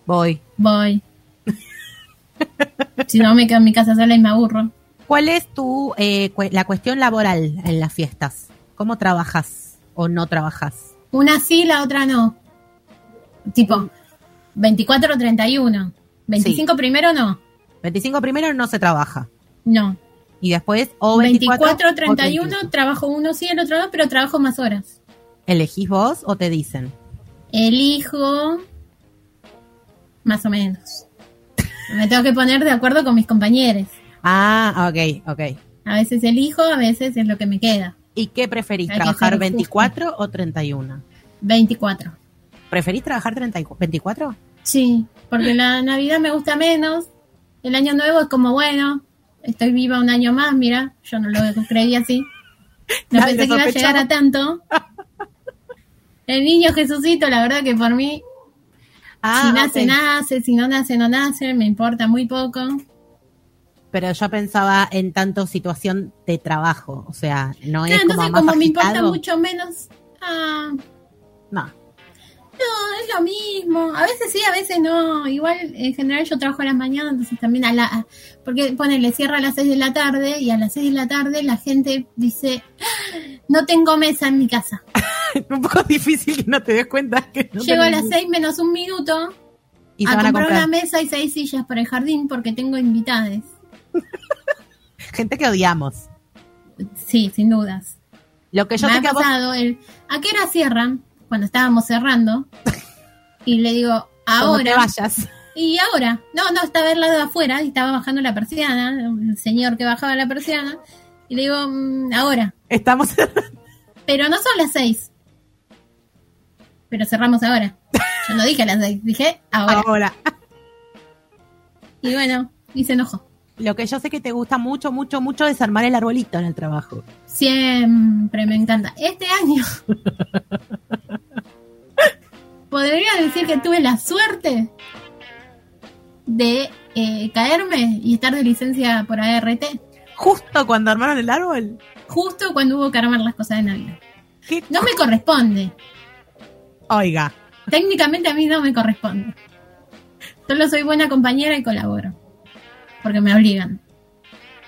Speaker 4: Voy.
Speaker 2: voy. si no, me quedo en mi casa sola y me aburro.
Speaker 4: ¿Cuál es tu eh, cu- la cuestión laboral en las fiestas? ¿Cómo trabajas o no trabajas?
Speaker 2: Una sí, la otra no. Tipo, 24 o 31. 25 primero no.
Speaker 4: 25 primero no se trabaja.
Speaker 2: No.
Speaker 4: Y después, o
Speaker 2: 24
Speaker 4: 24,
Speaker 2: o 31,
Speaker 4: 31.
Speaker 2: trabajo uno sí, el otro no, pero trabajo más horas.
Speaker 4: ¿Elegís vos o te dicen?
Speaker 2: Elijo más o menos. Me tengo que poner de acuerdo con mis compañeros.
Speaker 4: Ah, ok, ok.
Speaker 2: A veces elijo, a veces es lo que me queda.
Speaker 4: ¿Y qué preferís?
Speaker 2: Hay
Speaker 4: ¿Trabajar
Speaker 2: ser
Speaker 4: 24 o 31?
Speaker 2: 24.
Speaker 4: ¿Preferís trabajar 34 24?
Speaker 2: Sí, porque la Navidad me gusta menos. El Año Nuevo es como, bueno, estoy viva un año más, mira, yo no lo creí así. No
Speaker 4: Nadie
Speaker 2: pensé que iba a llegar a tanto. El niño Jesucito, la verdad que por mí,
Speaker 4: Ah,
Speaker 2: si nace, nace, si no nace, no nace, me importa muy poco.
Speaker 4: Pero yo pensaba en tanto situación de trabajo, o sea, no es
Speaker 2: Claro,
Speaker 4: como
Speaker 2: entonces
Speaker 4: más
Speaker 2: como me importa mucho menos, ah,
Speaker 4: No,
Speaker 2: no, es lo mismo. A veces sí, a veces no. Igual, en general yo trabajo a las mañanas, entonces también a la... Porque, ponele, cierra a las 6 de la tarde y a las 6 de la tarde la gente dice, "Ah, no tengo mesa en mi casa.
Speaker 4: un poco difícil que no te des cuenta que no
Speaker 2: Llego a las 6 menos un minuto
Speaker 4: y
Speaker 2: a
Speaker 4: van a
Speaker 2: comprar
Speaker 4: comprar.
Speaker 2: una mesa y seis sillas para el jardín porque tengo invitadas.
Speaker 4: Gente que odiamos.
Speaker 2: Sí, sin dudas.
Speaker 4: Lo que yo
Speaker 2: me ha
Speaker 4: vos
Speaker 2: pasado el, ¿a qué hora cierran? Cuando estábamos cerrando. Y le digo,
Speaker 4: como te
Speaker 2: ahora.
Speaker 4: vayas.
Speaker 2: Y ahora, no, no, estaba al lado de afuera y estaba bajando la persiana, un señor que bajaba la persiana, Y le digo, "Mm, ahora.
Speaker 4: Estamos.
Speaker 2: Pero no son las seis. Pero cerramos ahora. Yo no dije a las seis, dije ahora.
Speaker 4: ahora.
Speaker 2: Y bueno, y se enojó.
Speaker 4: Lo que yo sé que te gusta mucho, mucho, mucho es armar el arbolito en el trabajo.
Speaker 2: Siempre me encanta. Este año. Podría decir que tuve la suerte de eh, caerme y estar de licencia por ART
Speaker 4: Justo cuando armaron el árbol.
Speaker 2: justo cuando hubo que armar las cosas de Navidad.
Speaker 4: ¿Qué?
Speaker 2: No me corresponde.
Speaker 4: Oiga.
Speaker 2: Técnicamente a mí no me corresponde. Solo soy buena compañera y colaboro. Porque me obligan.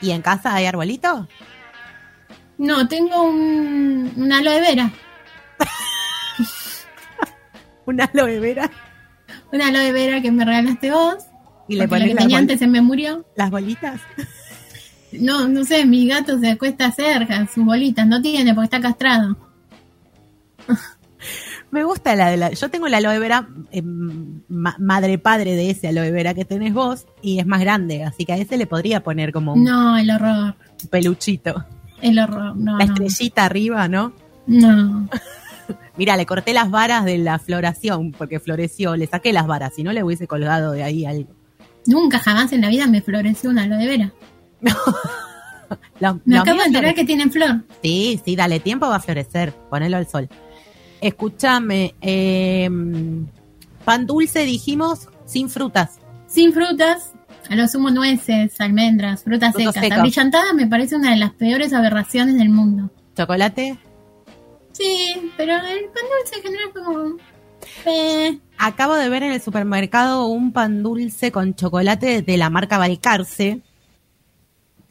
Speaker 4: ¿Y en casa hay arbolito?
Speaker 2: No, tengo un, una aloe vera.
Speaker 4: Una aloe vera.
Speaker 2: Una aloe vera que me regalaste vos.
Speaker 4: Y le
Speaker 2: porque la
Speaker 4: pones
Speaker 2: que tenía antes se me murió.
Speaker 4: las bolitas.
Speaker 2: No, no sé, mi gato se acuesta cerca, sus bolitas. No tiene porque está castrado.
Speaker 4: Me gusta la de la. Yo tengo la aloe vera, eh, ma- madre padre de ese aloe vera que tenés vos, y es más grande, así que a ese le podría poner como un
Speaker 2: No, el horror.
Speaker 4: peluchito.
Speaker 2: El horror. No,
Speaker 4: la
Speaker 2: no.
Speaker 4: estrellita arriba, ¿no?
Speaker 2: No.
Speaker 4: Mira, le corté las varas de la floración porque floreció, le saqué las varas, si no le hubiese colgado de ahí algo.
Speaker 2: Nunca jamás en la vida me floreció una aloe vera.
Speaker 4: Lo-
Speaker 2: Me
Speaker 4: lo
Speaker 2: acabo de enterar que tienen flor.
Speaker 4: Sí, sí, dale tiempo, va a florecer, ponelo al sol. Escúchame, eh, pan dulce dijimos sin frutas.
Speaker 2: Sin frutas, a lo sumo nueces, almendras, frutas secas. La brillantada me parece una de las peores aberraciones del mundo.
Speaker 4: Chocolate.
Speaker 2: Sí, pero el pan dulce en general fue como... eh,
Speaker 4: Acabo de ver en el supermercado un pan dulce con chocolate de la marca Balcarce.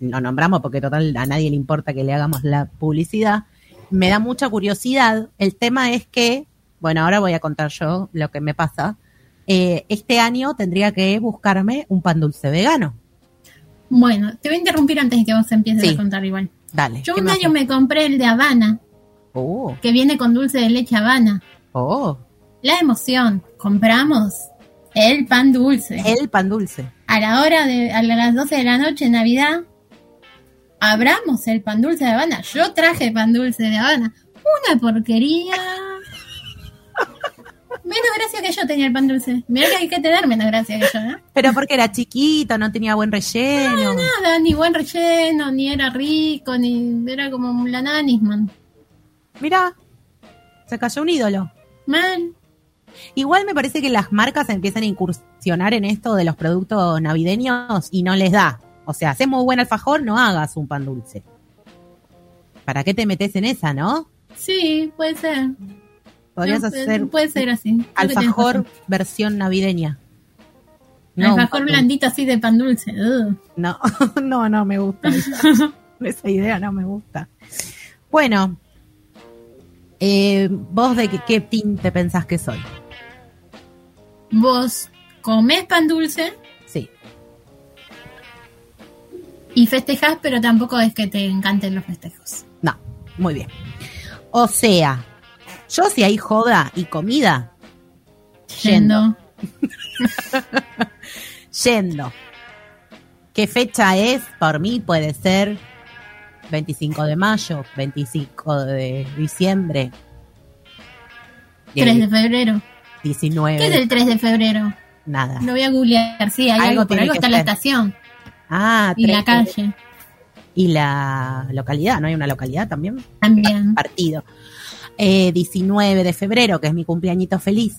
Speaker 4: Lo nombramos porque total a nadie le importa que le hagamos la publicidad. Me da mucha curiosidad. El tema es que, bueno, ahora voy a contar yo lo que me pasa. Eh, este año tendría que buscarme un pan dulce vegano.
Speaker 2: Bueno, te voy a interrumpir antes de que vos empieces
Speaker 4: Sí.
Speaker 2: a contar igual.
Speaker 4: Dale.
Speaker 2: Yo
Speaker 4: ¿qué
Speaker 2: un año me compré el de Habana,
Speaker 4: Oh,
Speaker 2: que viene con dulce de leche Habana.
Speaker 4: oh,
Speaker 2: La emoción, compramos el pan dulce.
Speaker 4: el pan dulce.
Speaker 2: A la hora de, a las 12 de la noche en Navidad, abramos el pan dulce de Habana. Yo traje pan dulce de Habana. Una porquería. Menos gracia que yo tenía el pan dulce. Mira que hay que tener menos gracia que yo, ¿eh?
Speaker 4: Pero porque era chiquito, no tenía buen relleno.
Speaker 2: Nada, ni buen relleno, ni era rico, ni era como la nada Nisman.
Speaker 4: Mira, se cayó un ídolo.
Speaker 2: Mal.
Speaker 4: Igual me parece que las marcas empiezan a incursionar en esto de los productos navideños y no les da. O sea, haces muy buen alfajor, no hagas un pan dulce. ¿Para qué te metes en esa, no?
Speaker 2: Sí, puede ser.
Speaker 4: Podrías
Speaker 2: No,
Speaker 4: hacer
Speaker 2: Puede ser así.
Speaker 4: Alfajor versión navideña. No,
Speaker 2: alfajor blandito así de pan dulce. Ugh.
Speaker 4: No, no, no me gusta. Esa, esa idea no me gusta. Bueno, eh, vos de qué, qué team te pensás que soy.
Speaker 2: Vos comés pan dulce y festejás, pero tampoco es que te encanten los festejos.
Speaker 4: No, muy bien. O sea, yo si hay joda y comida, Yendo. yendo. ¿Qué fecha es? Por mí puede ser 25 de mayo, 25 de diciembre,
Speaker 2: 3 de febrero.
Speaker 4: 19.
Speaker 2: ¿Qué es el 3 de febrero?
Speaker 4: Nada.
Speaker 2: Lo voy a googlear. Sí, hay
Speaker 4: Algo
Speaker 2: algo, por algo está la
Speaker 4: ser.
Speaker 2: estación
Speaker 4: Ah,
Speaker 2: y la
Speaker 4: 13.
Speaker 2: calle
Speaker 4: Y la localidad, ¿no hay una localidad también?
Speaker 2: también.
Speaker 4: Partido. Eh, 19 de febrero, que es mi cumpleañito feliz.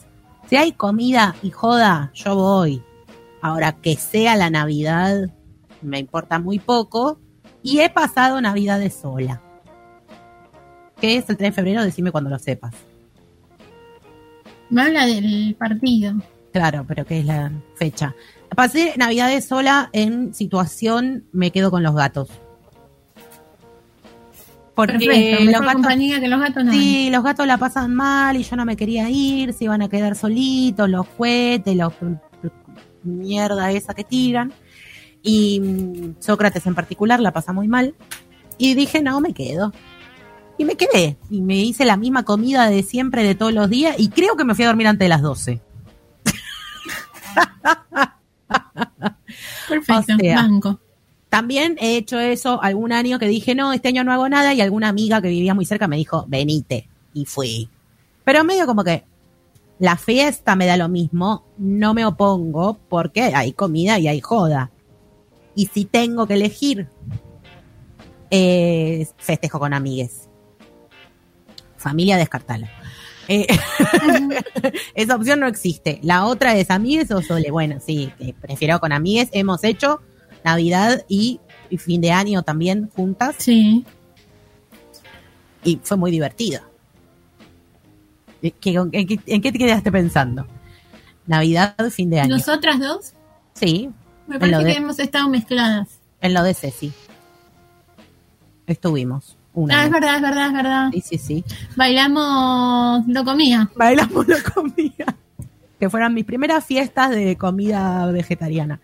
Speaker 4: Si hay comida y joda, yo voy. Ahora que sea la Navidad, me importa muy poco. Y he pasado Navidades sola. ¿Qué es el 3 de febrero? Decime cuando lo sepas.
Speaker 2: Me habla del partido.
Speaker 4: Claro, pero ¿qué es la fecha? Pasé Navidades sola en situación me quedo con los gatos. Porque
Speaker 2: Perfecto,
Speaker 4: los gatos
Speaker 2: compañía que los gatos no.
Speaker 4: Sí, los gatos la pasan mal y yo no me quería ir, se iban a quedar solitos, los cohetes, los mierda esa que tiran. Y mm, Sócrates en particular la pasa muy mal. Y dije, no, me quedo. Y me quedé. Y me hice la misma comida de siempre, de todos los días. Y creo que me fui a dormir antes de las 12.
Speaker 2: Perfecto,
Speaker 4: o sea,
Speaker 2: banco.
Speaker 4: También he hecho eso algún año que dije, no, este año no hago nada, y alguna amiga que vivía muy cerca me dijo, venite. Y fui. Pero medio como que la fiesta me da lo mismo, no me opongo porque hay comida y hay joda. Y si tengo que elegir, eh, festejo con amigues. Familia, descartala. Eh, esa opción no existe. La otra es amigues o sole. Bueno, sí, eh, prefiero con amigues. Hemos hecho Navidad y, y fin de año también juntas
Speaker 2: Sí.
Speaker 4: y fue muy divertido. Eh, ¿qué- ¿En qué, en qué te quedaste pensando? Navidad, fin de año.
Speaker 2: ¿Nosotras dos?
Speaker 4: Sí,
Speaker 2: Me parece
Speaker 4: de-
Speaker 2: que hemos estado mezcladas.
Speaker 4: en lo de Ceci. Estuvimos. Una.
Speaker 2: Ah, es verdad, es verdad, es verdad.
Speaker 4: Sí, sí, sí.
Speaker 2: Bailamos lo comía.
Speaker 4: Bailamos la comida. Que fueron mis primeras fiestas de comida vegetariana.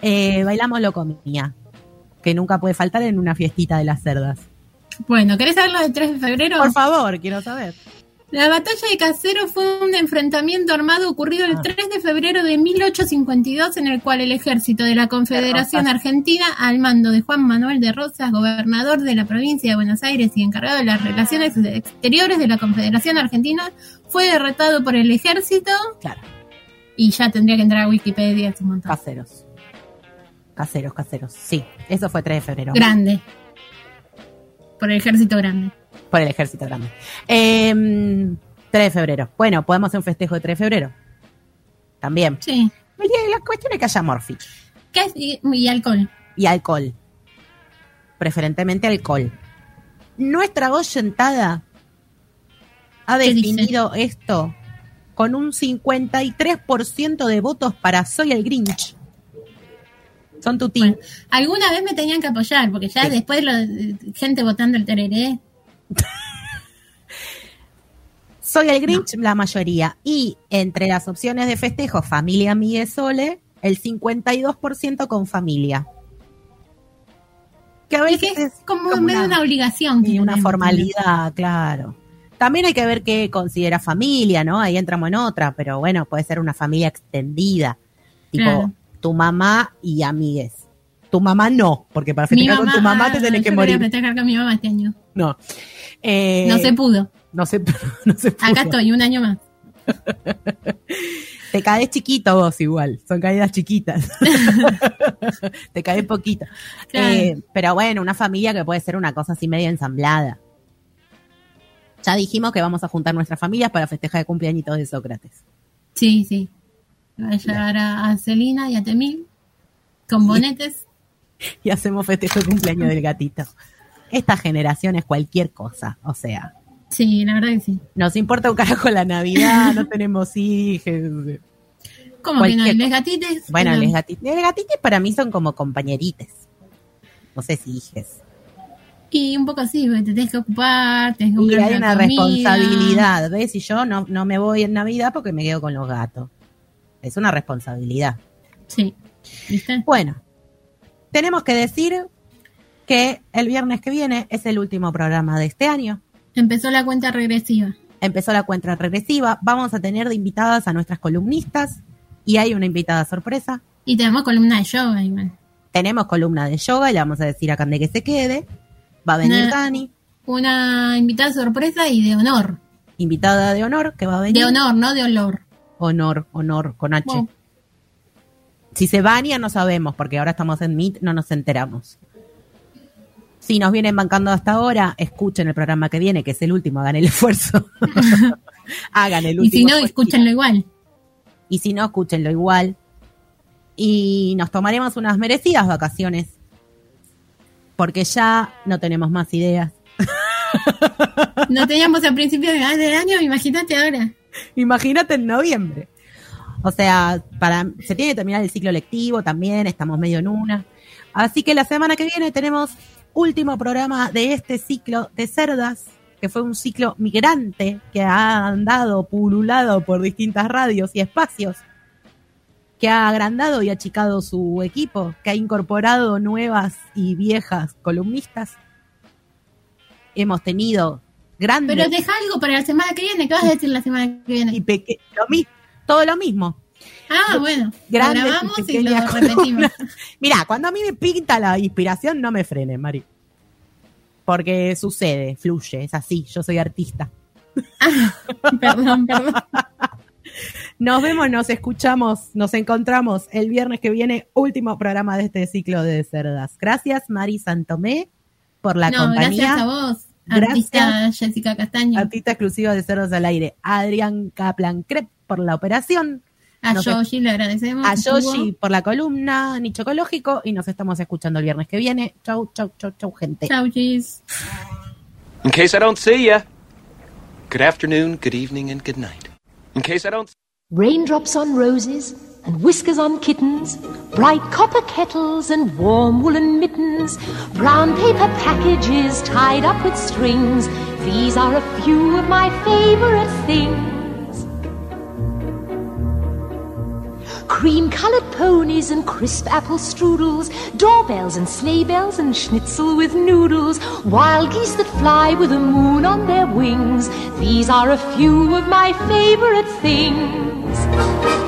Speaker 4: Eh, bailamos lo comía. Que nunca puede faltar en una fiestita de las cerdas.
Speaker 2: Bueno, ¿querés saber lo del 3 de febrero?
Speaker 4: Por favor, quiero saber.
Speaker 2: La batalla de Casero fue un enfrentamiento armado ocurrido el
Speaker 4: Ah.
Speaker 2: 3 de febrero de 1852 en el cual el ejército de la Confederación. Argentina, al mando de Juan Manuel de Rosas, gobernador de la provincia de Buenos Aires y encargado de las relaciones exteriores de la Confederación Argentina, fue derrotado por el ejército
Speaker 4: Claro,
Speaker 2: y ya tendría que entrar a Wikipedia, es un montón.
Speaker 4: caseros. Caseros, caseros. Sí, eso fue 3 de febrero.
Speaker 2: Grande. Por el ejército grande.
Speaker 4: Por el ejército grande. Eh, 3 de febrero. Bueno, podemos hacer un festejo de 3 de febrero. También.
Speaker 2: Sí.
Speaker 4: El día- La cuestión es que haya morfi.
Speaker 2: Y, y alcohol.
Speaker 4: y alcohol. Preferentemente alcohol. Nuestra oyentada ha definido esto con un 53% de votos para Soy el Grinch. Son tu team.
Speaker 2: Bueno, alguna vez me tenían que apoyar, porque ya
Speaker 4: Sí.
Speaker 2: después lo, gente votando el tereré.
Speaker 4: Soy el Grinch, la mayoría. Y entre las opciones de festejo, familia, amigue, sole, el 52% con familia. Que a
Speaker 2: Es
Speaker 4: veces
Speaker 2: que es como,
Speaker 4: como
Speaker 2: medio
Speaker 4: una-
Speaker 2: una obligación. que
Speaker 4: y una formalidad, claro. También hay que ver qué considera familia, ¿no? Ahí entramos en otra, pero bueno, puede ser una familia extendida. Tipo,
Speaker 2: Claro.
Speaker 4: tu mamá y amigues. Tu mamá no, porque para festejar con tu mamá
Speaker 2: ah,
Speaker 4: te tenés que
Speaker 2: yo quería
Speaker 4: morir.
Speaker 2: festejar con mi mamá este año.
Speaker 4: No. Eh,
Speaker 2: no se pudo.
Speaker 4: No se, no se pudo.
Speaker 2: Acá estoy, un año más.
Speaker 4: Te caes chiquito vos igual, son caídas chiquitas. Te caes poquito.
Speaker 2: Claro.
Speaker 4: Eh, pero bueno, una familia que puede ser una cosa así medio ensamblada. Ya dijimos que vamos a juntar nuestras familias para festejar el cumpleañito de Sócrates.
Speaker 2: Sí, sí. Va a llevar a, a Celina y a Temil con bonetes.
Speaker 4: Y hacemos festejo de cumpleaños del gatito. Esta generación es cualquier cosa, o sea,
Speaker 2: Sí, la verdad que sí.
Speaker 4: nos importa un carajo la Navidad, no tenemos hijos.
Speaker 2: ¿Cómo que no? ¿Les gatites?
Speaker 4: Bueno, los gatitos, los gatitos para mí son como compañerites. No sé si hijes.
Speaker 2: Y un poco así, te tenés que ocupar, tenés que
Speaker 4: Y hay una
Speaker 2: comida.
Speaker 4: responsabilidad, ¿ves? Y yo no, no me voy en Navidad porque me quedo con los gatos. Es una responsabilidad.
Speaker 2: Sí. ¿Viste?
Speaker 4: Bueno, tenemos que decir que el viernes que viene es el último programa de este año.
Speaker 2: Empezó la cuenta regresiva.
Speaker 4: Empezó la cuenta regresiva. Vamos a tener de invitadas a nuestras columnistas y hay una invitada sorpresa.
Speaker 2: Y tenemos columna de yoga, igual.
Speaker 4: Tenemos columna de yoga y le vamos a decir a Cande que se quede. Va a venir
Speaker 2: Una-
Speaker 4: Dani,
Speaker 2: Una invitada sorpresa y de honor.
Speaker 4: invitada de honor que va a venir.
Speaker 2: De honor, no de olor.
Speaker 4: Honor, honor, con H.
Speaker 2: Wow.
Speaker 4: Si se baña no sabemos, porque ahora estamos en Meet, no nos enteramos. Si nos vienen bancando hasta ahora, escuchen el programa que viene, que es el último, hagan el esfuerzo. hagan el último.
Speaker 2: Y si no,
Speaker 4: esfuerzo.
Speaker 2: escúchenlo igual.
Speaker 4: Y si no, escúchenlo igual. Y nos tomaremos unas merecidas vacaciones. Porque ya no tenemos más ideas.
Speaker 2: No teníamos al principio de- del año, imagínate ahora.
Speaker 4: Imagínate en noviembre. O sea, para, se tiene que terminar el ciclo lectivo también, estamos medio en una. Así que la semana que viene tenemos último programa de este ciclo de cerdas, que fue un ciclo migrante que ha andado pululado por distintas radios y espacios, que ha agrandado y achicado su equipo, que ha incorporado nuevas y viejas columnistas. Hemos tenido grandes
Speaker 2: Pero deja algo para la semana que viene. ¿Qué vas a decir la semana que
Speaker 4: y
Speaker 2: viene?
Speaker 4: peque- lo mi- todo lo mismo.
Speaker 2: Ah, bueno.
Speaker 4: Grandes
Speaker 2: lo grabamos y lo
Speaker 4: pequeñas
Speaker 2: repetimos.
Speaker 4: Mirá, cuando a mí me pinta la inspiración, no me frenes, Mari. Porque sucede, fluye, es así, yo soy artista.
Speaker 2: perdón, perdón.
Speaker 4: Nos vemos, nos escuchamos, nos encontramos el viernes que viene, último programa de este ciclo de cerdas. Gracias, Mari Santomé, por la
Speaker 2: no,
Speaker 4: compañía.
Speaker 2: gracias a vos,
Speaker 4: Gracias.
Speaker 2: artista Jessica Castaño.
Speaker 4: Artista exclusiva de Cerdos al Aire. Adrián Kaplan Crep por la operación.
Speaker 2: A
Speaker 4: nos-
Speaker 2: Yoshi le agradecemos.
Speaker 4: A. Yoshi por la columna Nicho Ecológico y nos estamos escuchando el viernes que viene. Chau, chau, chau, chau, gente.
Speaker 2: Chau, chis.
Speaker 7: In case I don't see ya, good afternoon, good evening, and good night. In case I don't.
Speaker 8: Raindrops on roses and whiskers on kittens, bright copper kettles and warm woolen mittens, brown paper packages tied up with strings. These are a few of my favorite things. Cream colored ponies and crisp apple strudels, doorbells and sleigh bells and schnitzel with noodles, wild geese that fly with the moon on their wings. These are a few of my favorite things.